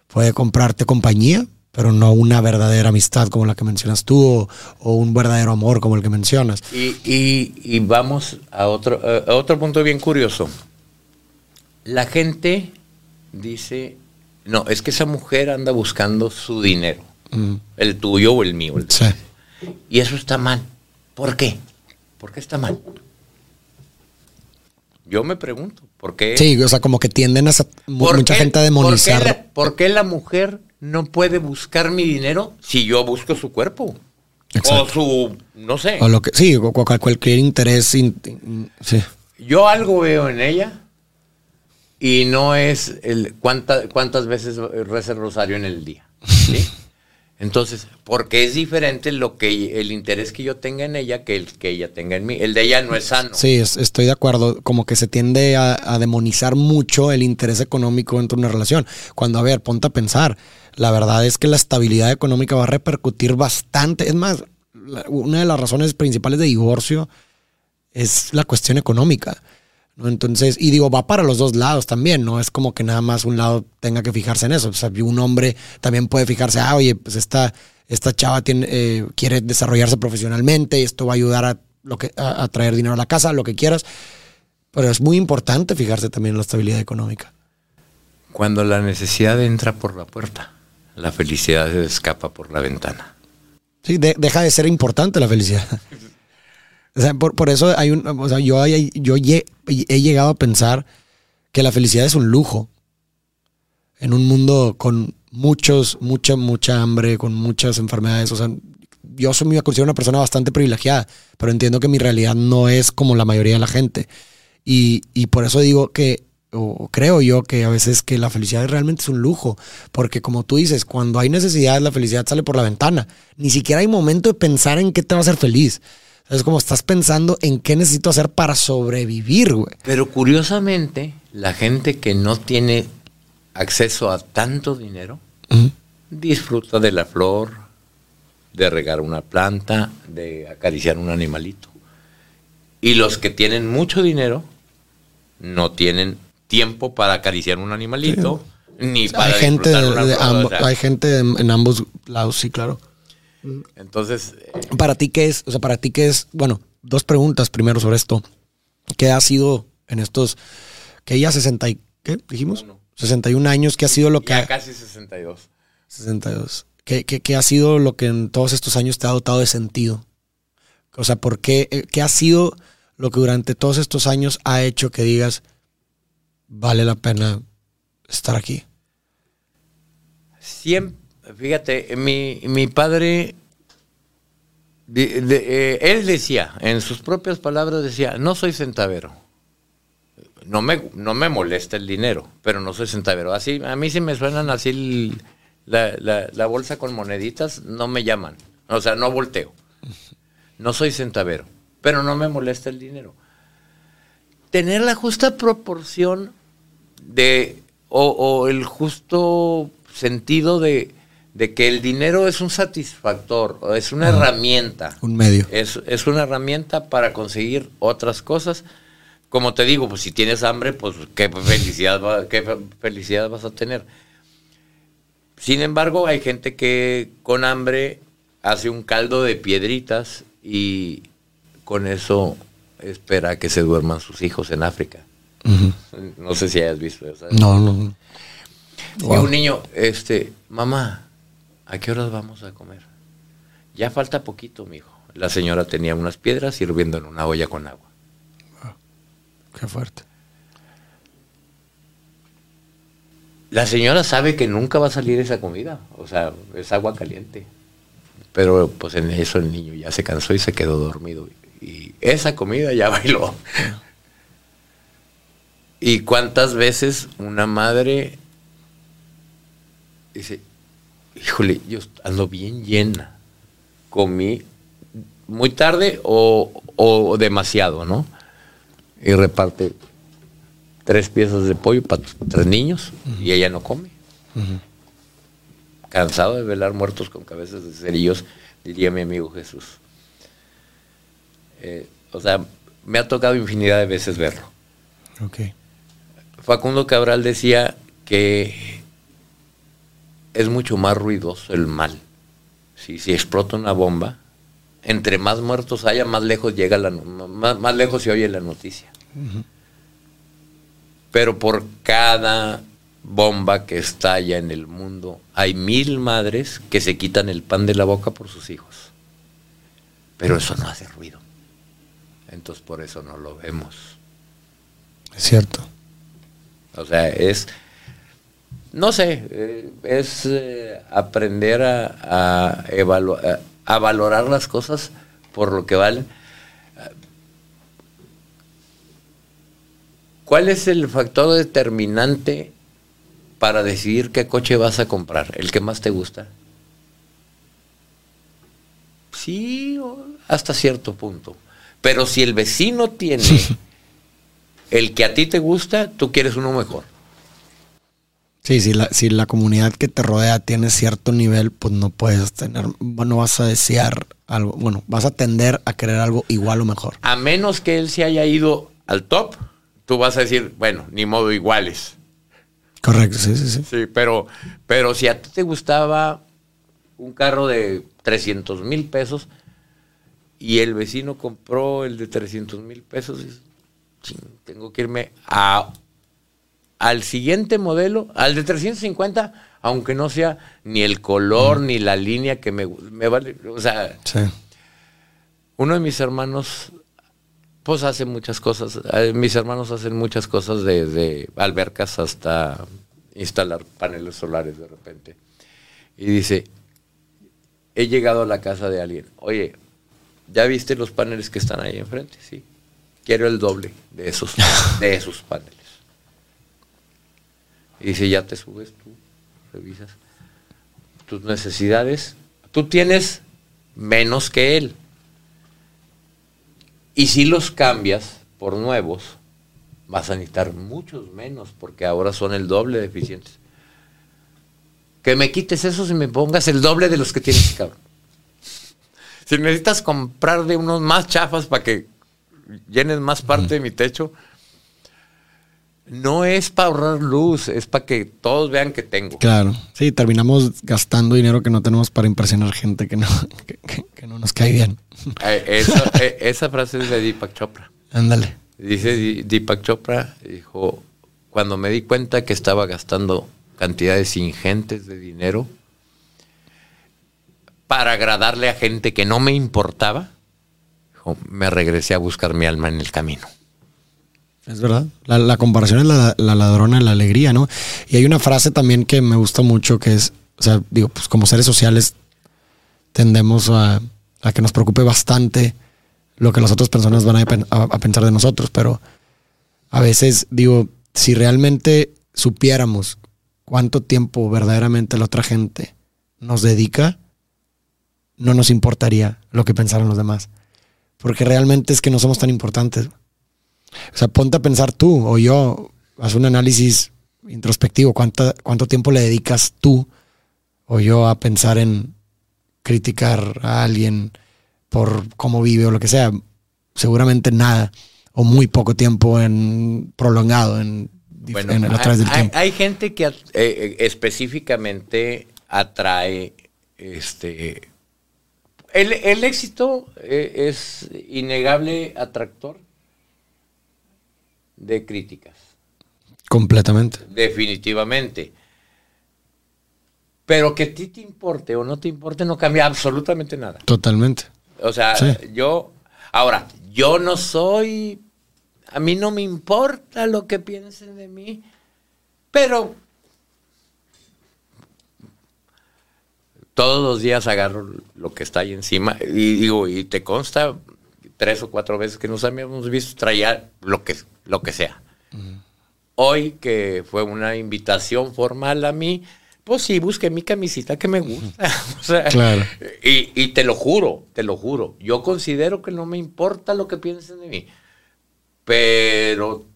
Puede comprarte compañía, pero no una verdadera amistad como la que mencionas tú, o, o un verdadero amor como el que mencionas. Y, y- y vamos a otro, a otro punto bien curioso. La gente dice, no, es que esa mujer anda buscando su dinero, Mm, el tuyo o el mío. el- sí. Y eso está mal. ¿Por qué? ¿Por qué está mal? Yo me pregunto, ¿por qué? Sí, o sea, como que tienden a sa- mu- ¿Por mucha qué- gente a ¿por qué, demonizar. la, por qué la mujer no puede buscar mi dinero si yo busco su cuerpo? Exacto. O su, no sé. O lo que, sí, o cual- cualquier interés. in- in- sí. Yo algo veo en ella y no es el cuánta- cuántas veces reza el rosario en el día. ¿sí? Entonces, porque es diferente lo que el interés que yo tenga en ella que el que ella tenga en mí. El de ella no es sano. Sí, estoy de acuerdo. Como que se tiende a, demonizar mucho el interés económico dentro de una relación. Cuando, a ver, ponte a pensar. La verdad es que la estabilidad económica va a repercutir bastante. Es más, una de las razones principales de divorcio es la cuestión económica. ¿No? Entonces, y digo, va para los dos lados también, no es como que nada más un lado tenga que fijarse en eso. O sea, un hombre también puede fijarse, ah, oye, pues esta, esta chava tiene, eh, quiere desarrollarse profesionalmente, y esto va a ayudar a, lo que, a, traer dinero a la casa, lo que quieras. Pero es muy importante fijarse también en la estabilidad económica. Cuando la necesidad entra por la puerta, la felicidad se escapa por la ventana. Sí, deja de ser importante la felicidad. O sea, por, eso hay un, o sea, yo, yo he llegado a pensar que la felicidad es un lujo. En un mundo con muchos, mucha, mucha hambre, con muchas enfermedades. O sea, yo soy, me considero una persona bastante privilegiada, pero entiendo que mi realidad no es como la mayoría de la gente. Y, y por eso digo que, o creo yo que a veces que la felicidad realmente es un lujo, porque como tú dices, cuando hay necesidad, la felicidad sale por la ventana. Ni siquiera hay momento de pensar en qué te va a hacer feliz. Es como estás pensando en qué necesito hacer para sobrevivir, güey. Pero curiosamente, la gente que no tiene acceso a tanto dinero disfruta de la flor, de regar una planta, de acariciar un animalito. Y los que tienen mucho dinero no tienen tiempo para acariciar un animalito, ni para hay gente, hay gente en ambos lados, sí, claro. Entonces. Eh, ¿Para ti qué es? O sea, para ti qué es. Bueno, dos preguntas primero sobre esto. ¿Qué ha sido en estos. que ya 60 y, ¿Qué dijimos? 61 años. ¿Qué ha sido lo que. Ya casi 62. 62. ¿Qué, qué, ha sido lo que en todos estos años te ha dotado de sentido? O sea, ¿por qué, eh, qué ha sido lo que durante todos estos años ha hecho que digas, vale la pena estar aquí? Siempre Fíjate, mi, mi padre, eh, él decía, en sus propias palabras decía, no soy centavero. No me, no me molesta el dinero, pero no soy centavero. Así, a mí si me suenan así la, la bolsa con moneditas, no me llaman. O sea, no volteo. No soy centavero, pero no me molesta el dinero. Tener la justa proporción de, o el justo sentido de, de que el dinero es un satisfactor, es una herramienta. Un medio. Es, es, una herramienta para conseguir otras cosas. Como te digo, pues si tienes hambre, pues qué felicidad, qué felicidad vas a tener. Sin embargo, hay gente que con hambre hace un caldo de piedritas y con eso espera que se duerman sus hijos en África. No sé si hayas visto eso. No, no. Y un niño, este, mamá, ¿a qué horas vamos a comer? Ya falta poquito, mijo. La señora tenía unas piedras hirviendo en una olla con agua. qué fuerte. La señora sabe que nunca va a salir esa comida, o sea, es agua caliente. Pero pues en eso el niño ya se cansó y se quedó dormido. Y esa comida ya bailó. ¿Y cuántas veces una madre dice, híjole, yo ando bien llena. Comí muy tarde o, demasiado, ¿no? Y reparte tres piezas de pollo para tres niños y ella no come. Cansado de velar muertos con cabezas de cerillos, diría mi amigo Jesús. Eh, o sea, me ha tocado infinidad de veces verlo. Facundo Cabral decía que es mucho más ruidoso el mal. Si, si explota una bomba, entre más muertos haya, más lejos llega la más, lejos se oye la noticia. Pero por cada bomba que estalla en el mundo, hay mil madres que se quitan el pan de la boca por sus hijos. Pero eso no hace ruido. Entonces por eso no lo vemos. Es cierto. O sea, es no sé, eh, es eh, aprender a, a, valorar las cosas por lo que valen. ¿Cuál es el factor determinante para decidir qué coche vas a comprar? ¿El que más te gusta? Sí, hasta cierto punto. Pero si el vecino tiene el que a ti te gusta, tú quieres uno mejor. Sí, si la, si la comunidad que te rodea tiene cierto nivel, pues no puedes tener, no vas a desear algo, bueno, vas a tender a querer algo igual o mejor. A menos que él se haya ido al top, tú vas a decir, bueno, ni modo iguales. Correcto, sí, sí, sí. Sí, pero, pero si a ti te gustaba un carro de 300 mil pesos y el vecino compró el de 300 mil pesos, tengo que irme a al siguiente modelo, al de 350, aunque no sea ni el color ni la línea que me, me vale. O sea, uno de mis hermanos, pues hace muchas cosas. Eh, mis hermanos hacen muchas cosas desde albercas hasta instalar paneles solares de repente. Y dice, he llegado a la casa de alguien. Oye, ¿ya viste los paneles que están ahí enfrente? Sí. Quiero el doble de esos, de esos paneles. Y si ya te subes tú, revisas tus necesidades. Tú tienes menos que él. Y si los cambias por nuevos, vas a necesitar muchos menos, porque ahora son el doble de eficientes. Que me quites eso y me pongas el doble de los que tienes, cabrón. Si necesitas comprar de unos más chafas para que llenes más parte de mi techo, no es para ahorrar luz, es para que todos vean que tengo. Claro, sí, terminamos gastando dinero que no tenemos para impresionar gente que no, que, no nos cae bien. Eh, eh, esa frase es de Deepak Chopra. Ándale. Dice Deepak Chopra, dijo, cuando me di cuenta que estaba gastando cantidades ingentes de dinero para agradarle a gente que no me importaba, me regresé a buscar mi alma en el camino. Es verdad. La, comparación es la, ladrona de la alegría, ¿no? Y hay una frase también que me gusta mucho que es, o sea, digo, pues como seres sociales tendemos a, que nos preocupe bastante lo que las otras personas van a, pensar de nosotros, pero a veces digo, si realmente supiéramos cuánto tiempo verdaderamente la otra gente nos dedica, no nos importaría lo que pensaran los demás. Porque realmente es que no somos tan importantes. O sea, ponte a pensar tú o yo, haz un análisis introspectivo, ¿cuánto, cuánto tiempo le dedicas tú o yo a pensar en criticar a alguien por cómo vive o lo que sea. Seguramente nada o muy poco tiempo en prolongado en, en a través del hay, tiempo. Hay gente que eh, específicamente atrae este el, el éxito eh, es innegable atractor de críticas. Completamente. Definitivamente. Pero que a ti te importe o no te importe no cambia absolutamente nada. Totalmente. O sea, yo, ahora, yo no soy, a mí no me importa lo que piensen de mí, pero todos los días agarro lo que está ahí encima y digo, y te consta tres o cuatro veces que nos habíamos visto traer lo que lo que sea. Hoy que fue una invitación formal a mí, pues sí, busqué mi camisita que me gusta. claro. y, te lo juro, te lo juro. Yo considero que no me importa lo que piensen de mí. Pero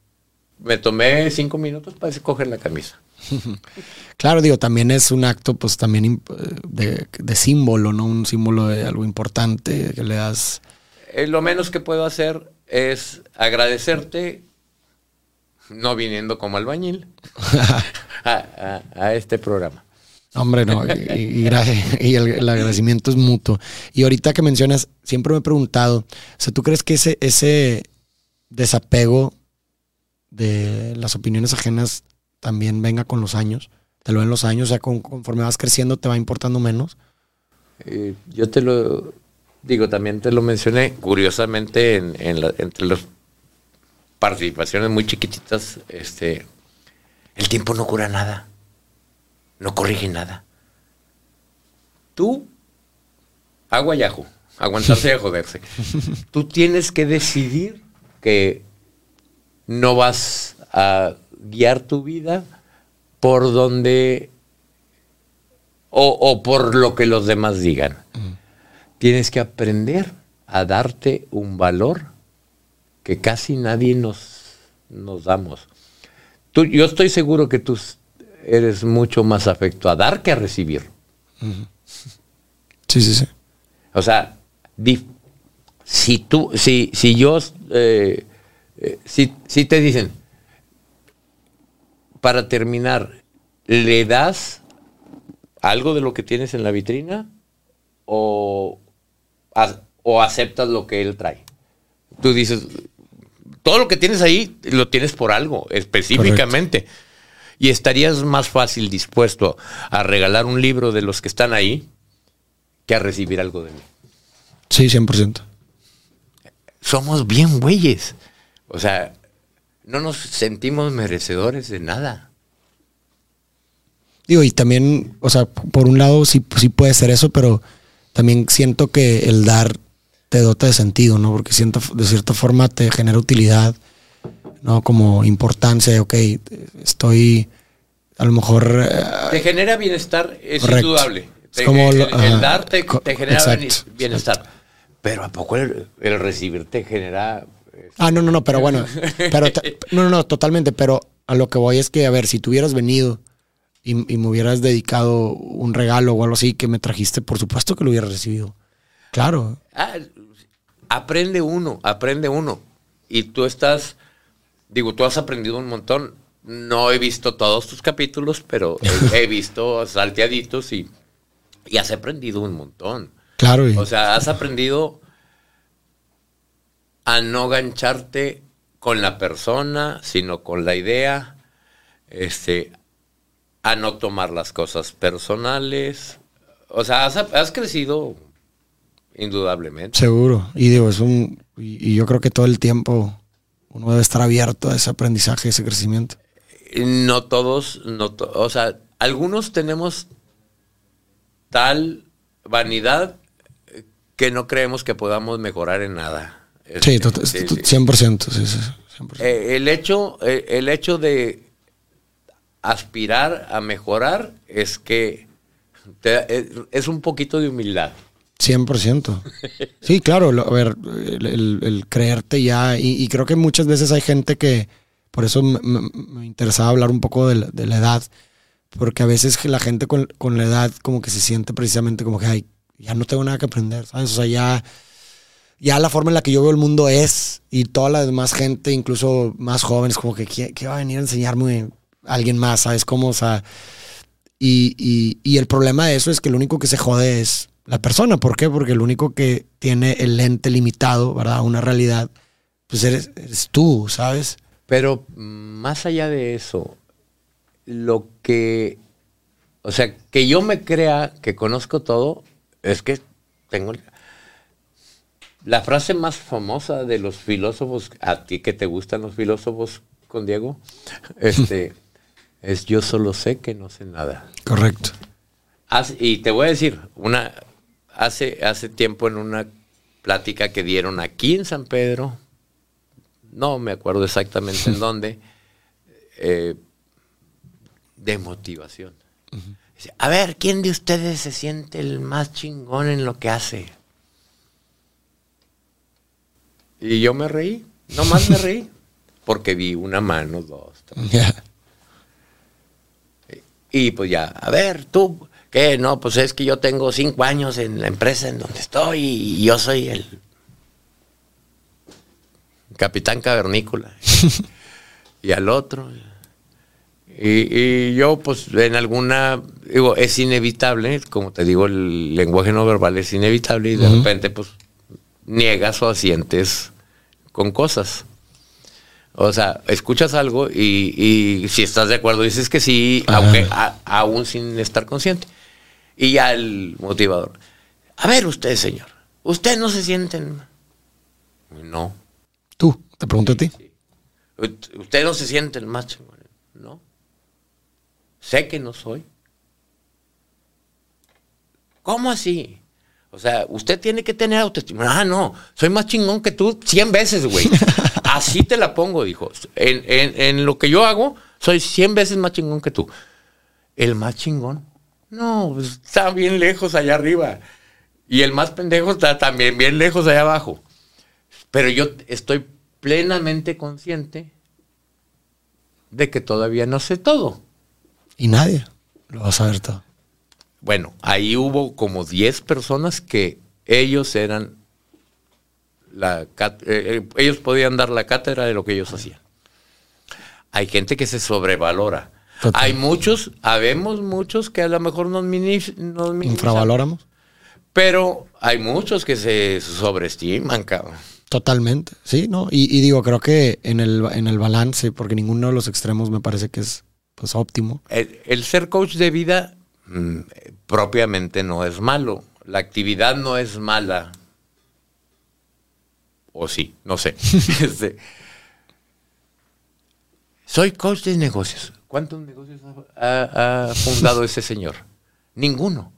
me tomé cinco minutos para escoger la camisa. Claro, digo, también es un acto, pues también de, de símbolo, ¿no? Un símbolo de algo importante que le das. Eh, lo menos que puedo hacer es agradecerte no viniendo como albañil a, este programa. Hombre, no, y, y, el, agradecimiento es mutuo. Y ahorita que mencionas, siempre me he preguntado, o sea, ¿tú crees que ese, ese desapego de las opiniones ajenas también venga con los años? ¿Te lo ven los años? O sea, conforme vas creciendo, ¿te va importando menos? Eh, yo te lo digo, también te lo mencioné, curiosamente, en, entre los participaciones muy chiquititas, este, el tiempo no cura nada, no corrige nada. Tú, agua y ajo, aguantarse y a joderse. Tú tienes que decidir que no vas a guiar tu vida por donde o, por lo que los demás digan. tienes que aprender a darte un valor que casi nadie nos, nos damos. Tú, yo estoy seguro que tú eres mucho más afecto a dar que a recibir. Sí, sí, sí. O sea, si tú, si, si yo, eh, eh, si, si te dicen, para terminar, ¿le das algo de lo que tienes en la vitrina o, o aceptas lo que él trae? Tú dices, todo lo que tienes ahí lo tienes por algo, específicamente. Y estarías más fácil dispuesto a regalar un libro de los que están ahí que a recibir algo de mí. Sí, 100%. Somos bien güeyes. O sea, no nos sentimos merecedores de nada. Digo, y también, o sea, por un lado sí, sí puede ser eso, pero también siento que el dar te dota de sentido, ¿no? Porque siento, de cierta forma te genera utilidad, ¿no? Como importancia, ok, estoy a lo mejor... Eh, te genera bienestar, es indudable. como el, dar te, genera bienestar. Pero ¿a poco el, recibir te genera... Ah, no, no, no, pero bueno, pero no, no, no, totalmente, pero a lo que voy es que, a ver, si tú hubieras venido y, me hubieras dedicado un regalo o algo así que me trajiste, por supuesto que lo hubiera recibido. Claro. Ah, aprende uno, aprende uno. Y tú estás, digo, tú has aprendido un montón. No he visto todos tus capítulos, pero he, visto salteaditos y, y, has aprendido un montón. Claro. O sea, has aprendido a no gancharte con la persona, sino con la idea, este, a no tomar las cosas personales. O sea, has, has crecido Indudablemente. Seguro. Y digo, es un. Y, yo creo que todo el tiempo uno debe estar abierto a ese aprendizaje, ese crecimiento. No todos, no o sea, algunos tenemos tal vanidad que no creemos que podamos mejorar en nada. Sí, 100%. Eh, el, hecho, eh, el hecho de aspirar a mejorar es que es un poquito de humildad. 100%. Sí, claro, a ver, el, creerte ya, y, creo que muchas veces hay gente que, por eso me, interesaba hablar un poco de la, edad, porque a veces la gente con, la edad como que se siente precisamente como que, ay, ya no tengo nada que aprender, ¿sabes? O sea, ya, ya la forma en la que yo veo el mundo es, y toda la demás gente, incluso más jóvenes, como que, ¿qué, va a venir a enseñarme alguien más? ¿Sabes cómo? O sea, y, y, y el problema de eso es que lo único que se jode es la persona. ¿Por qué? Porque el único que tiene el lente limitado, ¿verdad? Una realidad, pues eres, tú, ¿sabes? Pero más allá de eso, lo que, o sea, que yo me crea que conozco todo, es que tengo... La frase más famosa de los filósofos, a ti que te gustan los filósofos con Diego, este, es yo solo sé que no sé nada. Correcto. y te voy a decir, una, hace, hace tiempo en una plática que dieron aquí en San Pedro, no me acuerdo exactamente en dónde, eh, de motivación. a ver, ¿quién de ustedes se siente el más chingón en lo que hace? Y yo me reí, nomás me reí, porque vi una mano, dos, tres. Y pues ya, a ver, tú, ¿Qué? No, pues es que yo tengo cinco años en la empresa en donde estoy y yo soy el capitán cavernícola. y al otro. Y, yo, pues, en alguna, digo, es inevitable, como te digo, el lenguaje no verbal es inevitable y de repente, pues, niegas o asientes con cosas. O sea, escuchas algo y, si estás de acuerdo dices que sí, aunque aún sin estar consciente. Y ya el motivador. A ver usted, señor. ¿Usted no se siente? No. ¿Tú? Te pregunto a ti. ¿Usted no se siente el más No. Sé que no soy. ¿Cómo así? O sea, usted tiene que tener autoestima. Ah, no, soy más chingón que tú cien veces, güey. Así te la pongo, dijo. En, en, lo que yo hago, soy cien veces más chingón que tú. El más chingón no, pues, está bien lejos allá arriba. Y el más pendejo está también bien lejos allá abajo. Pero yo estoy plenamente consciente de que todavía no sé todo. Y nadie lo va a saber todo. Bueno, ahí hubo como 10 personas que ellos eran la eh, eh, ellos podían dar la cátedra de lo que ellos hacían. Hay gente que se sobrevalora. Total. Hay muchos, habemos muchos que a lo mejor nos, mini, nos Infravaloramos. Pero hay muchos que se sobreestiman, cabrón. Totalmente, sí, ¿no? Y, y digo, creo que en el, en el balance, porque ninguno de los extremos me parece que es pues óptimo. El, el ser coach de vida mm, propiamente no es malo. La actividad no es mala. O sí, no sé. Este, soy coach de negocios. ¿Cuántos negocios ha, fundado ese señor? Ninguno.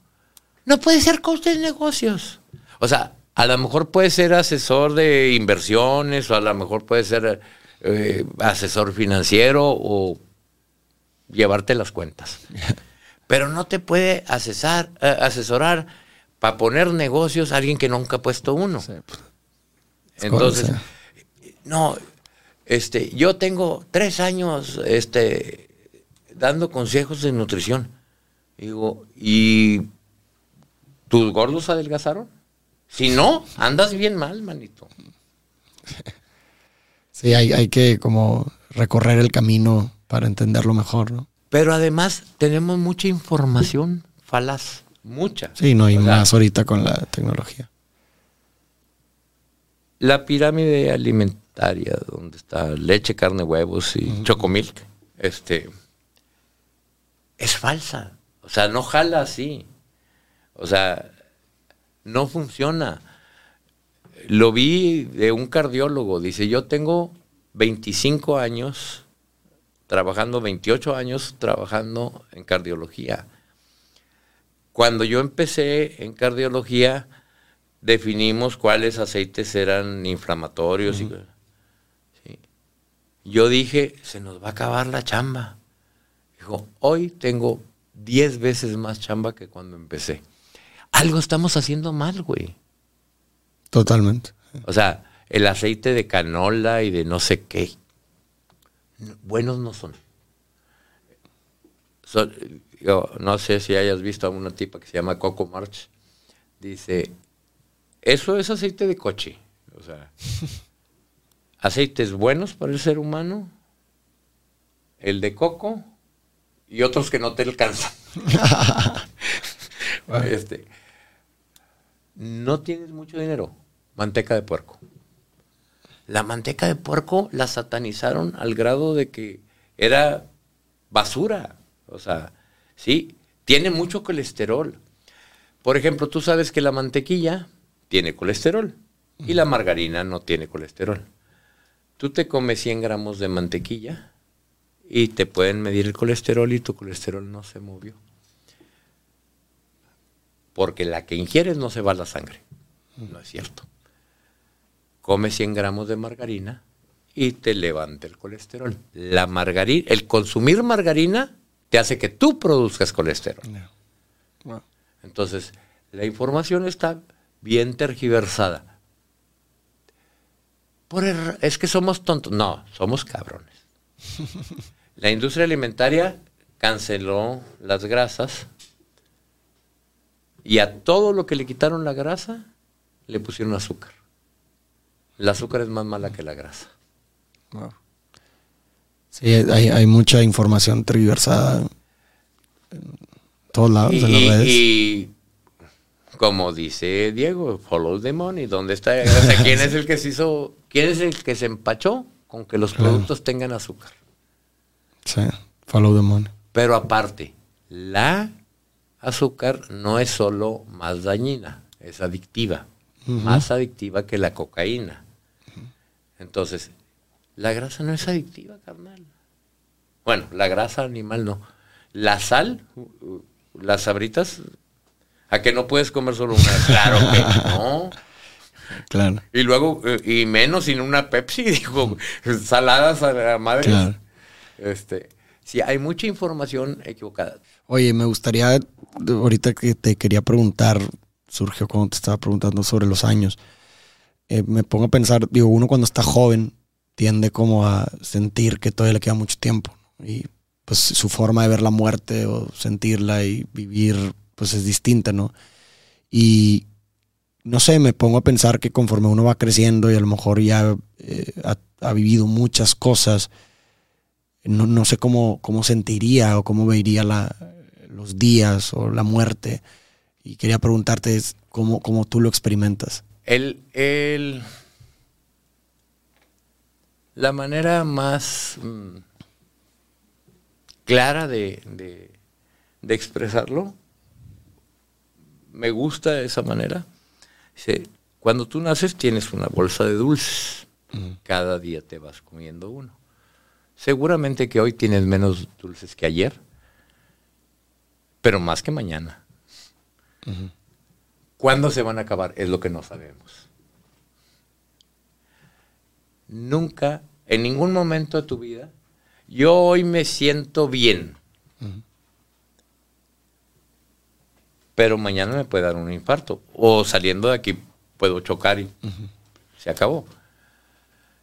No puede ser coach de negocios. O sea, a lo mejor puede ser asesor de inversiones, o a lo mejor puede ser eh, asesor financiero, o llevarte las cuentas. Pero no te puede asesar, eh, asesorar para poner negocios a alguien que nunca ha puesto uno. pues, Entonces, no, este, yo tengo tres años este, dando consejos de nutrición. Digo, ¿y tus gordos adelgazaron? Si no, andas bien mal, manito. Sí, hay, hay que como recorrer el camino para entenderlo mejor, ¿no? Pero además tenemos mucha información falaz, mucha. Sí, no, y O sea, más ahorita con la tecnología. La pirámide alimentaria, donde está leche, carne, huevos y chocomilk, este, es falsa. O sea, no jala así. O sea, no funciona. Lo vi de un cardiólogo. Dice, yo tengo 25 años trabajando, 28 años trabajando en cardiología. Cuando yo empecé en cardiología, definimos cuáles aceites eran inflamatorios. y- sí. Yo dije, se nos va a acabar la chamba. Dijo, hoy tengo 10 veces más chamba que cuando empecé. Algo estamos haciendo mal, güey. Totalmente. O sea, el aceite de canola y de no sé qué. Buenos no son. Son- yo no sé si hayas visto a una tipa que se llama Coco March. Dice, eso es aceite de coche. O sea, aceites buenos para el ser humano, el de coco y otros que no te alcanzan. Este, no tienes mucho dinero, manteca de puerco. La manteca de puerco la satanizaron al grado de que era basura. O sea, sí, tiene mucho colesterol. Por ejemplo, tú sabes que la mantequilla tiene colesterol y la margarina no tiene colesterol. Tú te comes 100 gramos de mantequilla y te pueden medir el colesterol y tu colesterol no se movió. Porque la que ingieres no se va a la sangre. No es cierto. Come 100 gramos de margarina y te levanta el colesterol. La margarina, el consumir margarina te hace que tú produzcas colesterol. Entonces, la información está bien tergiversada. Por es que somos tontos. No, somos cabrones. La industria alimentaria canceló las grasas y a todo lo que le quitaron la grasa le pusieron azúcar. El azúcar es más mala que la grasa. Wow. Sí, hay, hay mucha información tergiversada en todos lados, en las Y, redes. y como dice Diego, follow the money. ¿Dónde está? ¿Quién es el que se hizo? ¿Quién es el que se empachó con que los Claro. productos tengan azúcar? Sí, follow the money. Pero aparte, la azúcar no es solo más dañina, es adictiva. Más adictiva que la cocaína. Entonces, la grasa no es adictiva, carnal. Bueno, la grasa animal no. La sal, u- u- las sabritas, ¿a que no puedes comer solo una? Claro que no. Claro. Y luego, eh, y menos sin una Pepsi, digo, saladas a la madre. Claro. Este, sí, hay mucha información equivocada. Oye, me gustaría, ahorita que te quería preguntar surgió cuando te estaba preguntando sobre los años. Eh, me pongo a pensar, digo, uno cuando está joven tiende como a sentir que todavía le queda mucho tiempo. Y pues su forma de ver la muerte o sentirla y vivir, pues es distinta, ¿no? Y no sé, me pongo a pensar que conforme uno va creciendo y a lo mejor ya eh, ha, vivido muchas cosas, no, no, sé cómo, cómo sentiría o cómo vería los días o la muerte. Y quería preguntarte cómo, cómo tú lo experimentas. El, el, la manera más mm, clara de, de, expresarlo, me gusta esa manera. Cuando tú naces tienes una bolsa de dulces, cada día te vas comiendo uno. Seguramente que hoy tienes menos dulces que ayer, pero más que mañana. ¿Cuándo se van a acabar? Es lo que no sabemos. Nunca, en ningún momento de tu vida, yo hoy me siento bien. Pero mañana me puede dar un infarto. O saliendo de aquí puedo chocar y se acabó.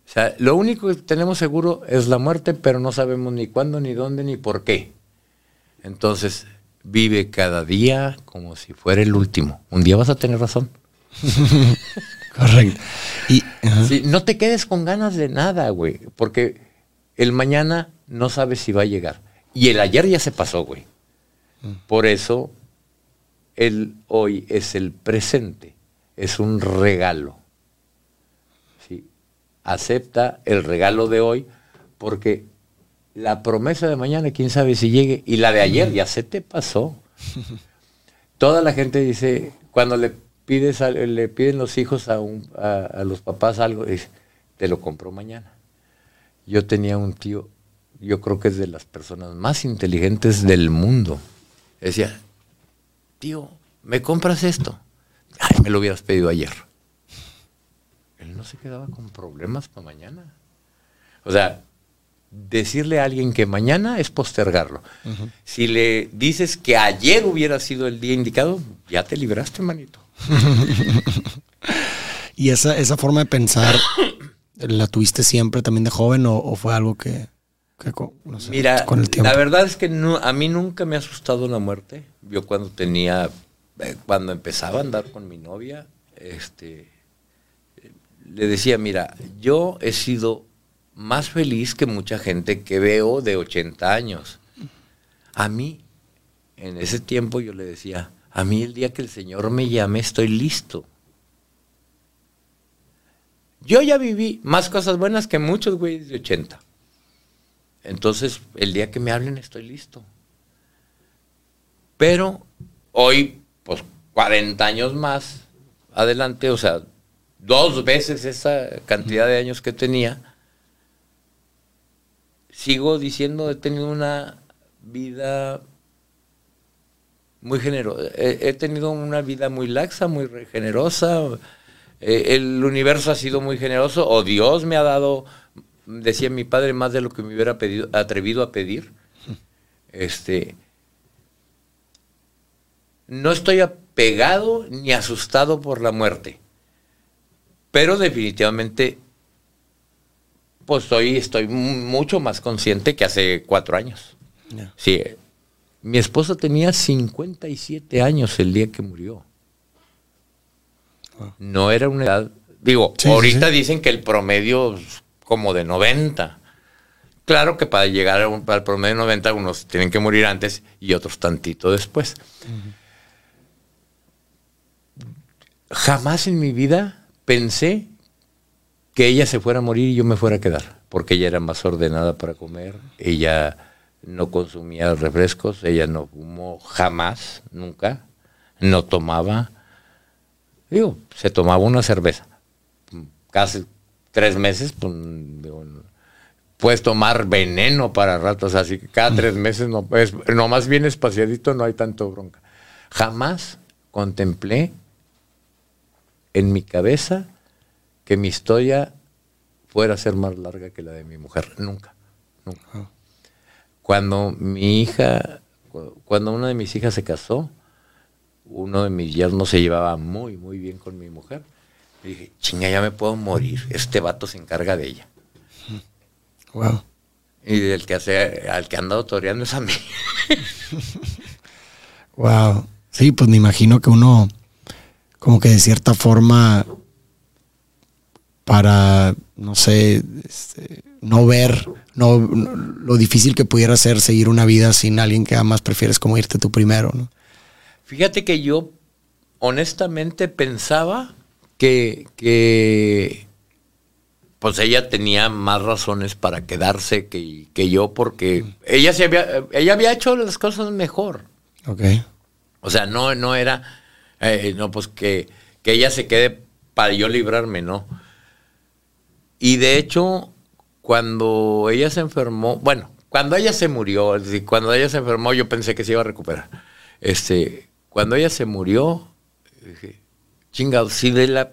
O sea, lo único que tenemos seguro es la muerte, pero no sabemos ni cuándo, ni dónde, ni por qué. Entonces, vive cada día como si fuera el último. Un día vas a tener razón. Correcto. Y, no te quedes con ganas de nada, güey, porque el mañana no sabes si va a llegar. Y el ayer ya se pasó, güey. Mm. Por eso el hoy es el presente, es un regalo. ¿Sí? Acepta el regalo de hoy porque la promesa de mañana, quién sabe si llegue, y la de ayer ya se te pasó. Toda la gente dice, cuando le pides le piden los hijos a, los papás algo, te lo compro mañana. Yo tenía un tío, yo creo que es de las personas más inteligentes del mundo. Decía, tío, ¿me compras esto? Ay, me lo hubieras pedido ayer. Él no se quedaba con problemas para mañana. O sea, decirle a alguien que mañana es postergarlo. Si le dices que ayer hubiera sido el día indicado, ya te libraste, manito. ¿Y esa, esa forma de pensar la tuviste siempre también de joven o, fue algo que, Mira, con el tiempo? La verdad es que a mí nunca me ha asustado la muerte. Yo cuando tenía, eh, cuando empezaba a andar con mi novia, este, le decía, mira, yo he sido más feliz que mucha gente que veo de 80 años. A mí, en ese tiempo yo le decía, a mí el día que el Señor me llame estoy listo. Yo ya viví más cosas buenas que muchos güeyes de 80. Entonces, el día que me hablen estoy listo. Pero hoy, pues 40 años más adelante, o sea, dos veces esa cantidad de años que tenía, sigo diciendo, he tenido una vida muy generosa. He, tenido una vida muy laxa, muy generosa. Eh, el universo ha sido muy generoso, o Dios me ha dado, decía mi padre, más de lo que me hubiera pedido, atrevido a pedir. Este, no estoy apegado ni asustado por la muerte, pero definitivamente pues hoy estoy mucho más consciente que hace cuatro años. Sí, mi esposa tenía 57 años el día que murió. No era una edad, digo, ahorita dicen que el promedio como de 90. Claro que para llegar al promedio de 90 unos tienen que morir antes y otros tantito después. Jamás en mi vida pensé que ella se fuera a morir y yo me fuera a quedar, porque ella era más ordenada para comer, ella no consumía refrescos, ella no fumó jamás, nunca, no tomaba, digo, se tomaba una cerveza, casi tres meses, pues, puedes tomar veneno para ratos, así que cada tres meses no, es, no más bien espaciadito, no hay tanto bronca. Jamás contemplé en mi cabeza que mi historia fuera a ser más larga que la de mi mujer. Nunca, nunca. Ah. Cuando mi hija, cuando una de mis hijas se casó, uno de mis yernos se llevaba muy, muy bien con mi mujer. Le dije, chinga, ya me puedo morir. Este vato se encarga de ella. Wow. Y el que hace, al que ha andado toreando es a mí. wow. Sí, pues me imagino que uno, como que de cierta forma, para, no sé, este, no ver no, lo difícil que pudiera ser seguir una vida sin alguien que además prefieres como irte tú primero, ¿no? Fíjate que yo honestamente pensaba que, que pues ella tenía más razones para quedarse que, que yo porque ella se había ella había hecho las cosas mejor. Ok. O sea, no, no era, eh, no, pues que, que ella se quede para yo librarme, no. Y de hecho, cuando ella se enfermó, bueno, cuando ella se murió, es decir, cuando ella se enfermó, yo pensé que se iba a recuperar. Este, cuando ella se murió, dije, chingado, si de la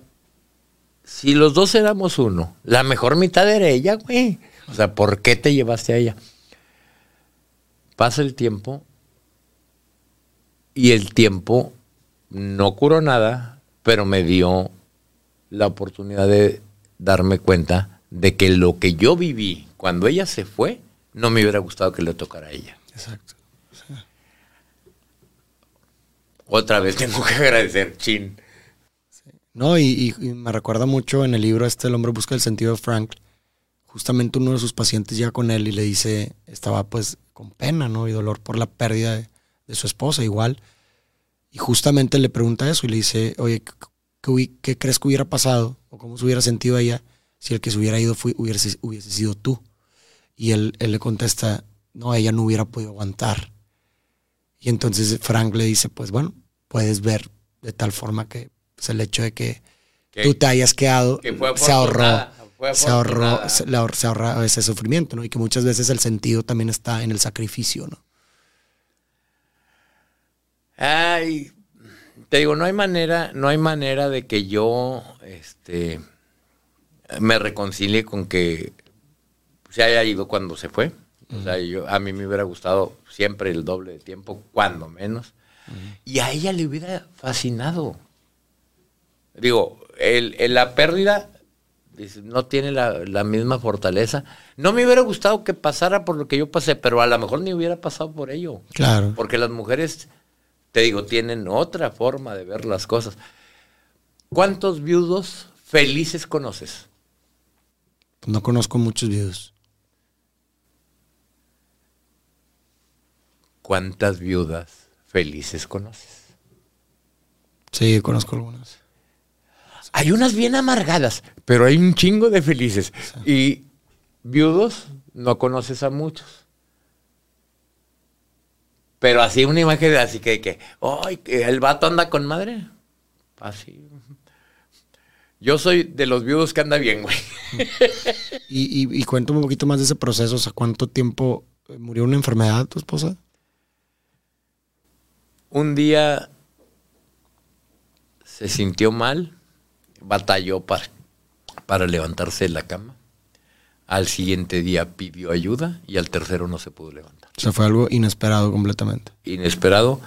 si los dos éramos uno, la mejor mitad era ella, güey. O sea, ¿por qué te llevaste a ella? Pasa el tiempo y el tiempo no curó nada, pero me dio la oportunidad de darme cuenta de que lo que yo viví cuando ella se fue, no me hubiera gustado que le tocara a ella. Exacto. Otra vez tengo que agradecer, chin. No, y, me recuerda mucho en el libro este, El hombre busca el sentido de Frank. Justamente uno de sus pacientes llega con él y le dice, estaba pues con pena, ¿no? Y dolor por la pérdida de, su esposa igual. Y justamente le pregunta eso y le dice, oye, ¿qué, crees que hubiera pasado? ¿O cómo se hubiera sentido ella si el que se hubiera ido hubiese, hubiese sido tú? Y él, él le contesta, no, ella no hubiera podido aguantar. Y entonces Frank le dice, pues bueno, puedes ver de tal forma que pues, el hecho de que tú te hayas quedado se ahorró, se ahorró, se, se ahorró ese sufrimiento, ¿no? Y que muchas veces el sentido también está en el sacrificio, ¿no? Ay, te digo, no hay manera, no hay manera de que yo este, me reconcilie con que se haya ido cuando se fue. O sea, yo, a mí me hubiera gustado siempre el doble de tiempo, cuando menos. Y a ella le hubiera fascinado. Digo, el, la pérdida no tiene la, la, misma fortaleza. No me hubiera gustado que pasara por lo que yo pasé, pero a lo mejor ni hubiera pasado por ello. Claro. Porque las mujeres te digo, tienen otra forma de ver las cosas. ¿Cuántos viudos felices conoces? No conozco muchos viudos. ¿Cuántas viudas felices conoces? Sí, conozco algunas. Hay unas bien amargadas, pero hay un chingo de felices. Y viudos no conoces a muchos. Pero así una imagen de así que, que, ¡ay! el vato anda con madre. Así. Yo soy de los viudos que anda bien, güey. y, y, cuéntame un poquito más de ese proceso. O sea, ¿cuánto tiempo eh, murió una enfermedad tu esposa? Un día se sintió mal, batalló para, para levantarse de la cama. Al siguiente día pidió ayuda y al tercero no se pudo levantar. O sea, fue algo inesperado completamente. Inesperado.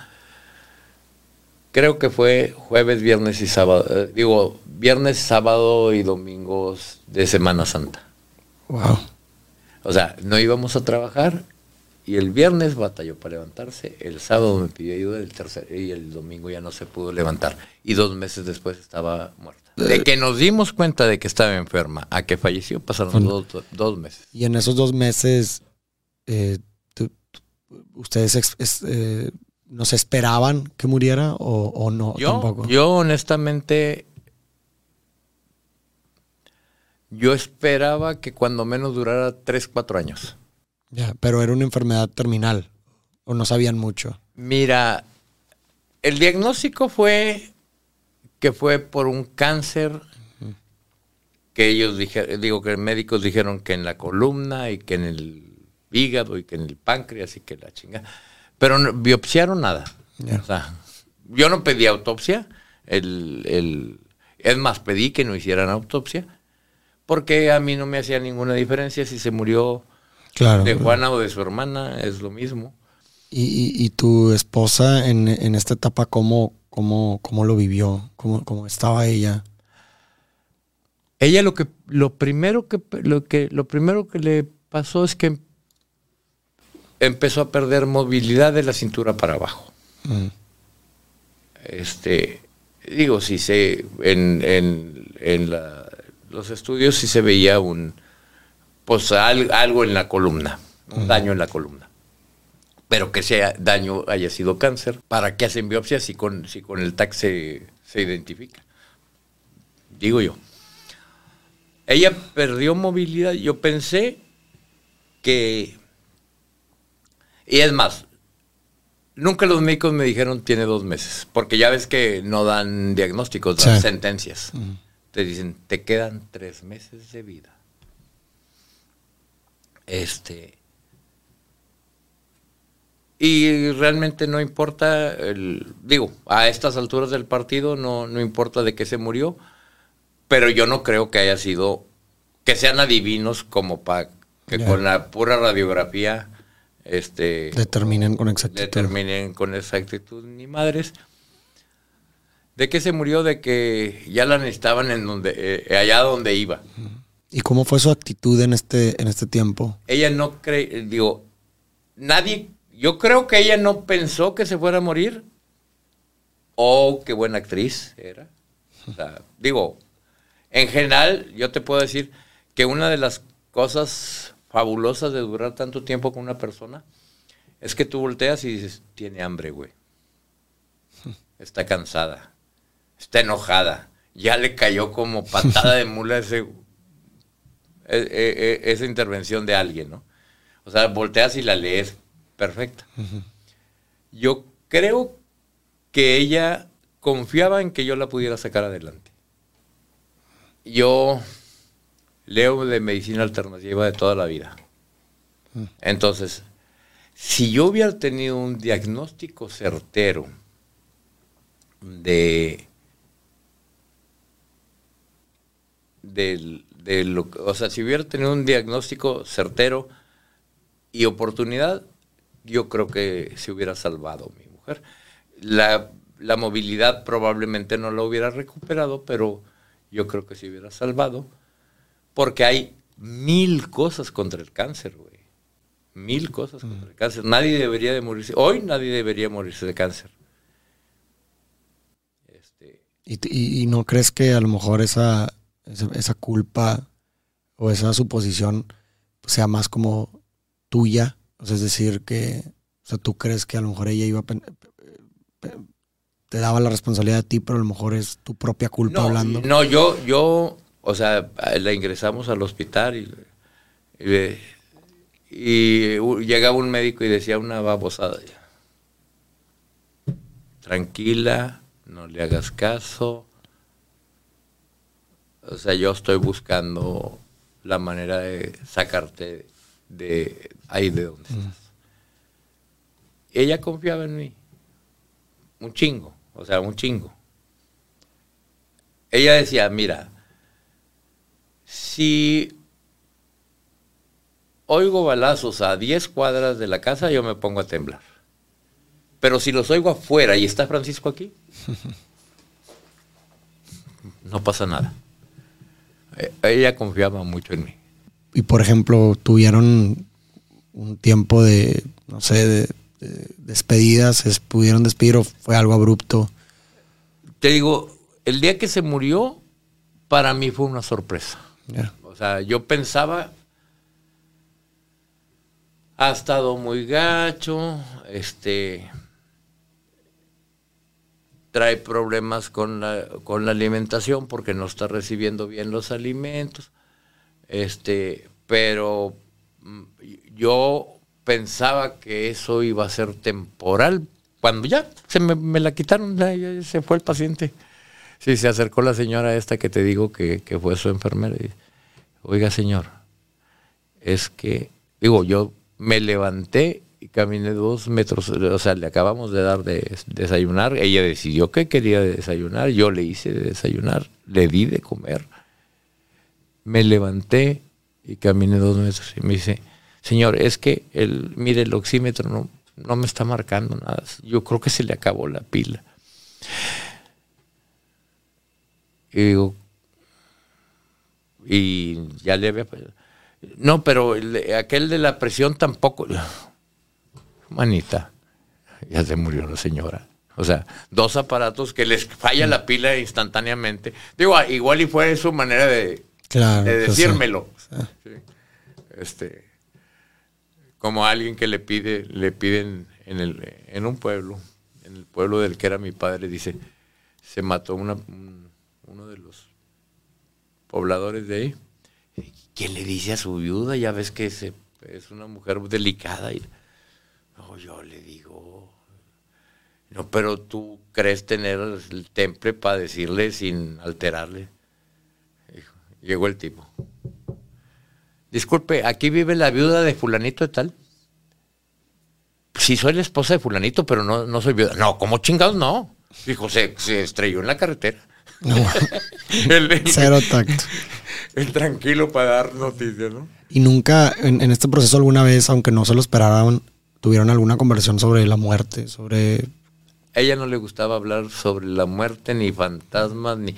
Creo que fue jueves, viernes y sábado. Eh, digo, viernes, sábado y domingos de Semana Santa. Wow. O sea, no íbamos a trabajar y el viernes batalló para levantarse, el sábado me pidió ayuda el tercer, y el domingo ya no se pudo levantar. Y dos meses después estaba muerta. De que nos dimos cuenta de que estaba enferma a que falleció pasaron dos, meses. Y en esos dos meses, eh, ¿ustedes eh, no se esperaban que muriera o, no? Yo, tampoco? yo honestamente, yo esperaba que cuando menos durara tres, cuatro años. Ya, pero era una enfermedad terminal o no sabían mucho. Mira, el diagnóstico fue que fue por un cáncer que ellos dijeron, digo que médicos dijeron que en la columna y que en el hígado y que en el páncreas y que la chinga. Pero no, biopsiaron nada. O sea, yo no pedí autopsia. El, el, es más, pedí que no hicieran autopsia. Porque a mí no me hacía ninguna diferencia si se murió de Juana o de su hermana, es lo mismo. ¿Y, y, tu esposa en, en esta etapa cómo, cómo, cómo lo vivió, cómo, cómo estaba ella. Ella lo que lo primero que lo que lo primero que le pasó es que empezó a perder movilidad de la cintura para abajo. Mm. Este digo, si se en, en, los estudios sí se veía un pues algo en la columna, un mm. daño en la columna. Pero que ese daño haya sido cáncer, ¿para qué hacen biopsias si con, si con el TAC se, se identifica? Digo yo. Ella perdió movilidad. Yo pensé que... Y es más, nunca los médicos me dijeron tiene dos meses, porque ya ves que no dan diagnósticos, dan sentencias. Te dicen, te quedan tres meses de vida. Este. Y realmente no importa, el, digo, a estas alturas del partido no, no importa de qué se murió pero yo no creo que haya sido, que sean adivinos como para que con la pura radiografía este, determinen con exactitud. Determinen con exactitud ni madres. ¿De qué se murió? De que ya la necesitaban en donde, eh, allá donde iba. ¿Y cómo fue su actitud en este, en este tiempo? Ella no cree, digo, nadie, yo creo que ella no pensó que se fuera a morir. Oh, qué buena actriz era. O sea, digo, en general, yo te puedo decir que una de las cosas fabulosas de durar tanto tiempo con una persona es que tú volteas y dices, tiene hambre, güey. Está cansada, está enojada, ya le cayó como patada de mula ese, e, e, e, esa intervención de alguien, ¿no? O sea, volteas y la lees perfecta. Yo creo que ella confiaba en que yo la pudiera sacar adelante yo leo de medicina alternativa de toda la vida. Mm. Entonces, si yo hubiera tenido un diagnóstico certero de, de, lo, o sea, si hubiera tenido un diagnóstico certero y oportunidad, yo creo que se hubiera salvado mi mujer. La, la movilidad probablemente no la hubiera recuperado, pero yo creo que se hubiera salvado, porque hay mil cosas contra el cáncer, güey. Mil cosas contra el cáncer. Nadie debería de morirse. Hoy nadie debería morirse de cáncer. Este, ¿Y, no crees que a lo mejor esa, esa, culpa o esa suposición sea más como tuya? O sea, es decir, que o sea, tú crees que a lo mejor ella iba a te daba la responsabilidad a ti, pero a lo mejor es tu propia culpa hablando. No, yo, yo, o sea, la ingresamos al hospital y, y, llegaba un médico y decía una babosada. Tranquila, no le hagas caso. O sea, yo estoy buscando la manera de sacarte de ahí de donde estás. Ella confiaba en mí. Un chingo o sea, un chingo. Ella decía, mira, si oigo balazos a 10 cuadras de la casa, yo me pongo a temblar. Pero si los oigo afuera y está Francisco aquí, no pasa nada. E, ella confiaba mucho en mí. Y por ejemplo, tuvieron un tiempo de, no sé, de despedidas, se pudieron despedir o fue algo abrupto? Te digo, el día que se murió, para mí fue una sorpresa. O sea, yo pensaba, ha estado muy gacho, este, trae problemas con la, con la alimentación porque no está recibiendo bien los alimentos, este, pero mm, yo pensaba que eso iba a ser temporal. Cuando ya se me, la quitaron, se fue el paciente. Sí, se acercó la señora esta que te digo que, fue su enfermera. Y, Oiga, señor, es que, digo, yo me levanté y caminé dos metros, o sea, le acabamos de dar de desayunar. Ella decidió que quería desayunar, yo le hice de desayunar, le di de comer. Me levanté y caminé dos metros y me dice, señor, es que el, mire, el oxímetro no, no me está marcando nada. Yo creo que se le acabó la pila. Y digo, y ya le había... No, pero aquel de la presión tampoco. Manita, ya se murió la señora. O sea, dos aparatos que les falla la pila instantáneamente. Digo, ah, igual y fue su manera de, pues decírmelo. Este, como alguien que le pide, le piden en, el, en un pueblo, en el pueblo del que era mi padre, dice, se mató una, uno de los pobladores de ahí. ¿Quién le dice a su viuda? Ya ves que es una mujer delicada. Y, no, yo le digo, no, pero tú crees tener el temple para decirle sin alterarle. Llegó el tipo. Disculpe, aquí vive la viuda de fulanito de tal. Sí, soy la esposa de fulanito, pero no, no soy viuda. No, ¿cómo chingados no? Dijo, se, se estrelló en la carretera. Cero tacto. El tranquilo para dar noticias, ¿no? Y nunca, en, en, este proceso alguna vez, aunque no se lo esperaran, tuvieron alguna conversación sobre la muerte, sobre ella no le gustaba hablar sobre la muerte, ni fantasmas, ni...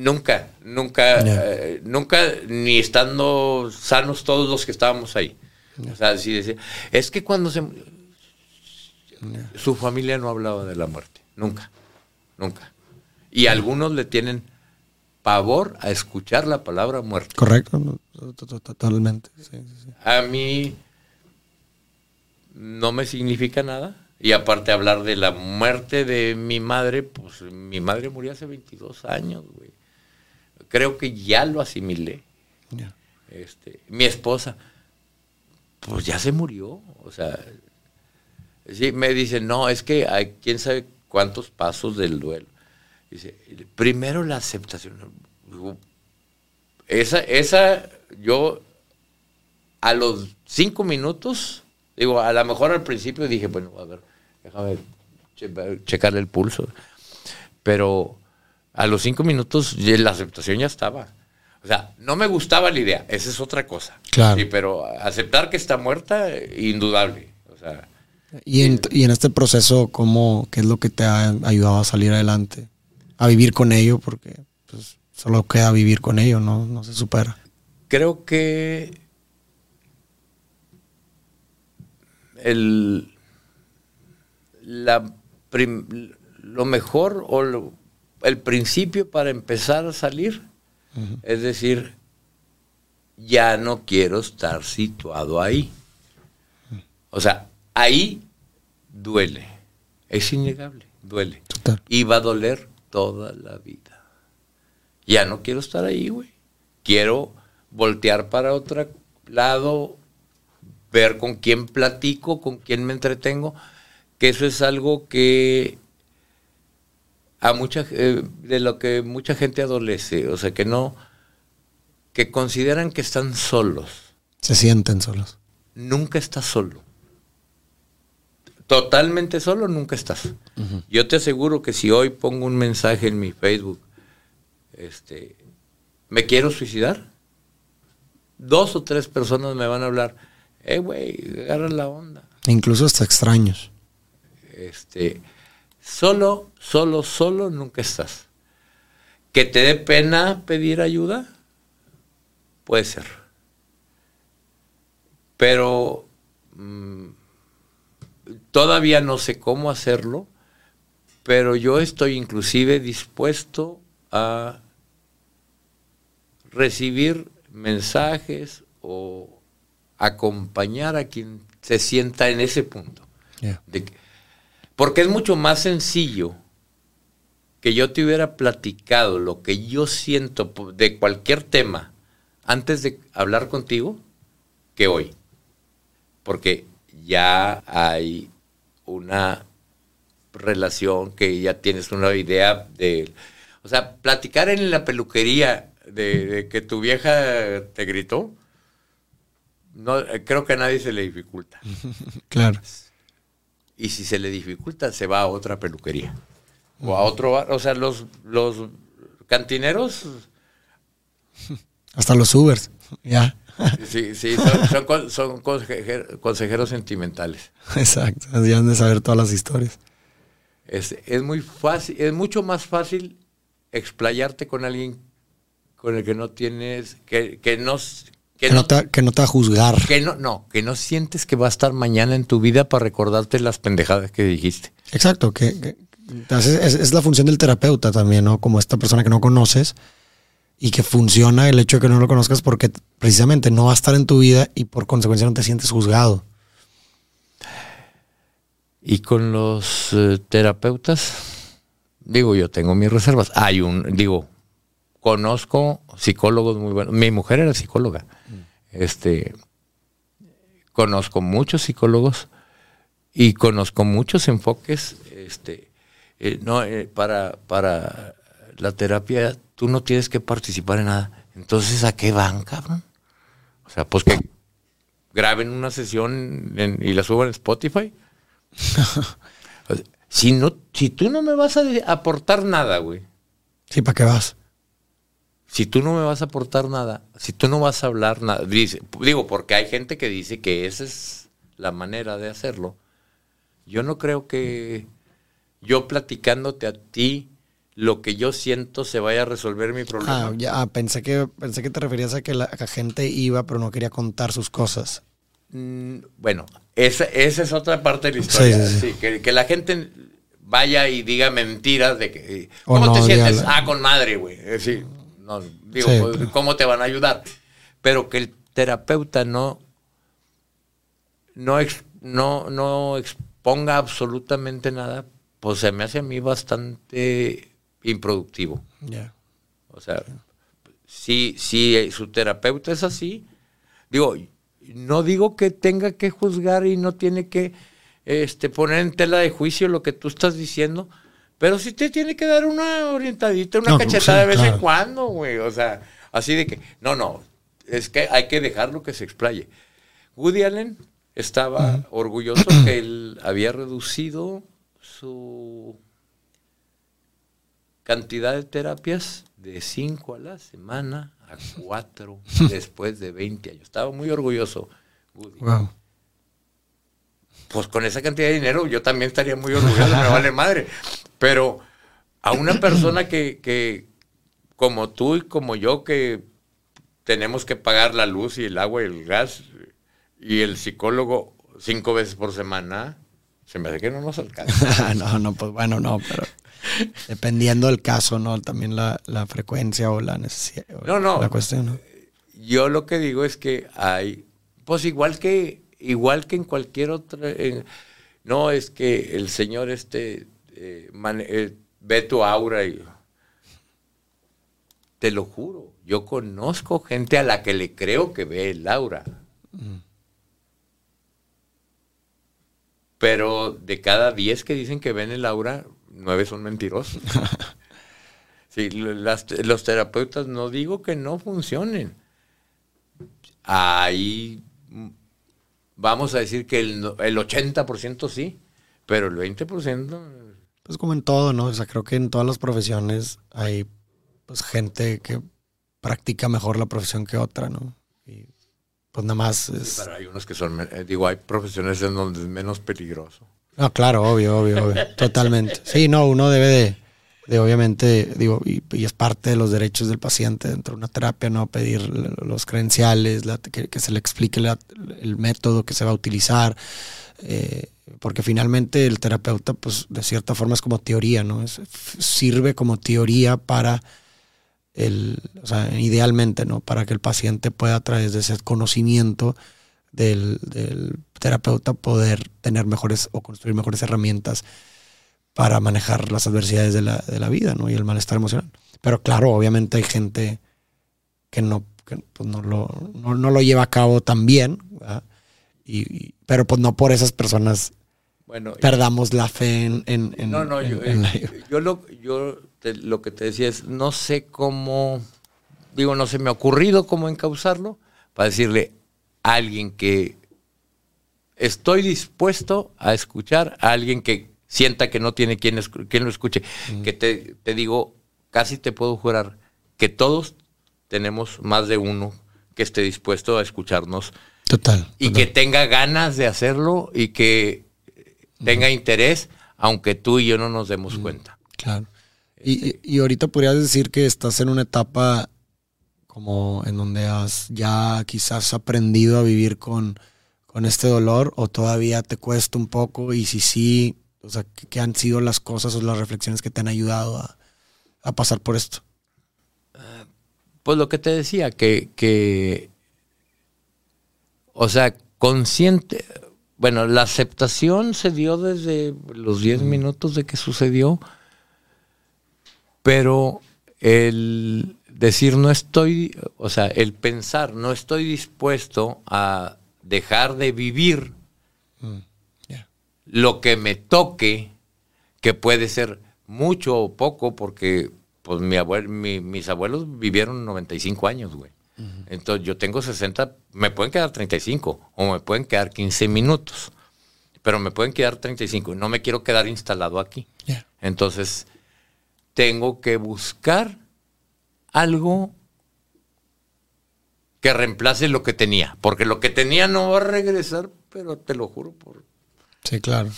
Nunca, nunca, eh, nunca, ni estando sanos todos los que estábamos ahí. O sea, decía, es que cuando se... Su familia no hablaba de la muerte, nunca, nunca. Y algunos le tienen pavor a escuchar la palabra muerte. Correcto, totalmente. A mí no me significa nada y aparte hablar de la muerte de mi madre, pues mi madre murió hace 22 años, güey. Creo que ya lo asimilé. Este, mi esposa, pues ya se murió. O sea, sí, me dice, no, es que hay quién sabe cuántos pasos del duelo. Dice, primero la aceptación. Esa, esa, yo a los cinco minutos, digo, a lo mejor al principio dije, bueno, a ver, déjame checarle el pulso. Pero a los cinco minutos la aceptación ya estaba. O sea, no me gustaba la idea, esa es otra cosa. Claro. Sí, pero aceptar que está muerta, indudable. O sea, y, en, y en este proceso, ¿cómo, ¿qué es lo que te ha ayudado a salir adelante? A vivir con ello, porque pues, solo queda vivir con ello, no, no se supera. Creo que el, la lo mejor o el principio para empezar a salir es decir, ya no quiero estar situado ahí. O sea, ahí duele, es innegable, duele. Y va a doler toda la vida. Ya no quiero estar ahí, güey. Quiero voltear para otro lado, ver con quién platico, con quién me entretengo que eso es algo que a mucha eh, de lo que mucha gente adolece, o sea, que no que consideran que están solos. Se sienten solos. Nunca estás solo. Totalmente solo nunca estás. Yo te aseguro que si hoy pongo un mensaje en mi Facebook, este, me quiero suicidar, dos o tres personas me van a hablar, eh, güey, agarra la onda. Incluso hasta extraños. Este, solo, solo, solo nunca estás. ¿Que te dé pena pedir ayuda? Puede ser. Pero mm, todavía no sé cómo hacerlo, pero yo estoy inclusive dispuesto a recibir mensajes o acompañar a quien se sienta en ese punto. De porque es mucho más sencillo que yo te hubiera platicado lo que yo siento de cualquier tema antes de hablar contigo que hoy. Porque ya hay una relación que ya tienes una idea de... O sea, platicar en la peluquería de, que tu vieja te gritó, no, creo que a nadie se le dificulta. claro y si se le dificulta se va a otra peluquería o a otro bar. O sea, los, los cantineros... Hasta los Ubers, ya. Sí, sí, son, consejeros, sentimentales. Exacto, han de saber todas las historias. Es, es muy fácil, es mucho más fácil explayarte con alguien con el que no tienes, que, que no, que, no, te, que no te va a juzgar. Que no, no, que no sientes que va a estar mañana en tu vida para recordarte las pendejadas que dijiste. Exacto, que, es, es, la función del terapeuta también, ¿no? Como esta persona que no conoces y que funciona el hecho de que no lo conozcas porque precisamente no va a estar en tu vida y por consecuencia no te sientes juzgado. Y con los eh, terapeutas, digo, yo tengo mis reservas. Hay un, digo, conozco psicólogos muy buenos. Mi mujer era psicóloga. Este, conozco muchos psicólogos y conozco muchos enfoques. Este, eh, no, eh, para, para la terapia tú no tienes que participar en nada. Entonces, ¿a qué van, cabrón? O sea, pues que graben una sesión y la suban en Spotify. si, no, si tú no me vas a aportar nada, güey. Sí, ¿para qué vas? Si tú no me vas a aportar nada, si tú no vas a hablar nada, digo, porque hay gente que dice que esa es la manera de hacerlo. Yo no creo que yo platicándote a ti lo que yo siento se vaya a resolver mi problema. Ah, ya, pensé que, pensé que te referías a que la, gente iba, pero no quería contar sus cosas. Mm, bueno, esa, esa, es otra parte de la historia. Sí, que, la gente vaya y diga mentiras de que... ¿Cómo te sientes? Ah, con madre, güey. No, digo, pues, ¿cómo te van a ayudar? Pero que el terapeuta no, no, no, no exponga absolutamente nada, pues se me hace a mí bastante improductivo. O sea, si, si su terapeuta es así, digo, no digo que tenga que juzgar y no tiene que este, poner en tela de juicio lo que tú estás diciendo, pero sí te tiene que dar una orientadita, una cachetada de vez en cuando, güey. O sea, así de que, no, no, es que hay que dejarlo que se explaye. Woody Allen estaba orgulloso que él había reducido su cantidad de terapias de 5 a la semana a 4 después de 20 años. Estaba muy orgulloso. Pues con esa cantidad de dinero yo también estaría muy orgulloso, me vale madre. Pero a una persona que, que, como tú y como yo, que tenemos que pagar la luz y el agua y el gas, y el psicólogo cinco veces por semana, se me hace que no nos alcanza. no, no, pues bueno, no, pero Dependiendo del caso, ¿no? También la, frecuencia o la necesidad. no, no. La cuestión, Yo lo que digo es que hay, pues igual que, igual que en cualquier otra, no es que el Señor este, eh, eh, ve tu aura y te lo juro, yo conozco gente a la que le creo que ve el aura. Mm. Pero de cada diez que dicen que ven el aura, nueve son mentirosos. sí, los terapeutas no digo que no funcionen. Ahí vamos a decir que el, el 80% sí, pero el 20%... Pues como en todo, ¿no? O sea, creo que en todas las profesiones hay pues gente que practica mejor la profesión que otra, ¿no? Y pues nada más es... pero hay unos que son, eh, digo, hay profesiones en donde es menos peligroso. No, claro, obvio, obvio, obvio. Totalmente. Sí, no, uno debe de, obviamente, digo, y, es parte de los derechos del paciente dentro de una terapia, ¿no? Pedir los credenciales, que, se le explique el método que se va a utilizar. Eh, porque finalmente el terapeuta, pues de cierta forma es como teoría, ¿no? sirve como teoría para el, o sea, idealmente, ¿no? Para que el paciente pueda a través de ese conocimiento del, terapeuta poder tener mejores o construir mejores herramientas para manejar las adversidades de la, de la vida ¿no? y el malestar emocional. Pero claro, obviamente hay gente que no, pues no, lo, no, lo lleva a cabo tan bien, y, pero pues no por esas personas bueno, perdamos la fe en... en, no, no, yo, eh, yo, lo, yo lo que te decía es, no sé cómo, digo, no se me ha ocurrido cómo encauzarlo para decirle, alguien que estoy dispuesto a escuchar, a alguien que sienta que no tiene quien, quien lo escuche. Mm. Que te, te, digo, casi te puedo jurar que todos tenemos más de uno que esté dispuesto a escucharnos. Total. Y que tenga ganas de hacerlo y que tenga interés, aunque tú y yo no nos demos Mm. cuenta. Claro. Y, y- y ahorita podrías decir que estás en una etapa como en donde has ya quizás aprendido a vivir con, con este dolor o todavía te cuesta un poco y si sí, o sea, ¿qué, han sido las cosas o las reflexiones que te han ayudado a, a pasar por esto? Pues lo que te decía, que, que o sea, consciente, bueno, la aceptación se dio desde los 10 minutos de que sucedió, pero el decir no estoy, o sea, el pensar no estoy dispuesto a dejar de vivir. Lo que me toque, que puede ser mucho o poco, porque pues mi abuel- mi- mis abuelos vivieron 95 años, güey. Entonces yo tengo 60, me pueden quedar 35 o me pueden quedar 15 minutos, pero me pueden quedar 35 y no me quiero quedar instalado aquí. Entonces tengo que buscar algo que reemplace lo que tenía, porque lo que tenía no va a regresar, pero te lo juro por Sí, claro.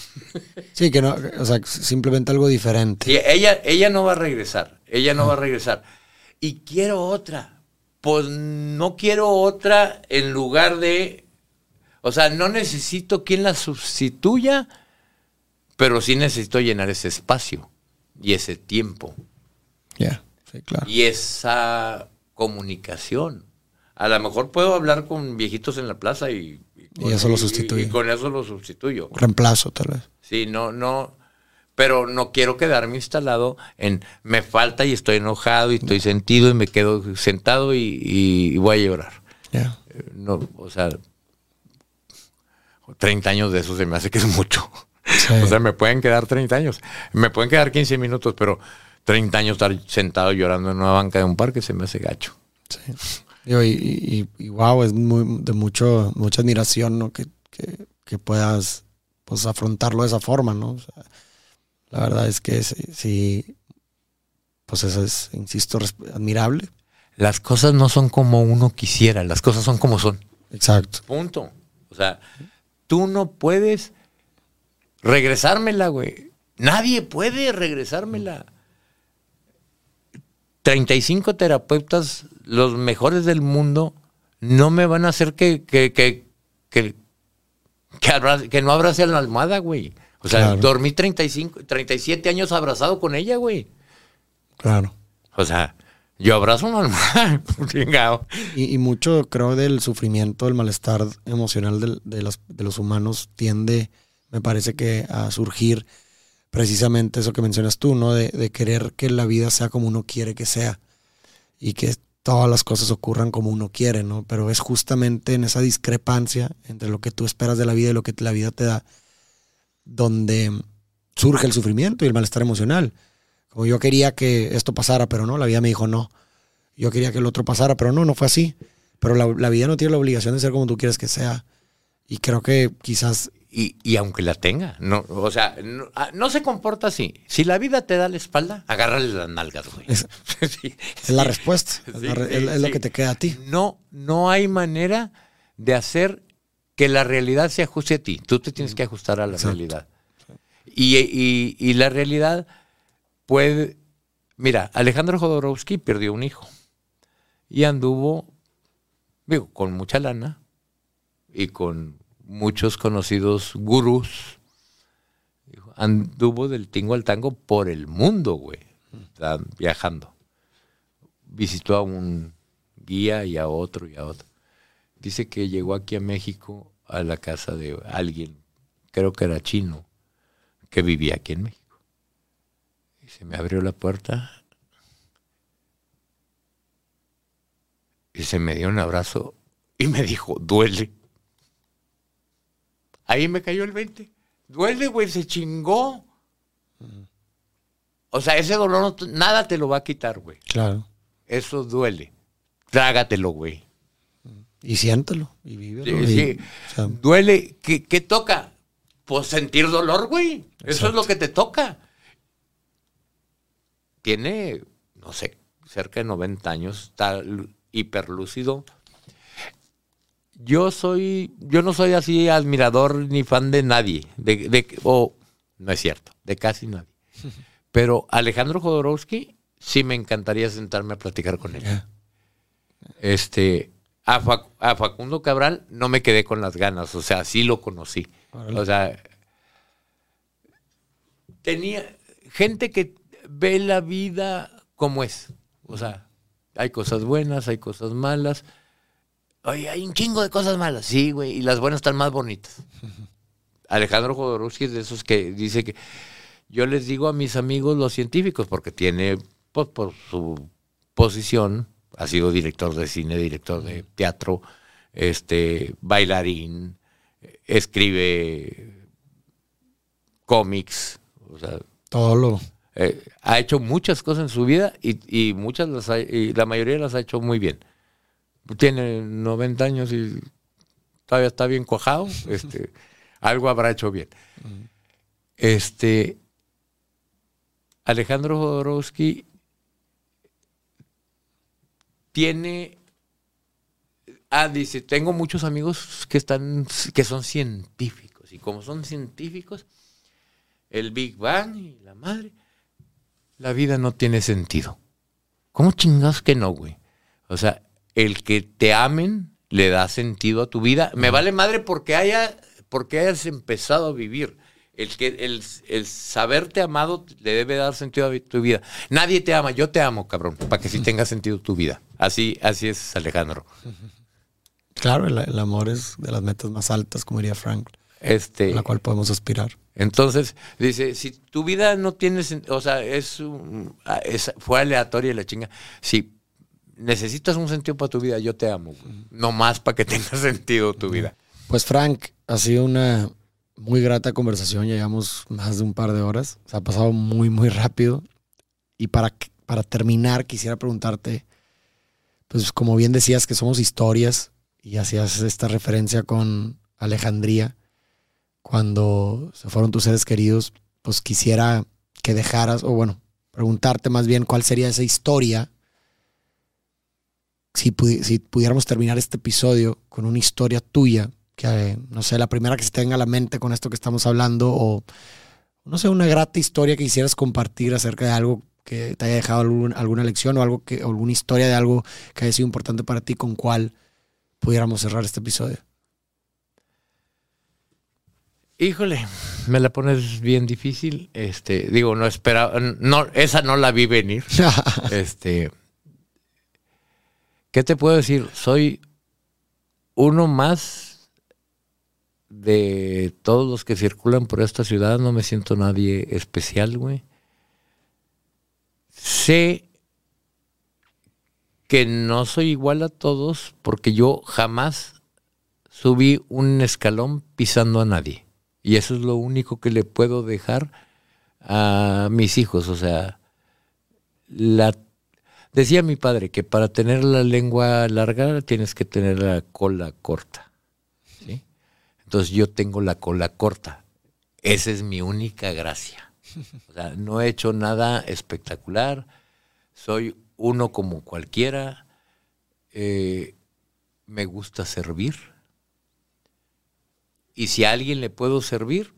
Sí, que no, o sea, simplemente algo diferente. Sí, ella, ella no va a regresar, ella no va a regresar. Y quiero otra. Pues no quiero otra en lugar de, o sea, no necesito quien la sustituya, pero sí necesito llenar ese espacio y ese tiempo Ya, sí, claro. y esa comunicación. A lo mejor puedo hablar con viejitos en la plaza y, Y eso lo sustituye. Y, con eso lo sustituyo. Reemplazo, tal vez. Sí, no, no, pero no quiero quedarme instalado en me falta y estoy enojado y estoy sentido y me quedo sentado y, y voy a llorar. Ya. Eh, No, o sea, 30 años de eso se me hace que es mucho. Sí. O sea, me pueden quedar 30 años, me pueden quedar 15 minutos, pero 30 años estar sentado llorando en una banca de un parque se me hace gacho. Sí. Digo, y, y, y wow, es muy, de mucho, mucha admiración, ¿no? Que, que, que puedas pues afrontarlo de esa forma, ¿no? O sea, la verdad es que sí, sí, pues eso es, insisto, admirable. Las cosas no son como uno quisiera, las cosas son como son. Exacto. Punto. O sea, tú no puedes regresármela, güey. Nadie puede regresármela. 35 terapeutas, los mejores del mundo, no me van a hacer que, que, que, que, que, abra- que no abrace a la almohada, güey. O sea, Claro. dormí 35, 37 años abrazado con ella, güey. Claro. O sea, yo abrazo una almohada, chingado. Y, y mucho, creo, del sufrimiento, del malestar emocional del- de, los, de los humanos tiende, me parece que a surgir precisamente eso que mencionas tú, ¿no? De, de querer que la vida sea como uno quiere que sea y que todas las cosas ocurran como uno quiere, ¿no? Pero es justamente en esa discrepancia entre lo que tú esperas de la vida y lo que la vida te da donde surge el sufrimiento y el malestar emocional. Como yo quería que esto pasara, pero no, la vida me dijo no. Yo quería que el otro pasara, pero no, no fue así. Pero la, la vida no tiene la obligación de ser como tú quieres que sea. Y creo que quizás Y, y aunque la tenga, no, o sea, no, ah, no se comporta así. Si la vida te da la espalda, agárrale las nalgas, güey. Es- Sí, es la sí. respuesta. Es, Sí, la re- sí, es- es lo que te queda a ti. No, no hay manera de hacer que la realidad se ajuste a ti. Tú te tienes que ajustar a la Exacto. realidad. Y, y- y la realidad puede... Mira, Alejandro Jodorowsky perdió un hijo y anduvo, digo, con mucha lana y con muchos conocidos gurús. Anduvo del tingo al tango por el mundo, güey, viajando. Visitó a un guía y a otro y a otro. Dice que llegó aquí a México a la casa de alguien, creo que era chino, que vivía aquí en México. Y se me abrió la puerta y se me dio un abrazo y me dijo, duele. Ahí me cayó el 20. Duele, güey, se chingó. O sea, ese dolor no nada te lo va a quitar, güey. Claro. Eso duele. Trágatelo, güey. Y siéntelo. Y vívelo. Sí, y- sí. o sea, Duele. ¿Qué, qué toca? Pues sentir dolor, güey. Eso es lo que te toca. Tiene, no sé, cerca de 90 años, está hiperlúcido. Yo soy, yo no soy así admirador ni fan de nadie, de, de- o No es cierto, de casi nadie. Pero Alejandro Jodorowsky sí me encantaría sentarme a platicar con él. Este, a, Facundo Cabral no me quedé con las ganas, o sea, sí lo conocí. O sea, tenía gente que ve la vida como es. O sea, hay cosas buenas, hay cosas malas. Oye, hay un chingo de cosas malas. Sí, güey, y las buenas están más bonitas. Alejandro Jodorowsky es de esos que dice que yo les digo a mis amigos los científicos, porque tiene, pues, por su posición, ha sido director de cine, director de teatro, este, bailarín, escribe cómics, o sea, todo lo eh, ha hecho muchas cosas en su vida y, muchas las y la mayoría las ha hecho muy bien. Tiene 90 años y todavía está bien cuajado, este, algo habrá hecho bien. Este Alejandro Jodorowsky tiene ah dice, tengo muchos amigos que están que son científicos y como son científicos el Big Bang y la madre la vida no tiene sentido. ¿Cómo chingas que no, güey? O sea, el que te amen le da sentido a tu vida. Me vale madre porque haya, porque hayas empezado a vivir. El, que, el, el, saberte amado le debe dar sentido a tu vida. Nadie te ama, yo te amo, cabrón, para que sí tenga sentido tu vida. Así, así es Alejandro. Claro, el, amor es de las metas más altas, como diría Frank, este, a la cual podemos aspirar. Entonces, dice, si tu vida no tiene, o sea, es, fue aleatoria la chinga. Si necesitas un sentido para tu vida, yo te amo. No más para que tenga sentido tu vida. Pues Frank, ha sido una muy grata conversación. Llevamos más de un par de horas. Se ha pasado muy, muy rápido. Y para, para terminar, quisiera preguntarte, pues como bien decías que somos historias y hacías esta referencia con Alejandría cuando se fueron tus seres queridos, pues quisiera que dejaras, o bueno, preguntarte más bien cuál sería esa historia. Si, si pudiéramos terminar este episodio con una historia tuya, que no sé, la primera que se tenga a la mente con esto que estamos hablando, o no sé, una grata historia que quisieras compartir acerca de algo que te haya dejado alguna lección o algo que, alguna historia de algo que haya sido importante para ti, con cuál pudiéramos cerrar este episodio. Híjole, me la pones bien difícil. Este, digo, no esperaba, no, esa no la vi venir. este, ¿qué te puedo decir? Soy uno más de todos los que circulan por esta ciudad. No me siento nadie especial, güey. Sé que no soy igual a todos porque yo jamás subí un escalón pisando a nadie. Y eso es lo único que le puedo dejar a mis hijos. O sea, la, decía mi padre que para tener la lengua larga tienes que tener la cola corta. ¿sí? Entonces yo tengo la cola corta. Esa es mi única gracia. O sea, no he hecho nada espectacular. Soy uno como cualquiera. Eh, me gusta servir y si a alguien le puedo servir,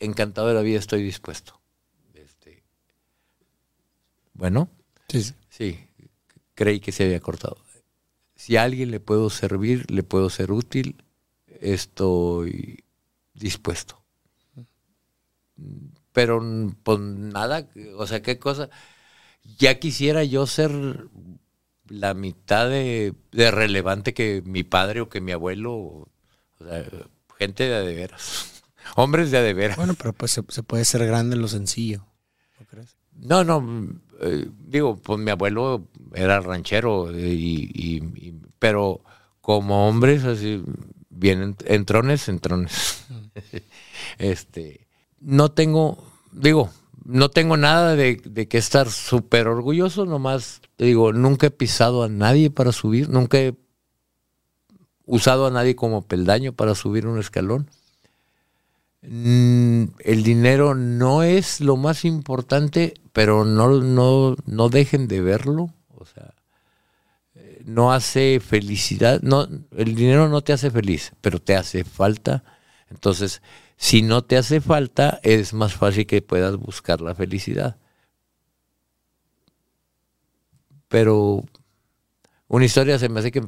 encantado de la vida estoy dispuesto. Este, bueno, sí, sí, creí que se había cortado. Si a alguien le puedo servir, le puedo ser útil, estoy dispuesto. Pero pues nada, o sea, qué cosa. Ya quisiera yo ser la mitad de, relevante que mi padre o que mi abuelo. O sea, Gente de de veras. Hombres de de veras. Bueno, pero pues se, puede ser grande en lo sencillo. ¿No? No, no. Eh, digo, pues mi abuelo era ranchero, y, pero como hombres, así, bien entrones, entrones. Mm. este, no tengo, digo, no tengo nada de, de que estar súper orgulloso, nomás, digo, nunca he pisado a nadie para subir, nunca he usado a nadie como peldaño para subir un escalón. Mm, el dinero no es lo más importante, pero no, no, no dejen de verlo. O sea, eh, no hace felicidad. No, el dinero no te hace feliz, pero te hace falta. Entonces, Si no te hace falta, es más fácil que puedas buscar la felicidad. Pero una historia se me hace que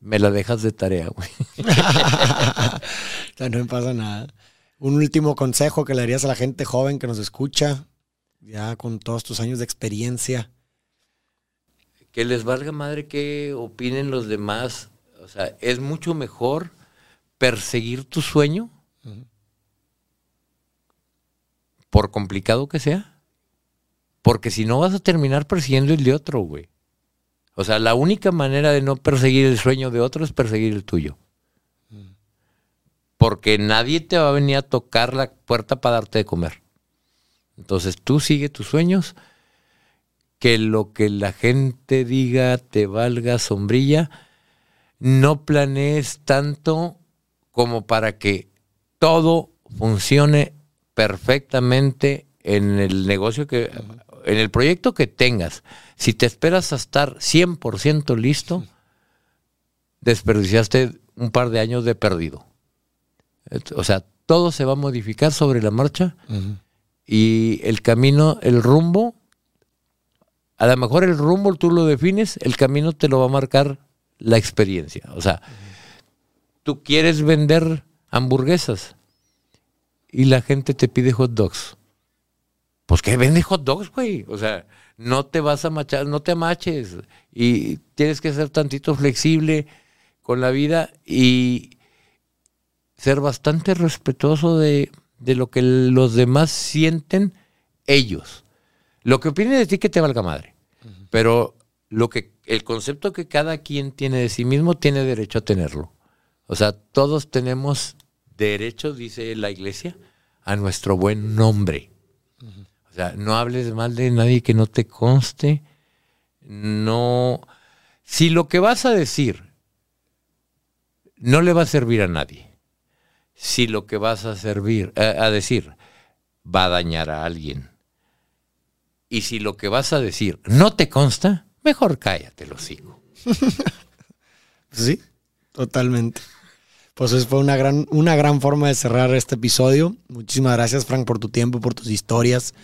me la dejas de tarea, güey. no me pasa nada. Un último consejo que le darías a la gente joven que nos escucha, ya con todos tus años de experiencia. Que les valga madre que opinen los demás. O sea, es mucho mejor perseguir tu sueño, por complicado que sea. Porque si no vas a terminar persiguiendo el de otro, güey. O sea, la única manera de no perseguir el sueño de otro es perseguir el tuyo. Porque nadie te va a venir a tocar la puerta para darte de comer. Entonces tú sigue tus sueños, que lo que la gente diga te valga sombrilla, no planees tanto como para que todo funcione perfectamente en el negocio que en el proyecto que tengas, si te esperas a estar 100% listo, desperdiciaste un par de años de perdido. O sea, todo se va a modificar sobre la marcha y el camino, el rumbo, a lo mejor el rumbo tú lo defines, el camino te lo va a marcar la experiencia. O sea, tú quieres vender hamburguesas y la gente te pide hot dogs pues que vende hot dogs, güey. O sea, no te vas a machar, no te maches. Y tienes que ser tantito flexible con la vida y ser bastante respetuoso de, lo que los demás sienten ellos. Lo que opinen de ti que te valga madre. Pero lo que el concepto que cada quien tiene de sí mismo tiene derecho a tenerlo. O sea, todos tenemos derecho, dice la iglesia, a nuestro buen nombre. O sea, no hables mal de nadie que no te conste. No. Si lo que vas a decir no le va a servir a nadie, si lo que vas a servir eh, a decir va a dañar a alguien, y si lo que vas a decir no te consta, mejor cállate, lo sigo. sí, totalmente. Pues eso fue una gran, una gran forma de cerrar este episodio. Muchísimas gracias, Frank, por tu tiempo, por tus historias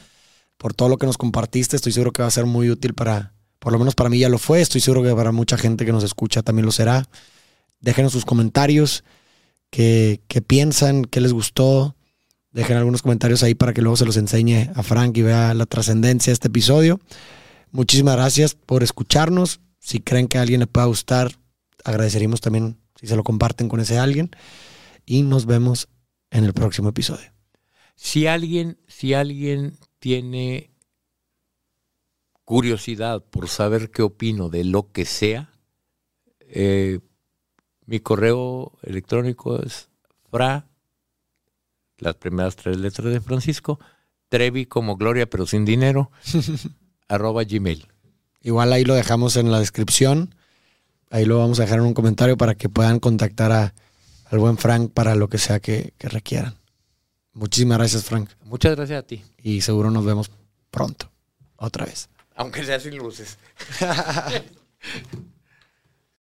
por todo lo que nos compartiste. Estoy seguro que va a ser muy útil para, por lo menos para mí ya lo fue. Estoy seguro que para mucha gente que nos escucha también lo será. Déjenos sus comentarios, qué, piensan, qué les gustó. Dejen algunos comentarios ahí para que luego se los enseñe a Frank y vea la trascendencia de este episodio. Muchísimas gracias por escucharnos. Si creen que a alguien le pueda gustar, agradeceríamos también si se lo comparten con ese alguien. Y nos vemos en el próximo episodio. Si alguien, si alguien tiene curiosidad por saber qué opino de lo que sea, eh, mi correo electrónico es fra, las primeras tres letras de Francisco, Trevi como Gloria pero sin dinero, arroba gmail. Igual ahí lo dejamos en la descripción, ahí lo vamos a dejar en un comentario para que puedan contactar a, al buen Frank para lo que sea que requieran. Muchísimas gracias, Frank. Muchas gracias a ti. Y seguro nos vemos pronto, otra vez. Aunque sea sin luces.